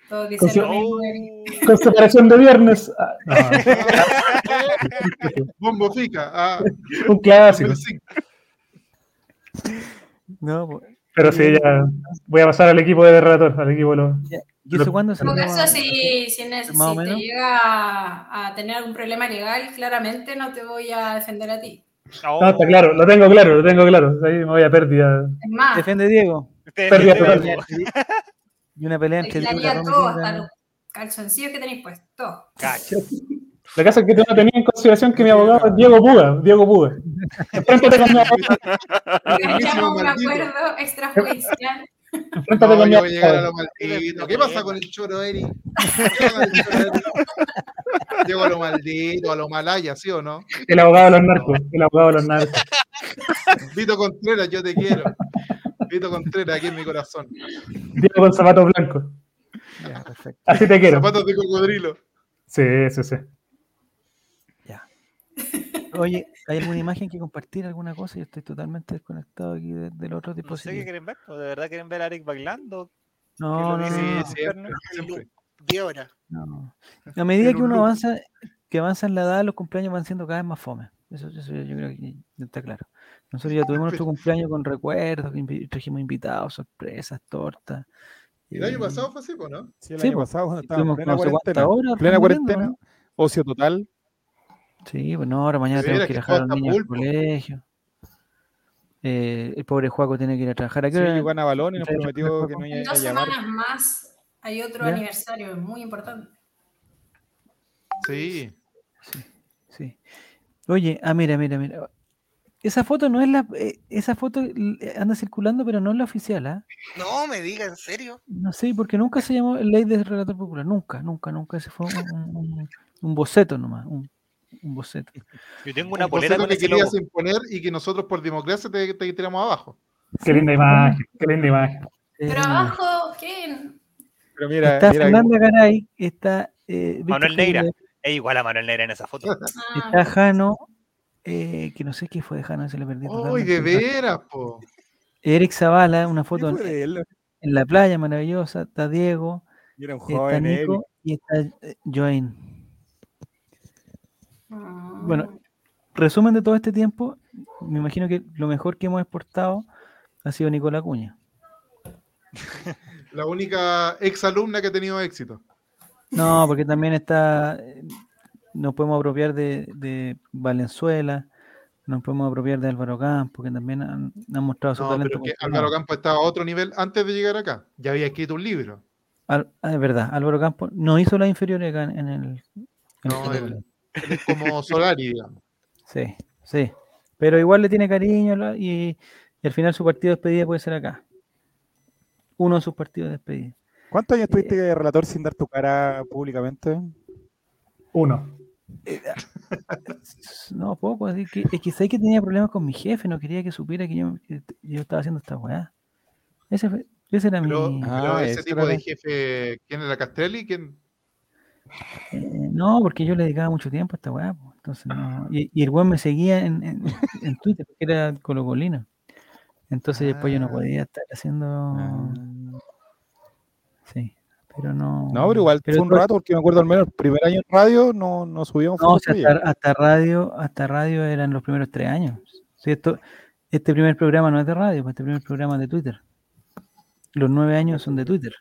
Todos dicen Con lo mismo. Eric. Con separación de viernes. Ah, (laughs) no, Bombo fica. Ah, (laughs) un clásico. No, pues, Pero sí, ya voy a pasar al equipo de relator, al equipo de los. ¿Y eso cuándo En todo salió? caso, si, si, si te llega a, a tener algún problema legal, claramente no te voy a defender a ti. Oh, No, está claro, lo tengo claro, lo tengo claro. Ahí me voy a pérdida. Es más, Defiende Diego. Pérdida total. Y una pelea entre la Romy todo, hasta los calzoncillos que tenéis puestos. Cacho. Que pasa es que tú no tenías en consideración que mi abogado es Diego Puga. Diego Puga. Enfréntate con mi abogado. Echamos un acuerdo extrajudicial. Enfréntate No, con mi abogado. lo maldito. ¿Qué pasa con el choro, Eri? ¿Qué pasa con el choro, Eri? Llego a lo maldito, a lo malaya, ¿sí o no? El abogado de los narcos. El abogado de los narcos. Vito Contreras, yo te quiero. Vito Contreras, aquí en mi corazón. Diego con zapatos blancos. Ya, perfecto. Así te quiero. Zapatos de cocodrilo. Sí, sí, sí. Oye, ¿hay alguna imagen que compartir? ¿Alguna cosa? Yo estoy totalmente desconectado aquí de- del otro No sé qué dispositivo. quieren ver. ¿o ¿De verdad quieren ver a Eric bailando? No, no, no, Sí, no, siempre, siempre. 10 horas. no. A medida que un uno avanza, que avanza en la edad, los cumpleaños van siendo cada vez más fome. Eso, eso yo creo que ya está claro. Nosotros ya tuvimos nuestro cumpleaños con recuerdos, trajimos invitados, sorpresas, tortas. Y el año eh, pasado fue así, pues, ¿no? Sí, el Sí, año pues, pasado, cuando estaba en plena no cuarentena. horas Plena cuarentena, ¿no? ocio total. Sí, pues no, ahora mañana tenemos que ir a dejar a los niños al colegio. Eh, el pobre Juaco tiene que ir a trabajar. ¿A qué Sí, hora- Juan y nos ¿Ustedes prometió que no iba En a dos llamar. semanas más hay otro ¿Ya? aniversario muy importante. Sí. Sí. Oye, ah, mira, mira, mira. Esa foto no es la. eh, esa foto eh, anda circulando, pero no es la oficial, ¿ah? No me diga, ¿en serio? No sé, porque nunca se llamó Ley de Relator Popular. Nunca, nunca, nunca. Ese fue un, un- un- un boceto nomás. Un, un boceto. Yo tengo una Un polera con que ese logo. querías imponer y que nosotros por democracia te, te tiramos abajo. Qué linda imagen, qué linda imagen. Eh, Pero abajo, ¿qué? Pero mira, está mira, Fernanda Garay, está. eh, Manuel Neira. Es igual a Manuel Neira en esa foto. Ah, Está Jano, eh, que no sé qué fue de Jano, se le perdió. ¡Uy, de veras, po! Eric Zavala, una ¿qué foto en, la playa maravillosa. Está Diego, Era un está joven. Nico y está eh, Joaín. ah. Bueno, resumen de todo este tiempo, me imagino que lo mejor que hemos exportado ha sido Nicola Cuña. (laughs) La única ex alumna que ha tenido éxito. No, porque también está, nos podemos apropiar de, de Valenzuela, nos podemos apropiar de Álvaro Campos, que también han, han mostrado su No, talento. pero que. Álvaro Campos estaba a otro nivel antes de llegar acá. Ya había escrito un libro. Al- ah, es verdad, Álvaro Campos no hizo las inferiores acá en, en el... en el No, él es como (laughs) Solari, digamos. Sí, sí. Pero igual le tiene cariño y, y al final su partido de despedida puede ser acá. Uno de sus partidos de despedida. ¿Cuántos años estuviste de relator sin dar tu cara públicamente? Uno. (laughs) No, poco. Es que, es que sabía que tenía problemas con mi jefe, no quería que supiera que yo, que yo estaba haciendo esta weá. Ese, fue- ese era Pero, mi. pero Ah, ese tipo era- de jefe, ¿quién era Castelli? ¿Quién? Eh, no, porque yo le dedicaba mucho tiempo a esta weá. Entonces no. Y, y el weón me seguía en, en, en Twitter, porque era colocolino. Entonces después yo no Ah. podía estar haciendo. Ah. Sí, pero no. No, pero igual pero fue un rato, porque me acuerdo al menos el primer año en radio no, no subíamos No, o sea, hasta, hasta radio, hasta radio eran los primeros tres años. Sí, esto, este primer programa no es de radio, pues este primer programa es de Twitter. Los nueve años son de Twitter.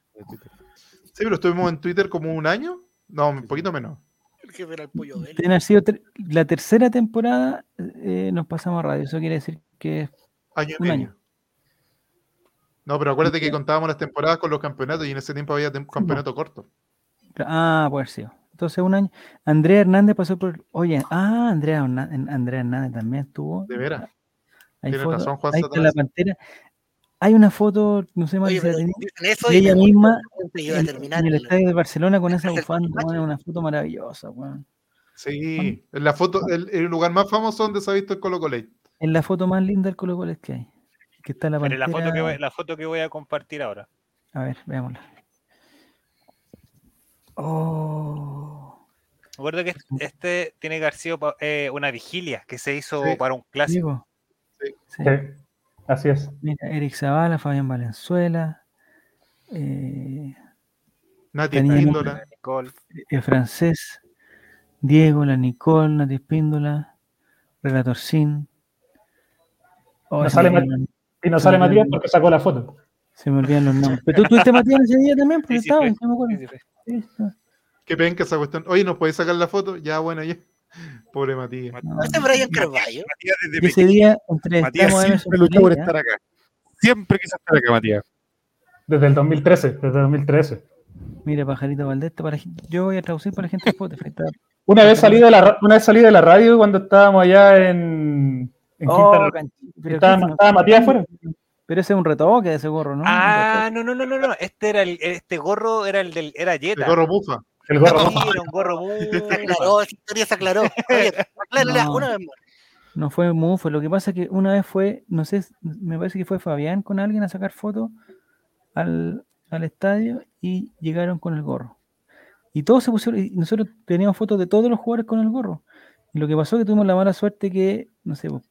Sí, pero estuvimos en Twitter como un año. No, un poquito menos. El jefe era el pollo de él. Sido la tercera temporada eh, nos pasamos a radio. Eso quiere decir que es Año y un medio. año. No, pero acuérdate que contábamos las temporadas con los campeonatos y en ese tiempo había campeonato corto. Ah, puede ser. Entonces un año. Andrea Hernández pasó por. Oye, ah, Andrea, Andrea Hernández también estuvo. De veras. Hay Tienes fotos. razón, Juan Ahí está Satanás. la pantera. Hay una foto, no sé más Oye, dicen eso de ella me misma en, el estadio de Barcelona con esa bufanda. weón, una foto maravillosa, weón. Sí, en la foto, el, el lugar más famoso donde se ha visto el Colo Colo. Es la foto más linda del Colo Colo que hay. Que está la foto, que voy, la foto que voy a compartir ahora. A ver, veámosla. Oh. Recuerdo que este, este tiene que haber sido pa- eh, una vigilia que se hizo Sí. para un clásico. Sí. sí. Sí, así es. Mira, Eric Zavala, Fabián Valenzuela, eh, Nati Espíndola. Nicole. el francés, Diego, la Nicole, Nati Espíndola, Relator Sin. Oh, No sale Y no sale Matías porque sacó la foto. se me olvidan los nombres. Pero tú tuviste Matías ese día también, porque Sí, estaba, no me acuerdo. Sí, sí, fue. Sí, está. Qué penca esa cuestión. Oye, ¿nos podéis sacar la foto? Ya, bueno, ya. Pobre Matías. No, Este Brian Carvalho. Matías desde ese día Matías a Emerson siempre luchó por estar acá. Siempre quiso estar acá, Matías. Desde el 2013, desde el 2013. Mira, Pajarito Valdés, está para, yo voy a traducir para la gente de Spotify. está- Una vez salí de la, una vez salí de la radio cuando estábamos allá en, en Oh, Quinta can- pero Estaba- Cristian, estaba Matías afuera. Pero ese es un retoque de ese gorro, ¿no? Ah, no, no, no, no, no. Este era el, este gorro era el del, era El Jetta. gorro bufa. El gorro. Sí, era un gorro muy. (laughs) Se aclaró, esa historia se aclaró. Aclárala (laughs) No. una vez más. No fue Mufo, lo que pasa es que una vez fue, no sé, me parece que fue Fabián con alguien a sacar fotos al, al estadio y llegaron con el gorro. Y todos se pusieron, y nosotros teníamos fotos de todos los jugadores con el gorro. Y lo que pasó es que tuvimos la mala suerte que, no sé, pues,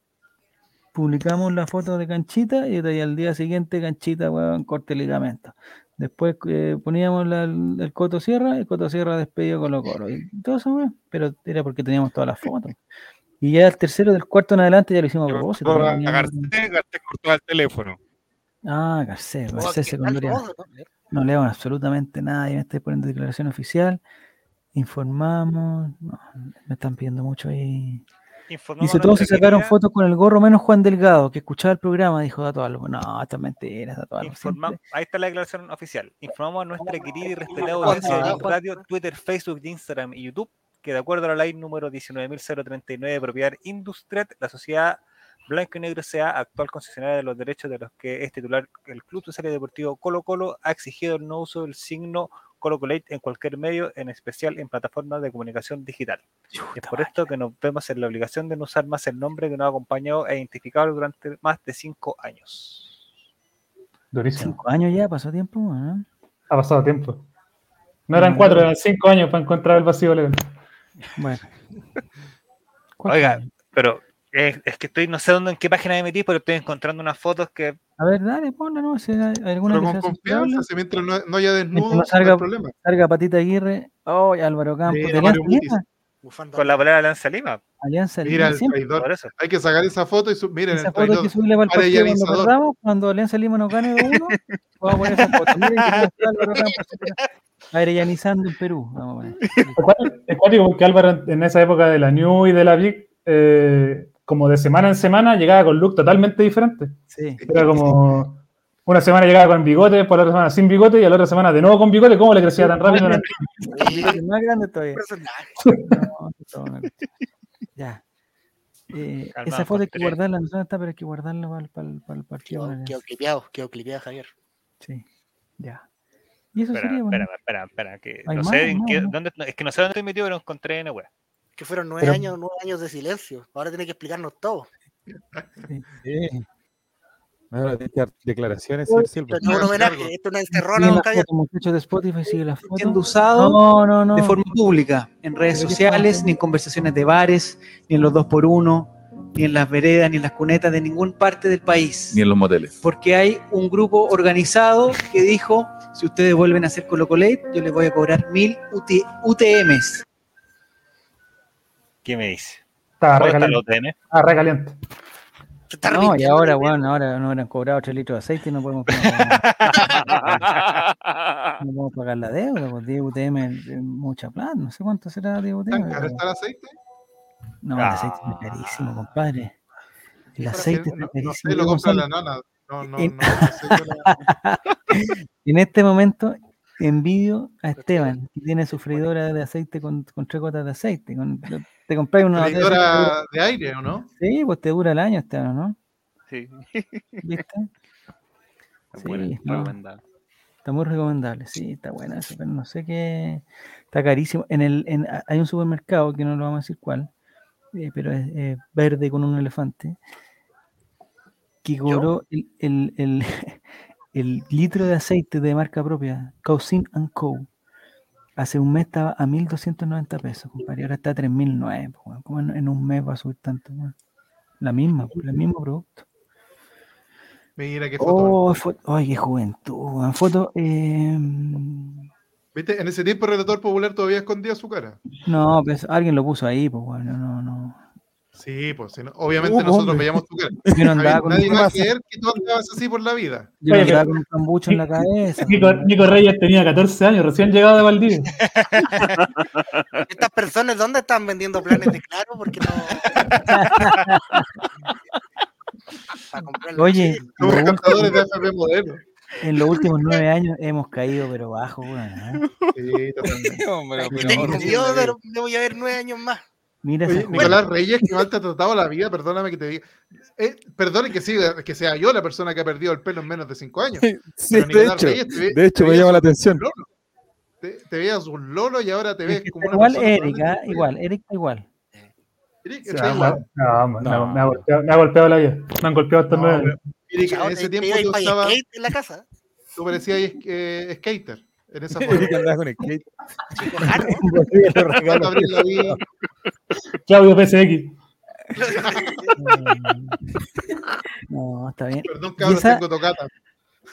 publicamos la foto de Canchita y, de ahí al día siguiente Canchita, weón, corte ligamento. Después eh, poníamos la- el, el Coto Sierra y el Coto Sierra despedido con los gorros. Y todo eso, weón, pero era porque teníamos todas las fotos. Y ya el tercero del cuarto en adelante ya lo hicimos a propósito. Ya a Garcés, Garcés cortó al teléfono. Ah, Garcés, Garcés secundaria. ¿no? No leemos absolutamente nada. Yo me estoy poniendo declaración oficial. Informamos. No, me están pidiendo mucho ahí. Informamos Dice, todos se sacaron querida- fotos con el gorro, menos Juan Delgado, que escuchaba el programa, dijo Dato Albo. No, esto es mentira, Dato siempre- ahí está la declaración oficial. Informamos a nuestra querida y respetada audiencia de Radio, Twitter, Facebook, Instagram y YouTube, que de acuerdo a la ley número 19.039 de propiedad Industret, la sociedad Blanco y Negro sea actual concesionaria de los derechos de los que es titular el Club Social y Deportivo Colo Colo, ha exigido el no uso del signo Colate en cualquier medio, en especial en plataformas de comunicación digital. Es por esto que nos vemos en la obligación de no usar más el nombre que nos ha acompañado e identificado durante más de cinco años. Durísimo. Cinco años ya, pasó tiempo. ¿no? Ha pasado tiempo. No eran cuatro, eran cinco años para encontrar el vacío legal. Bueno. Oiga, pero eh, es que estoy, no sé dónde, en qué página me metí, pero estoy encontrando unas fotos que A ver, dale, ponla, ¿no? Si hay hay alguna Pero con confianza, si mientras no, no haya desnudos, no no hay salga, problema. salga Patita Aguirre. Oh, Álvaro Campos. Sí, Alianza con la palabra Lanza Lima. Alianza Mira Lima. el siempre. traidor. Por eso. Hay que sacar esa foto y su... miren Esa el foto traidor. que subirle para el partido cuando perdamos, cuando Alianza Lima nos gane 2-1, (laughs) vamos a poner esa foto. Miren que está Álvaro Campos arellanizando en Perú. Vamos a poner. Es Es cuático porque Álvaro en esa época de la New y de la Big, eh, como de semana en semana, llegaba con look totalmente diferente. Sí. Era como una semana llegaba con bigote, por la otra semana sin bigote y a la otra semana de nuevo con bigote. ¿Cómo le crecía tan rápido? Es más grande todavía. Personaje. No, cuestión. Ya. Eh, esa foto hay que guardarla, no está, pero hay que guardarla para, el- para el- para el partido. Quedó, quedó clipeado, quedó clipeado, Javier. Sí. Ya. Y eso Espera, sería bueno. espera, espera, espera, que no más, sé en no, qué, no. dónde, es que no sé dónde estoy metido, pero encontré en web. Que fueron nueve Pero- años, nueve años de silencio. Ahora tiene que explicarnos todo. Sí. Ahora tiene que dar declaraciones, Silva. No es un homenaje, esto es una encerrona, foto, muchachos de Spotify, sigue la foto. siendo usado No, no, no. de forma pública, en redes Pero ¿qué sociales, ni en conversaciones de bares, ni en los dos por uno, ni en las veredas, ni en las cunetas de ninguna parte del país. Ni en los moteles. Porque hay un grupo organizado que dijo, si ustedes vuelven a hacer Colocolate, yo les voy a cobrar mil UT UTMs. ¿Qué me dice? Estaba ¿Cuál está el recaliente. Estaba recaliente. No, y ahora, bueno, ahora no hubieran cobrado 3 litros de aceite y no podemos pagar, (laughs) no podemos pagar la deuda, pues 10 UTM es es mucha plata, no sé cuánto será 10 UTM. ¿Tan caro está el aceite? No, el aceite está carísimo, compadre. El aceite que está no, no carísimo. sé, lo Yo, compra la nana. No, no, en- no, la- (laughs) En este momento envidio a Esteban, que tiene su freidora de aceite con, con tres gotas de aceite. Con, te compras una botella de aire, ¿o no? Sí, pues te dura el año, Esteban, ¿no? Sí. ¿Viste? Es buena, Sí, no. recomendable. Está muy recomendable, sí, está buena eso, pero no sé qué. Está carísimo. En el, en, hay un supermercado que no lo vamos a decir cuál, eh, pero es eh, verde con un elefante, que cobró el, el, el, (laughs) el litro de aceite de marca propia, Cousin and Co. Hace un mes estaba a 1.290 pesos, compadre, ahora está a 3.009. pues. ¿Cómo en, un mes va a subir tanto? La misma, el mismo producto. Mira qué foto. Oh, ay, qué juventud. Foto. eh, ¿Viste? En ese tiempo el relator popular todavía escondía su cara. no, pues alguien lo puso ahí, pues bueno, no, no. Sí, pues si no- obviamente Uh, nosotros hombre. veíamos tu cara. (laughs) Yo no andaba con nadie va a creer que tú andabas así por la vida. Yo no andaba pero- con un cambucho en la cabeza. Nico, Nico Reyes tenía 14 años, recién llegado de Valdivia. (laughs) Estas personas, ¿dónde están vendiendo planes de claro? Porque no. (laughs) Para Oye, chile. Somos lo cantadores de último- FP modelo. en los últimos nueve años hemos caído, pero bajo, weón. ¿eh? Sí, totalmente. Hombre, pero Tengo no, miedo de, de voy a ver nueve años más. Mira Oye, Nicolás Reyes, que mal te ha tratado la vida, perdóname que te diga. Eh, perdone que, siga, que sea yo la persona que ha perdido el pelo en menos de 5 años. Sí, de hecho, Reyes te ve- de hecho me llama la atención. Te, te veías un lolo y ahora te ves como una Igual persona Eric, ¿ah? totalmente igual, Eric está igual. Eric, está igual. no, me- No. Me, ha golpeado, me ha golpeado la vida. Me han golpeado No, nueve. Eric, en ese tiempo tú skate en la casa. tú parecías eh, skater en esa (laughs) andaba con skate. (laughs) Claudio PSX. (laughs) No, está bien. perdón ¿Y cabrón, esa, tengo tocata.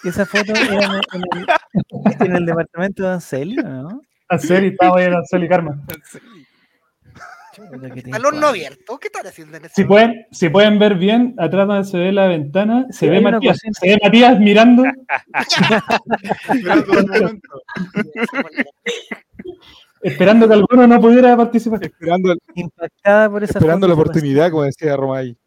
esa foto era en el, en el- en el departamento de Ancelio, ¿no? En serio, estaba ahí en Ansel y Karma. (laughs) Al horno abierto. ¿Qué están haciendo en Si pueden, si pueden ver bien, atrás donde se ve la ventana, Sí, se ve Matías, se ve Matías mirando, (laughs) Esperando el momento. (laughs) esperando que alguno no pudiera participar. Esperando, Impactada por esa esperando la oportunidad, como decía Romay.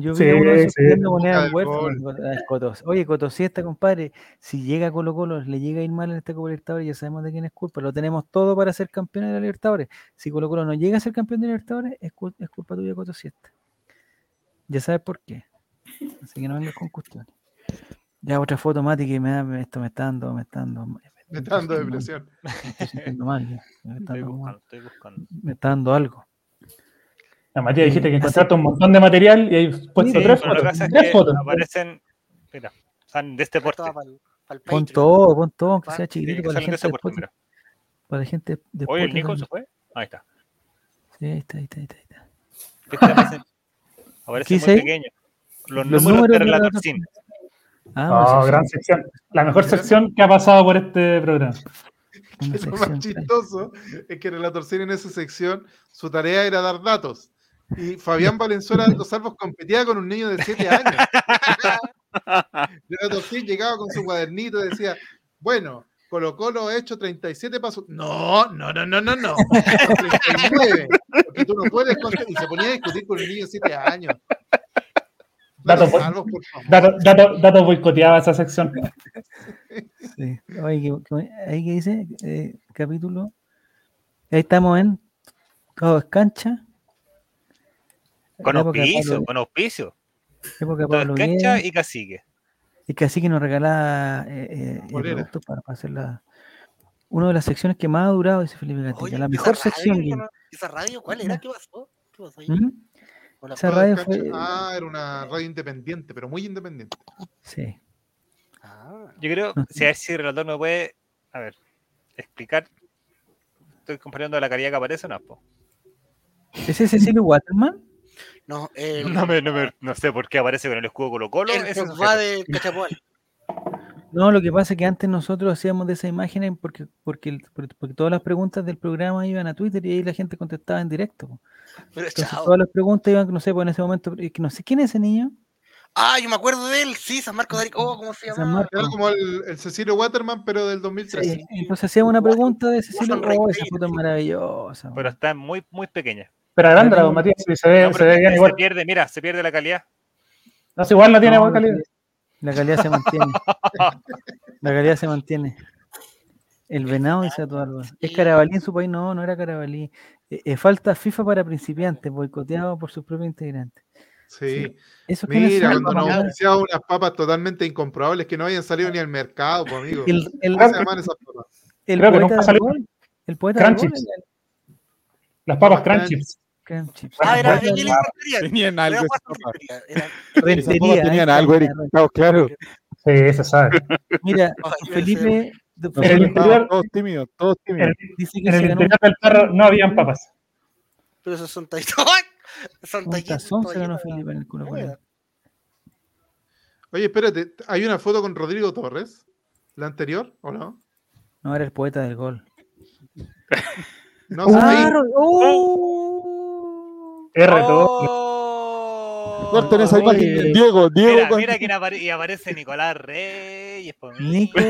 Yo vi Sí, a uno pidiendo moneda al huerto. con- Cotos. Oye, Cotosiesta, compadre, si llega a Colo Colo, le llega a ir mal en esta Copa Libertadores, ya sabemos de quién es culpa. Lo tenemos todo para ser campeón de la Libertadores. Si Colo Colo no llega a ser campeón de la Libertadores, es, cul- es culpa tuya, Cotosiesta. Ya sabes por qué. Así que no vengas con cuestiones. Ya otra foto, Mati, que me da, esto me está dando, me está dando, me Me está dando depresión. me. Me está Estoy dando, mal, buscando, estoy buscando. me está dando algo. Matías dijiste que encontraste un montón de material y hay puesto Sí, tres fotos. Tres que fotos. aparecen, mira, son de este porte. Pon todo, pon todo, aunque sea chiquitito para la de gente de porte. Para la gente de Oye, el Nico también. se fue. Ahí está. Sí, ahí está, ahí está, ahí está. dice muy ahí? pequeños. Los, Los números, números de la relator relator sin. Ah, Oh, gran sección, sección. La mejor sección que ha pasado por este programa. (laughs) Lo más chistoso es que Relator Cine en esa sección, su tarea era dar datos. Y Fabián Valenzuela de los Salvos competía con un niño de 7 años. Llegaba con su cuadernito y decía, bueno, Colo Colo ha hecho 37 pasos. No, no, no, no, no, no. 39. Porque tú no puedes contar. Y se ponía a discutir con un niño de 7 años. Salvos, por favor. datos, datos, datos boicoteaba esa sección. Sí. Oye, ¿qué- qué- ahí que dice, eh, capítulo. Ahí estamos en Cabo Escancha. Con auspicio, Pablo- con auspicio. época Pablo cancha y cacique. y casi que nos regalaba eh, eh, el producto para, para hacer la. Una de las secciones que más ha durado, dice Felipe. Oye, la esa mejor radio sección, que ¿Esa radio cuál era? ¿Qué pasó? ¿Qué pasó ahí? ¿Mm? Esa radio fue. Ah, era una radio independiente, pero muy independiente. Sí. Ah, Yo creo, si a ver si el relator me puede, a ver, explicar. Estoy comparando la calidad que aparece o no, po? ¿Ese es Cecilio Waterman? No, (laughs) el, No, me- no, me- no sé por qué aparece con el escudo Colo Colo. el ese Pogba sujeto. de Cachapoal. No, lo que pasa es que antes nosotros hacíamos de esas imágenes porque, porque, porque todas las preguntas del programa iban a Twitter y ahí la gente contestaba en directo. Pero Entonces chao. todas las preguntas iban, no sé, pues en ese momento, que no sé quién es ese niño. Ah, yo me acuerdo de él. Sí, San Marcos de Arica. Oh, ¿cómo se San llama? Marcos. Era como el, el Cecilio Waterman, pero del 2013. Sí, Entonces hacíamos una pregunta de Cecilio. Oh, esa foto es maravillosa. Pero está muy, muy pequeña. Pero agranda, don Matías, se ve, No, se pero ve bien se igual. pierde, mira, se pierde la calidad. No, si igual no tiene No, buena la calidad. La calidad se mantiene. (laughs) La calidad se mantiene. El venado dice algo. ¿Es Carabalí en su país? No, no era Carabalí. Eh, eh, falta FIFA para principiantes, boicoteado por sus propios integrantes. Sí. ¿Esos quiénes Mira, cuando nos anunciaba unas papas totalmente incomprobables que no habían salido ni al mercado, pues, amigo. El, el, ¿Cómo se llaman esas papas? el Creo que poeta nunca del salió. gol. El poeta. Crunchips. Las papas Papas Ah, era. Tenían algo papas ahí tenían algo, Eric. Claro, claro. Sí, se sabe. Mira, (laughs) Felipe, En el interior- todos tímidos, todos En, tímidos. dice que en se el interior del carro no habían papas. Pero esos son tallitos. (laughs) Son ganó todavía. Felipe en el culo. Oye, espérate, ¿hay una foto con Rodrigo Torres? ¿La anterior o no? No, era el poeta del gol. No, ahí. Ah, ¡Oh! R todo. Oh. Corten esa imagen. Diego, Diego. Mira, con- mira quién apare- y aparece Nicolás Reyes. Nico,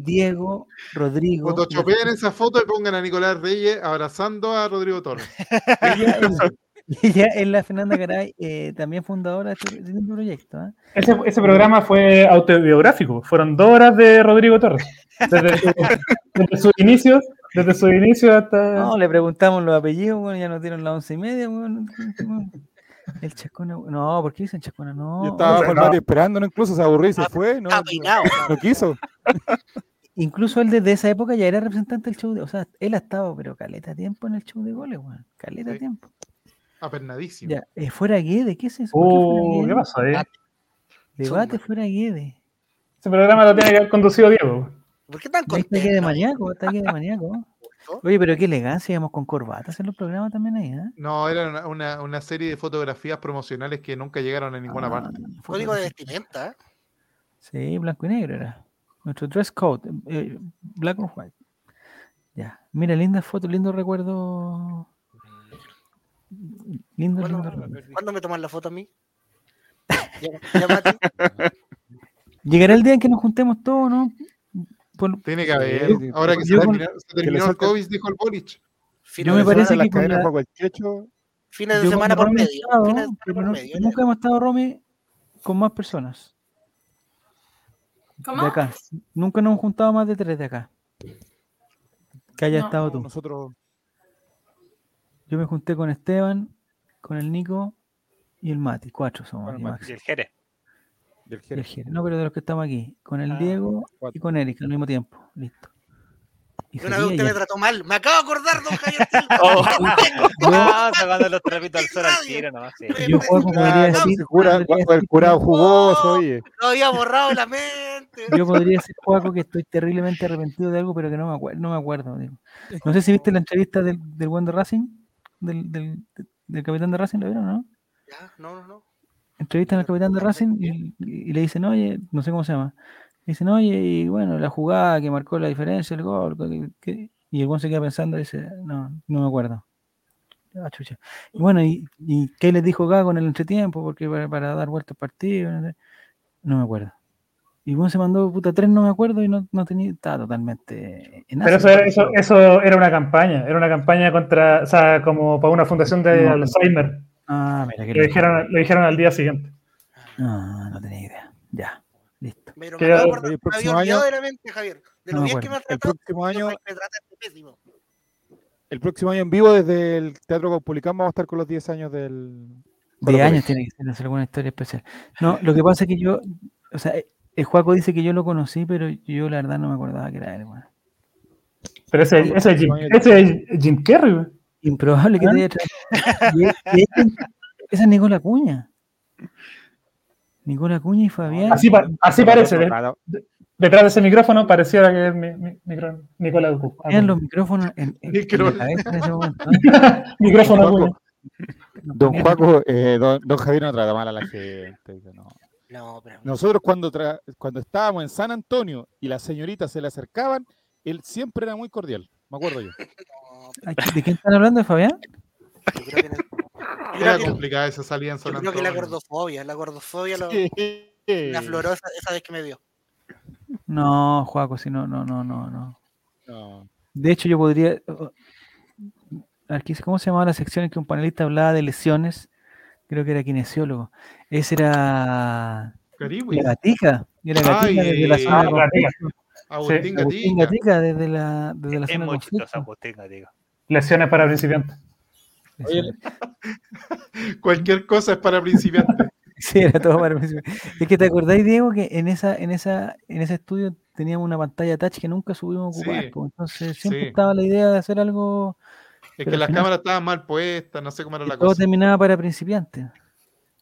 Diego, Rodrigo. Photoshopeen esa foto y pongan a Nicolás Reyes abrazando a Rodrigo Torres. (laughs) Ella, es- la Fernanda Caray, eh, también fundadora de este, de este proyecto. ¿ah? Ese, ese programa fue autobiográfico. Fueron dos horas de Rodrigo Torres. Desde, su- (laughs) desde sus inicios, desde sus inicios hasta. No, le preguntamos los apellidos, bueno, ya nos dieron las once y media. bueno, El Chacona, no, ¿por qué dicen Chacona? No. Yo estaba no. Mati esperándolo, incluso se aburrió y se Ah, fue. No, no quiso. Incluso él desde esa época ya era representante del show de. O sea, él ha estado, pero caleta tiempo en el show de goles, weón. Caleta Sí. tiempo. Apernadísimo. Ya, eh, fuera Guede, ¿qué es eso? ¿Por qué? ¿qué pasó ahí? Debate fuera Guede. Ese programa lo tiene que haber conducido Diego. ¿Por qué tan Ahí está Guede contento? maníaco, está Guede maníaco. (laughs) Oye, pero qué elegancia, íbamos con corbatas en los programas también ahí, ¿eh? No, era una, una- una serie de fotografías promocionales que nunca llegaron a ninguna Ah, parte. Código de vestimenta. ¿eh? Sí, blanco y negro era. Nuestro dress code, eh, black or white. Ya. Mira, linda foto, lindo recuerdo. Lindo, ¿Cuándo, lindo recuerdo. ¿Cuándo me toman la foto a mí? Ya- ya, Mati. (laughs) Llegará el día en que nos juntemos todos, ¿no? Por- Tiene que haber. Sí, Ahora que se con- terminó, se el COVID, dijo el Boric. Yo me parece que con cadenas la- Checho. fines de semana por medio. estado, Fines de semana por no- medio. nunca hemos estado, Romy, con más personas ¿Cómo? de acá. Nunca nos hemos juntado más de tres de acá. Que haya No. estado tú. Nosotros. Yo me junté con Esteban, con el Nico y el Mati. Cuatro somos. Max. Y el Jerez. Del Y el Jerez. Jere. No, pero de los que estamos aquí. Con el Ah, Diego y cuatro. con Eric al mismo tiempo. Listo. Y Una vez usted me trató mal. Me acabo de acordar, don Javier. (laughs) Silva. Ah, (laughs) sacando los trapitos al sol al tiro nomás. sí. Yo, Juaco, podría Claro, decir. se cura- el curado jugoso, oye. Lo había borrado la mente. Yo podría decir, Juaco, que estoy terriblemente arrepentido de algo, pero que no me acuerdo. No, me acuerdo, digo. no sé si viste la entrevista del, del buen de Racing, del, del, del capitán de Racing, ¿lo vieron, no? Ya, no, no, no. Entrevistan al capitán de Racing y, y le dicen, oye, no sé cómo se llama. Le dicen, oye, y bueno, la jugada que marcó la diferencia, el gol. que- que- y el buen se queda pensando y dice, no, no me acuerdo. Ah, chucha. Y bueno, ¿y, y qué les dijo Gago en el entretiempo? Porque para, para dar vuelta al partido, no, sé. No me acuerdo. Y bueno, se mandó puta tres, no me acuerdo, y no, no tenía, estaba totalmente en Pero eso era, eso, eso era una campaña, era una campaña contra, o sea, como para una fundación de No. Alzheimer. Ah, mira, que Lo dijeron, lo dijeron al día siguiente. No, no tenía idea. Ya, listo. Pero me acabo el me próximo había olvidado año- de la mente, Javier. De No lo me bien que me acuerdo. El trató, próximo año, me trataste pésimo. el próximo año en vivo desde el Teatro Caupolicán vamos a estar con los 10 años del. De Colo Colo. años tiene que ser hacer alguna historia especial. No, lo que pasa es que yo, o sea, el Juaco dice que yo lo conocí, pero yo la verdad no me acordaba que era él, weón. Pero ese, ese, es Jim, ese es Jim Carrey, güey. Improbable que te haya traído. (laughs) Esa- es Nicola Cuña. Nicola Cuña y Fabián. Así, pa- así parece. de- de- detrás de ese micrófono pareciera que es mi, mi- micro- Nicolás Ducu. Tenían los micrófonos en, en- en Micro- la cabeza en ese momento. ¿eh? (laughs) Micrófono Don Cuña. Juaco, Don Juaco, eh, don, don Javier no trata mal a la gente. no. No, pero Nosotros cuando, tra- cuando estábamos en San Antonio y las señoritas se le acercaban, él siempre era muy cordial, me acuerdo yo. (laughs) Ay, ¿De quién están hablando, de Fabián? Era complicada esa salida en yo San creo que la gordofobia, la gordofobia lo, Sí. me afloró esa, esa vez que me dio. No, Juaco, si no, no, no, no, no. No. De hecho, yo podría. Aquí, ¿Cómo se llamaba la sección en que un panelista hablaba de lesiones? Creo que era kinesiólogo. Ese era. Caribe. Era Gatica. Era Gatica Ay, desde la zona de ah, conflicto. Agustín Agustín Gatica. Gatica desde la, desde la Es zona de muy conflicto. chistoso, Agustín Gatica. Lesiones para principiantes. (laughs) Cualquier cosa es para principiantes. (laughs) Sí, era todo para principiantes. Es que te acordáis, Diego, que en esa, en esa, en ese estudio teníamos una pantalla touch que nunca subimos a ocupar. Sí, pues, entonces siempre sí. estaba la idea de hacer algo. Es que las final- cámaras estaban mal puestas, no sé cómo era Y la todo cosa. terminaba para principiantes.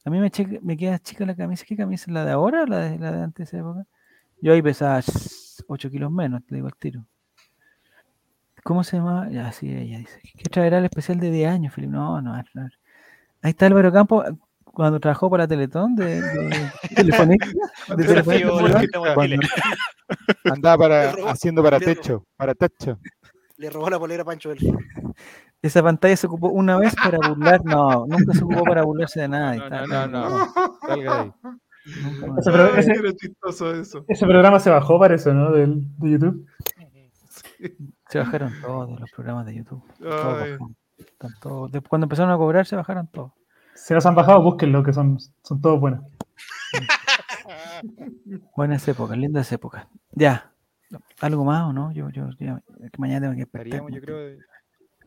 A mí me, checa- me queda chica la camisa. ¿Qué camisa? ¿La de ahora o la de, la de antes de esa época? Yo ahí pesaba 8 kilos menos, te digo al tiro. ¿Cómo se llama? Ya, sí, ella dice. ¿Qué traerá el especial de 10 años, Felipe? No, no, no. Ahí está Álvaro Campo cuando trabajó para Teletón de, de telefonista. de. (laughs) Andaba para, robó- haciendo para robó. techo, para techo. Le robó la polera a Pancho del Esa pantalla se ocupó una vez para burlar. No, nunca se ocupó para burlarse de nada. No, no, no, no. Salga ahí. Ese, pro- Ay, ese- era chistoso eso. ese programa se bajó, parece, ¿no? Del, de YouTube. Se bajaron todos los programas de YouTube. Todos Ay. bajaron. Están todos- de- Cuando empezaron a cobrar, se bajaron todos. Si no se han bajado, búsquenlo, que son, son todos buenos. (laughs) Buenas épocas, lindas épocas. Ya. ¿Algo más o no? Yo, yo, ya- mañana tengo que yo creo,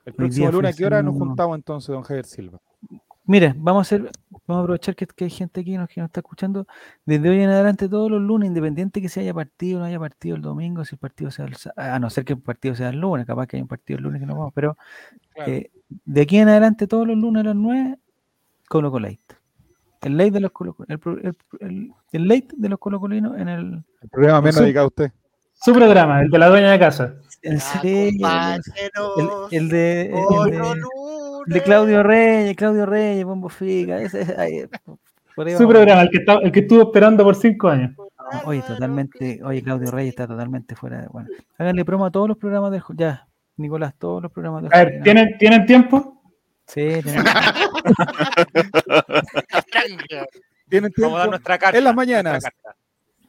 el próximo lunes, ¿a qué hora nos juntamos entonces, don Javier Silva? Mira, vamos a hacer, vamos a aprovechar que, que hay gente aquí nos- que nos está escuchando. Desde hoy en adelante, todos los lunes, independiente que se haya partido o no haya partido el domingo, si el partido sea el, a no ser que el partido sea el lunes, capaz que hay un partido el lunes que no vamos, pero Claro. eh, de aquí en adelante, todos los lunes a las 9, Colo Colate. El late de los Colo el, pro- el, el- el late de los colocolinos en el El programa menos dedicado a usted. Su programa, el de la dueña de casa. en serio, el, de, el de. De Claudio Reyes, Claudio Reyes, Bombo Fica, ese- ese- ahí, por ahí Su programa, el que, está- el que estuvo esperando por cinco años. No, oye, totalmente, oye, Claudio Reyes está totalmente fuera de. Bueno, háganle promo a todos los programas del. Ya, Nicolás, todos los programas del. A ver, ¿tienen, ¿tienen tiempo? Sí, (laughs) ¿Tienen Vamos a dar tiempo? nuestra carta. En las mañanas.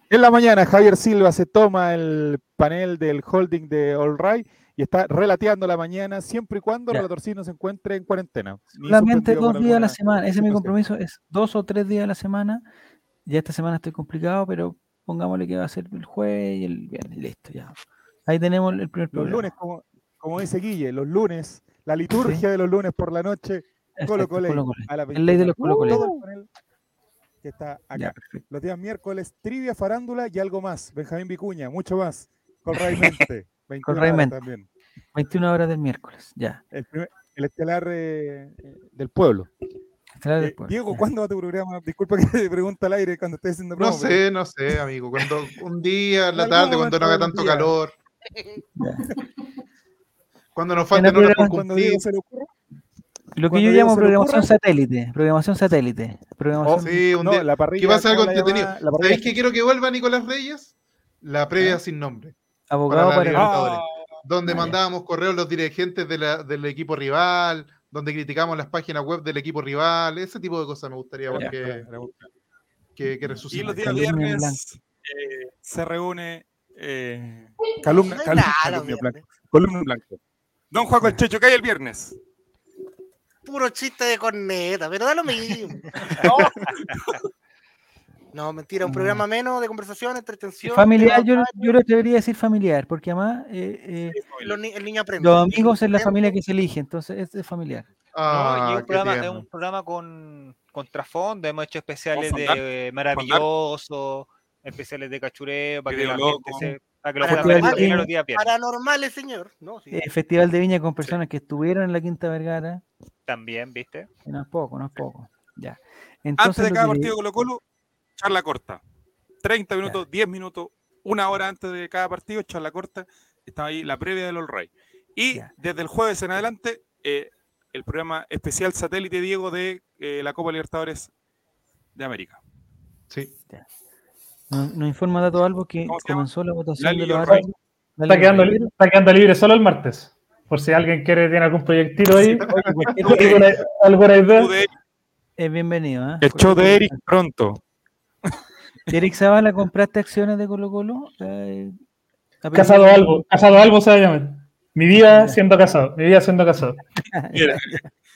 En la mañana, Javier Silva se toma el panel del holding de All Right y está relateando la mañana siempre y cuando el relatorcillo no se encuentre en cuarentena. Solamente dos días a la semana, ese es mi compromiso, es dos o tres días a la semana. Ya esta semana estoy complicado, pero pongámosle que va a ser el jueves y el viernes, listo, ya. Ahí tenemos el primer problema. Los lunes, como, como dice Guille, los lunes, la liturgia de los lunes por la noche, Colo Colo. El ley de los Colo Colo. Uh, que está acá. Los días miércoles, trivia, farándula y algo más. Benjamín Vicuña, mucho más. Colradamente. (laughs) 21 Con horas también. 21 horas del miércoles, ya. El, eh, estelar del eh, pueblo. Diego, ¿cuándo va tu programa? Disculpa que te pregunto al aire cuando estés haciendo programa. No sé, no sé, amigo. Cuando, un día, en (laughs) la tarde, cuando no haga tanto calor. Ya. Cuando nos falten horas por cumplir. Se le ocurre? Lo que yo llamo programación satélite, programación satélite. Programación... Oh, sí, un día. La parrilla, ¿Qué va a ser algo entretenido? ¿Sabéis que quiero que vuelva Nicolás Reyes? La previa ¿Eh? sin nombre abogado para para, Libertadores. Ah, Donde mandábamos correos los dirigentes de la- del equipo rival, donde criticamos las páginas web del equipo rival, ese tipo de cosas me gustaría que, que Y resuciten. los días viernes eh, se reúne eh, calumnia viernes. Columna blanco. Don el Checho, ¿qué hay el viernes? Puro chiste de corneta, pero da lo mismo. (laughs) No, mentira, un No. programa menos de conversación, entretención. Familiar, de yo, yo lo debería decir familiar, porque además eh, eh, los ni- el niño aprende. los amigos es la familia que se elige, entonces es, es familiar. No, Ah, y un programa, es un programa con, con trasfondo. Hemos hecho especiales de maravilloso, especiales de cachureo, para que la gente se, Para que de los días. Paranormales, señor. No, sí. Eh, Festival de Viña con personas que estuvieron en la Quinta Vergara. También, ¿viste? que No es poco, no es poco. Ya. Antes Entonces, de lo cada que- partido Colo Colo, charla corta. 30 minutos, 10 minutos, una hora antes de cada partido, charla corta. Está ahí la previa del All Ray. Y desde el jueves en adelante, eh, el programa especial satélite Diego de eh, la Copa Libertadores de América. Sí. Nos, informa Dato Albo que comenzó la votación Lali de los árbitros. Está quedando, Yorray. li- está quedando libre solo el martes. Por si alguien quiere, tiene algún proyectito ahí. (laughs) cualquier- ¿Alguna, alguna idea? Es bienvenido. ¿ah? El show de Eric pronto. (laughs) Eric Zavala, ¿compraste acciones de Colo Colo? Eh, Casado de- algo, casado algo se va a llamar. Mi vida siendo casado, mi vida siendo casado. Mira.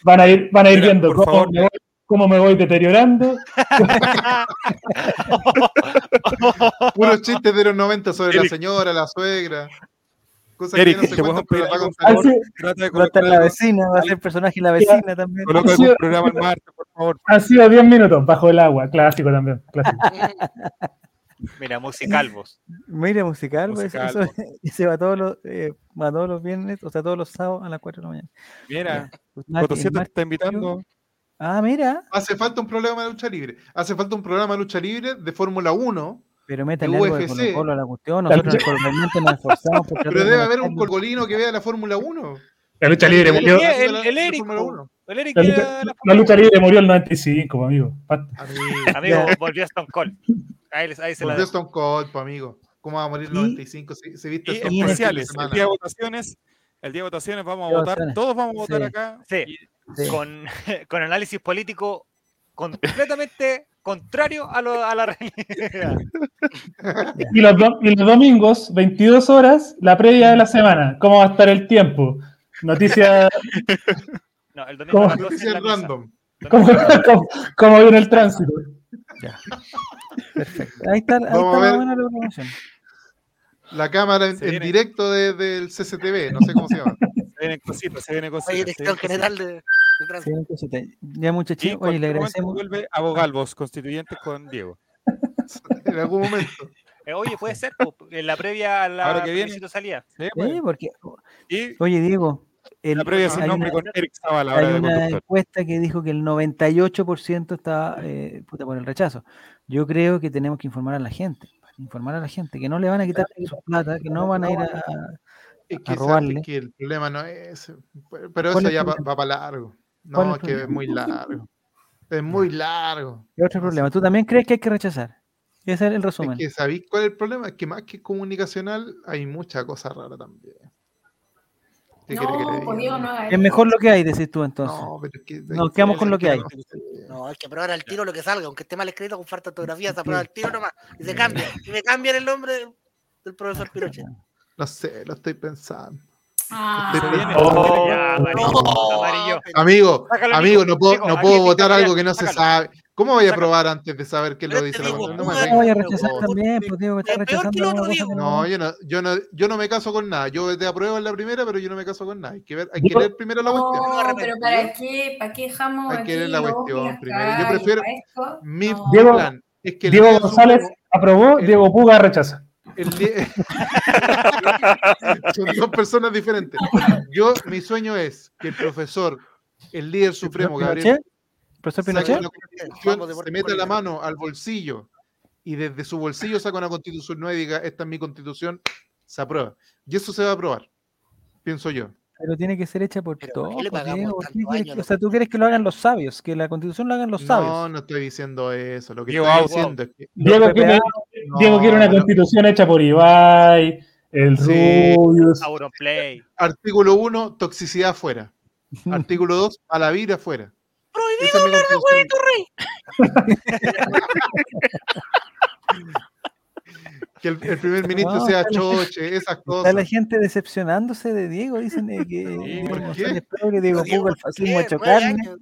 Van a ir, van a ir Mira, viendo cómo favor. me, voy, cómo me voy deteriorando. (laughs) Puros chistes de los 90 sobre la señora, la suegra. Cosas Eric, que no se cuentan, pero pedir las va a algo, contar. por favor? Así- Trata de colocar la vecina, va a ser personaje la vecina también. Coloca Sí. algún programa el martes, por favor. Han sido 10 minutos bajo el agua, clásico también. Clásico. (laughs) Mira, musicalvos. Mira, musical, pues, eso, Musical, (laughs) y se va todos los, eh, va todos los viernes, o sea, todos los sábados a las 4 de la mañana. Mira, Fotosiete te está invitando. Ah, mira, Hace falta un programa de lucha libre. Hace falta un programa de lucha libre de Fórmula 1. Pero métanle algo de UFC. Colo Colo a la cuestión. Nosotros realmente nos esforzamos por tratar (laughs) Pero de debe haber un colgolino que vea la Fórmula 1. La lucha libre murió. El, el, el La Eric, Fórmula po. 1. el Eric La lucha, la- la lucha libre murió el 95, pues, amigo. Amigo, (laughs) volvió Stone Cold. Ahí, ahí se la Volvió dejo. Stone Cold, amigo. ¿Cómo va a morir el Y- 95? Se, se viste Y Stone Cold el fin de especiales. El día de votaciones. El día de votaciones vamos a votar. votaciones. Todos vamos a votar Sí. acá. Sí, Sí. con, (laughs) con análisis político completamente contrario a, lo, a la (laughs) realidad. Y los, do- y los domingos, 22 horas, la previa de la semana. ¿Cómo va a estar el tiempo? Noticias. (laughs) No, el domingo ¿Cómo? a las 12 en Noticias la mesa. random. ¿Cómo, cómo, cómo viene el tránsito? Perfecto. Ahí está, ahí Vamos a está ver. más buena la promoción. La cámara en, viene. directo de- del CCTV, no sé cómo se llama. Se vienen cositas, se vienen Hay cositas. se dirección general de, de Sí, tránsito. cosita. Ya muchachos, Y oye, le agradecemos. vuelve Abogalvos, constituyentes con Diego. (laughs) En algún momento. Eh, oye, puede ser, en la previa a la Ahora que viene. salía. Sí, pues. Sí, porque, Y oye, Diego, el- la previa sin nombre una- con Eric Zavala, Hay de una conductor. encuesta que dijo que el 98% estaba eh, puta, por el rechazo. Yo creo que tenemos que informar a la gente, informar a la gente que no le van a quitar su plata, que no van a ir a, a que, robarle. que el problema no es. Pero ¿Cuál eso es ya va, va para largo. ¿Cuál No, es es que es muy largo. Es muy largo. ¿Qué otro problema? ¿Tú también crees que hay que rechazar? Ese es el Es resumen. que ¿sabéis cuál es el problema? Es que más que comunicacional hay mucha cosa rara también. ¿Qué quiere que le No, pues Diego, no Es mejor lo que hay, decís tú entonces. No, pero es que. Nos quedamos con lo que hay. no hay que aprobar al tiro lo que salga, aunque esté mal escrito con falta de ortografía, se aprueba al tiro nomás. Y se cambia. Y me cambian el nombre del, del profesor Pinochet. No sé, lo estoy pensando. Ah. Oh, ya, amarillo, amarillo. Amigo, Sácalo, amigo, no puedo, no puedo votar algo que no se sabe. ¿Cómo voy a probar antes de saber qué lo Pero dice la digo? No me voy a rechazar también, pues que está rechazando que yo no, yo no, yo no me caso con nada. Yo te apruebo en la primera, pero yo no me caso con nada. Hay que ver, hay que Digo- leer primero la cuestión. No, pero ¿para qué, ¿para qué dejamos Hay que ver la cuestión primero. Yo prefiero-? Mi plan es que Diego González aprobó, Diego Puga rechaza. El día- (laughs) Son dos personas diferentes. Yo, mi sueño es que el profesor, el líder supremo, Gabriel, Pinochet? ¿Profesor Pinochet? se meta la mano al bolsillo y desde su bolsillo saca una constitución nueva y diga, esta es mi constitución, se aprueba. Y eso se va a aprobar, pienso yo. Pero tiene que ser hecha por todos. ¿por qué le pues, pagamos Diego, ¿por qué tantos quieres años que- a o sea, tú quieres que lo hagan los sabios, que la constitución lo hagan los No, sabios. no estoy diciendo eso. Lo que Diego estoy diciendo es que Diego no, Diego quiere una no. constitución hecha por Ibai, el Sí. Rubius. Auronplay. artículo 1, toxicidad afuera. (laughs) Artículo 2, a la vida afuera. Esa es mi constitución. (laughs) que el, el primer ministro No, sea choche, esas Está la (laughs) cosas. gente decepcionándose de Diego, dicen eh, que Diego Puga, el ¿por fascismo años.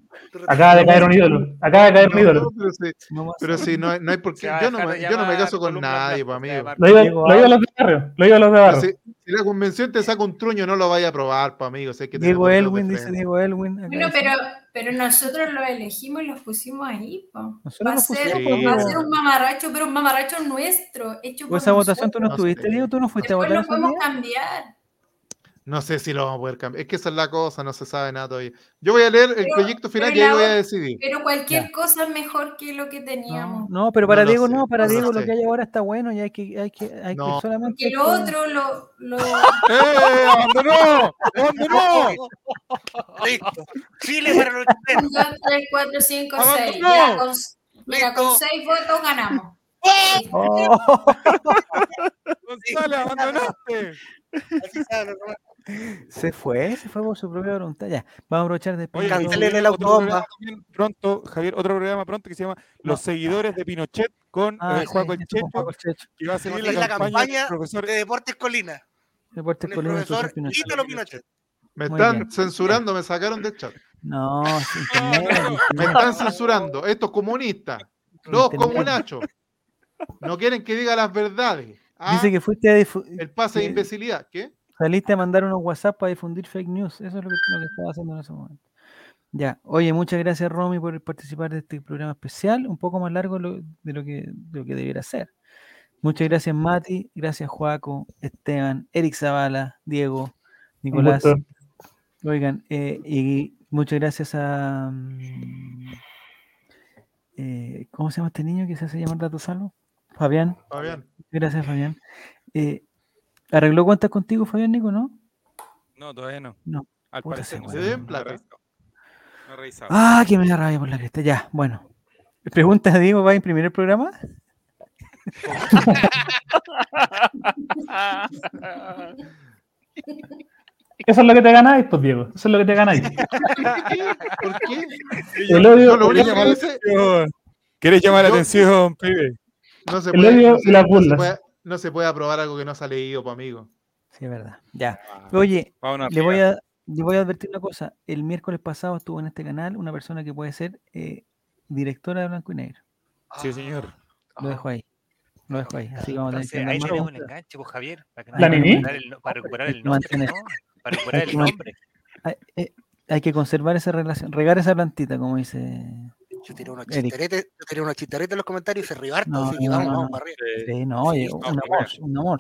Acaba de caer un ídolo. Acaba de caer un ídolo. pero sí, No pero sí, no, hay- no hay por qué. Yo no, yo no me caso con nadie, pues, amigo. Lo iba, lo iba a los de barrio. Lo iba a los de barrio. si, si la convención te saca un truño, no lo vaya a aprobar, pues, amigo. hay que Diego Elwin, dice. Diego Elwin. Bueno, pero, Pero nosotros los elegimos y los pusimos ahí. po. Nosotros Va a, ser, va a po. ser un mamarracho, pero un mamarracho nuestro, hecho ¿O por esa votación tú no nosotros. estuviste, Diego? ¿Tú no fuiste a Después votar lo podemos día? cambiar. No sé si lo vamos a poder cambiar. Es que esa es la cosa, no se sabe nada todavía. Yo voy a leer el Pero- proyecto final y ahí voy a decidir. Pero cualquier Ya. cosa es mejor que lo que teníamos. No, pero para No Diego sé, no, para no Diego lo sé. que hay ahora está bueno y hay que, hay que, hay No. que solamente. Que lo otro lo. lo... (laughs) ¡Eh! ¡Abandonó! ¡Abandonó! (laughs) Listo. Chile para los chilenos. 1, 2, 3, 4, 5, 6. ¡Abandonó! Ya, con, mira, con Listo. 6 votos ganamos. Oh. (laughs) Gonzalo, abandonaste. Así nomás. Se fue, se fue por su propia voluntad. Ya, vamos a aprovechar después. Cancelen el autobomba. pronto, Javier, otro programa pronto que se llama Los seguidores de Pinochet con Ah, eh, Juaco sí, Checho, que va a Seguir la la campaña profesor de Deportes Colina. Deportes Colinas, profesor Pinochet. Ítalo Pinochet. Me están censurando, me sacaron del chat. No, (laughs) Me están censurando. Estos comunistas, los comunachos, no quieren que diga las verdades. Ah, Dice que fuiste a el pase de imbecilidad. ¿Qué? Saliste a mandar unos WhatsApp para difundir fake news. Eso es lo que, lo que estaba haciendo en ese momento. Ya, oye, muchas gracias Romy por participar de este programa especial, un poco más largo de lo, de lo que, de lo que debiera ser. Muchas gracias Mati, gracias Joaco, Esteban, Eric Zavala, Diego, Nicolás. Oigan, eh, y muchas gracias a... mm, eh, ¿Cómo se llama este niño que se hace llamar Dato Salvo? Fabián. Fabián. Gracias, Fabián. Eh, ¿Arregló cuentas contigo, Fabián Nico, no? No, todavía no. No. Al Puta parecer no. Se deben No plata. No. Ah, que me da rabia por la cresta. Ya, bueno. Pregunta a Diego, ¿va a imprimir el programa? Eso es lo que te ganáis, pues, Diego. Eso es lo que te ganáis. ¿Por qué? El odio, Yo lo el único odio- que hice, ¿Quieres llamar la atención, pibe? no se El puede, odio no y las no burlas. No se puede aprobar algo que no se ha leído, pues, amigo. Sí, es verdad. Ya. Oye, Vámonos le voy, a, le voy a advertir una cosa. El miércoles pasado estuvo en este canal una persona que puede ser eh, directora de Blanco y Negro. Sí, señor. Lo dejo ahí. Lo dejo ahí. Así que vamos a tener ahí tenemos un enganche, pues Javier, para, que no- ¿La para Nini? recuperar el, para recuperar Hay el que nombre, ¿no? Para recuperar el nombre. Hay, eh, hay que conservar esa relación, regar esa plantita, como dice Yo tiré unos chistaretes, yo tiré unos chistaretes en los comentarios y se ribarto, No, así que no, vamos, no, vamos no. para arriba. Sí, no, un vamos por amor, arriba. un amor.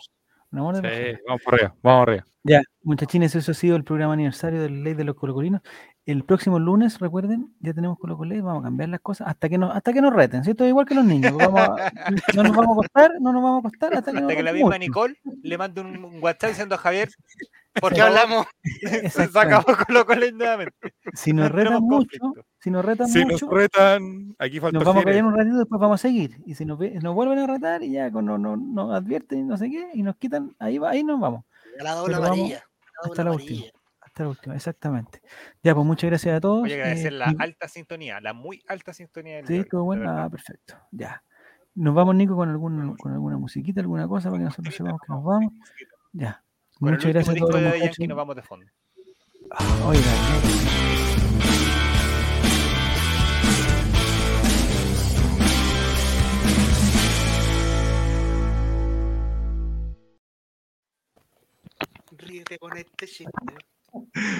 Un amor de Sí, vamos por arriba, vamos arriba. Ya, muchachines, eso ha sido el programa aniversario de la ley de los colocolinos. El próximo lunes, recuerden, ya tenemos colocoley, vamos a cambiar las cosas hasta que nos, hasta que nos reten, ¿cierto? Igual que los niños. pues Vamos a- no nos vamos a costar, no nos vamos a costar hasta que nos Hasta que la misma mucho. Nicole le mande un, un WhatsApp diciendo a Javier, ¿Por qué hablamos? (laughs) (laughs) se acabó con lo con nuevamente. Si nos retan mucho, conflicto. si nos retan Si nos mucho, retan, aquí falta nos vamos a callar un ratito, después vamos a seguir. Y si nos, ve- nos vuelven a retar y ya con- no, no, nos advierten y no sé qué, y nos quitan, ahí va, ahí nos vamos. A la doble amarilla. Hasta la última. Hasta la última, exactamente. Ya, pues muchas gracias a todos. Voy a agradecer eh, la alta sintonía, la muy alta sintonía del Sí, día todo bueno. Ah, perfecto. Ya. Nos vamos, Nico, con, algún, con alguna musiquita, alguna cosa para que nosotros sepamos que nos vamos. Ya. Con Muchas el gracias a todos de Yankee nos vamos de fondo. Ah, Oiga, Ríete con este chiste. (laughs)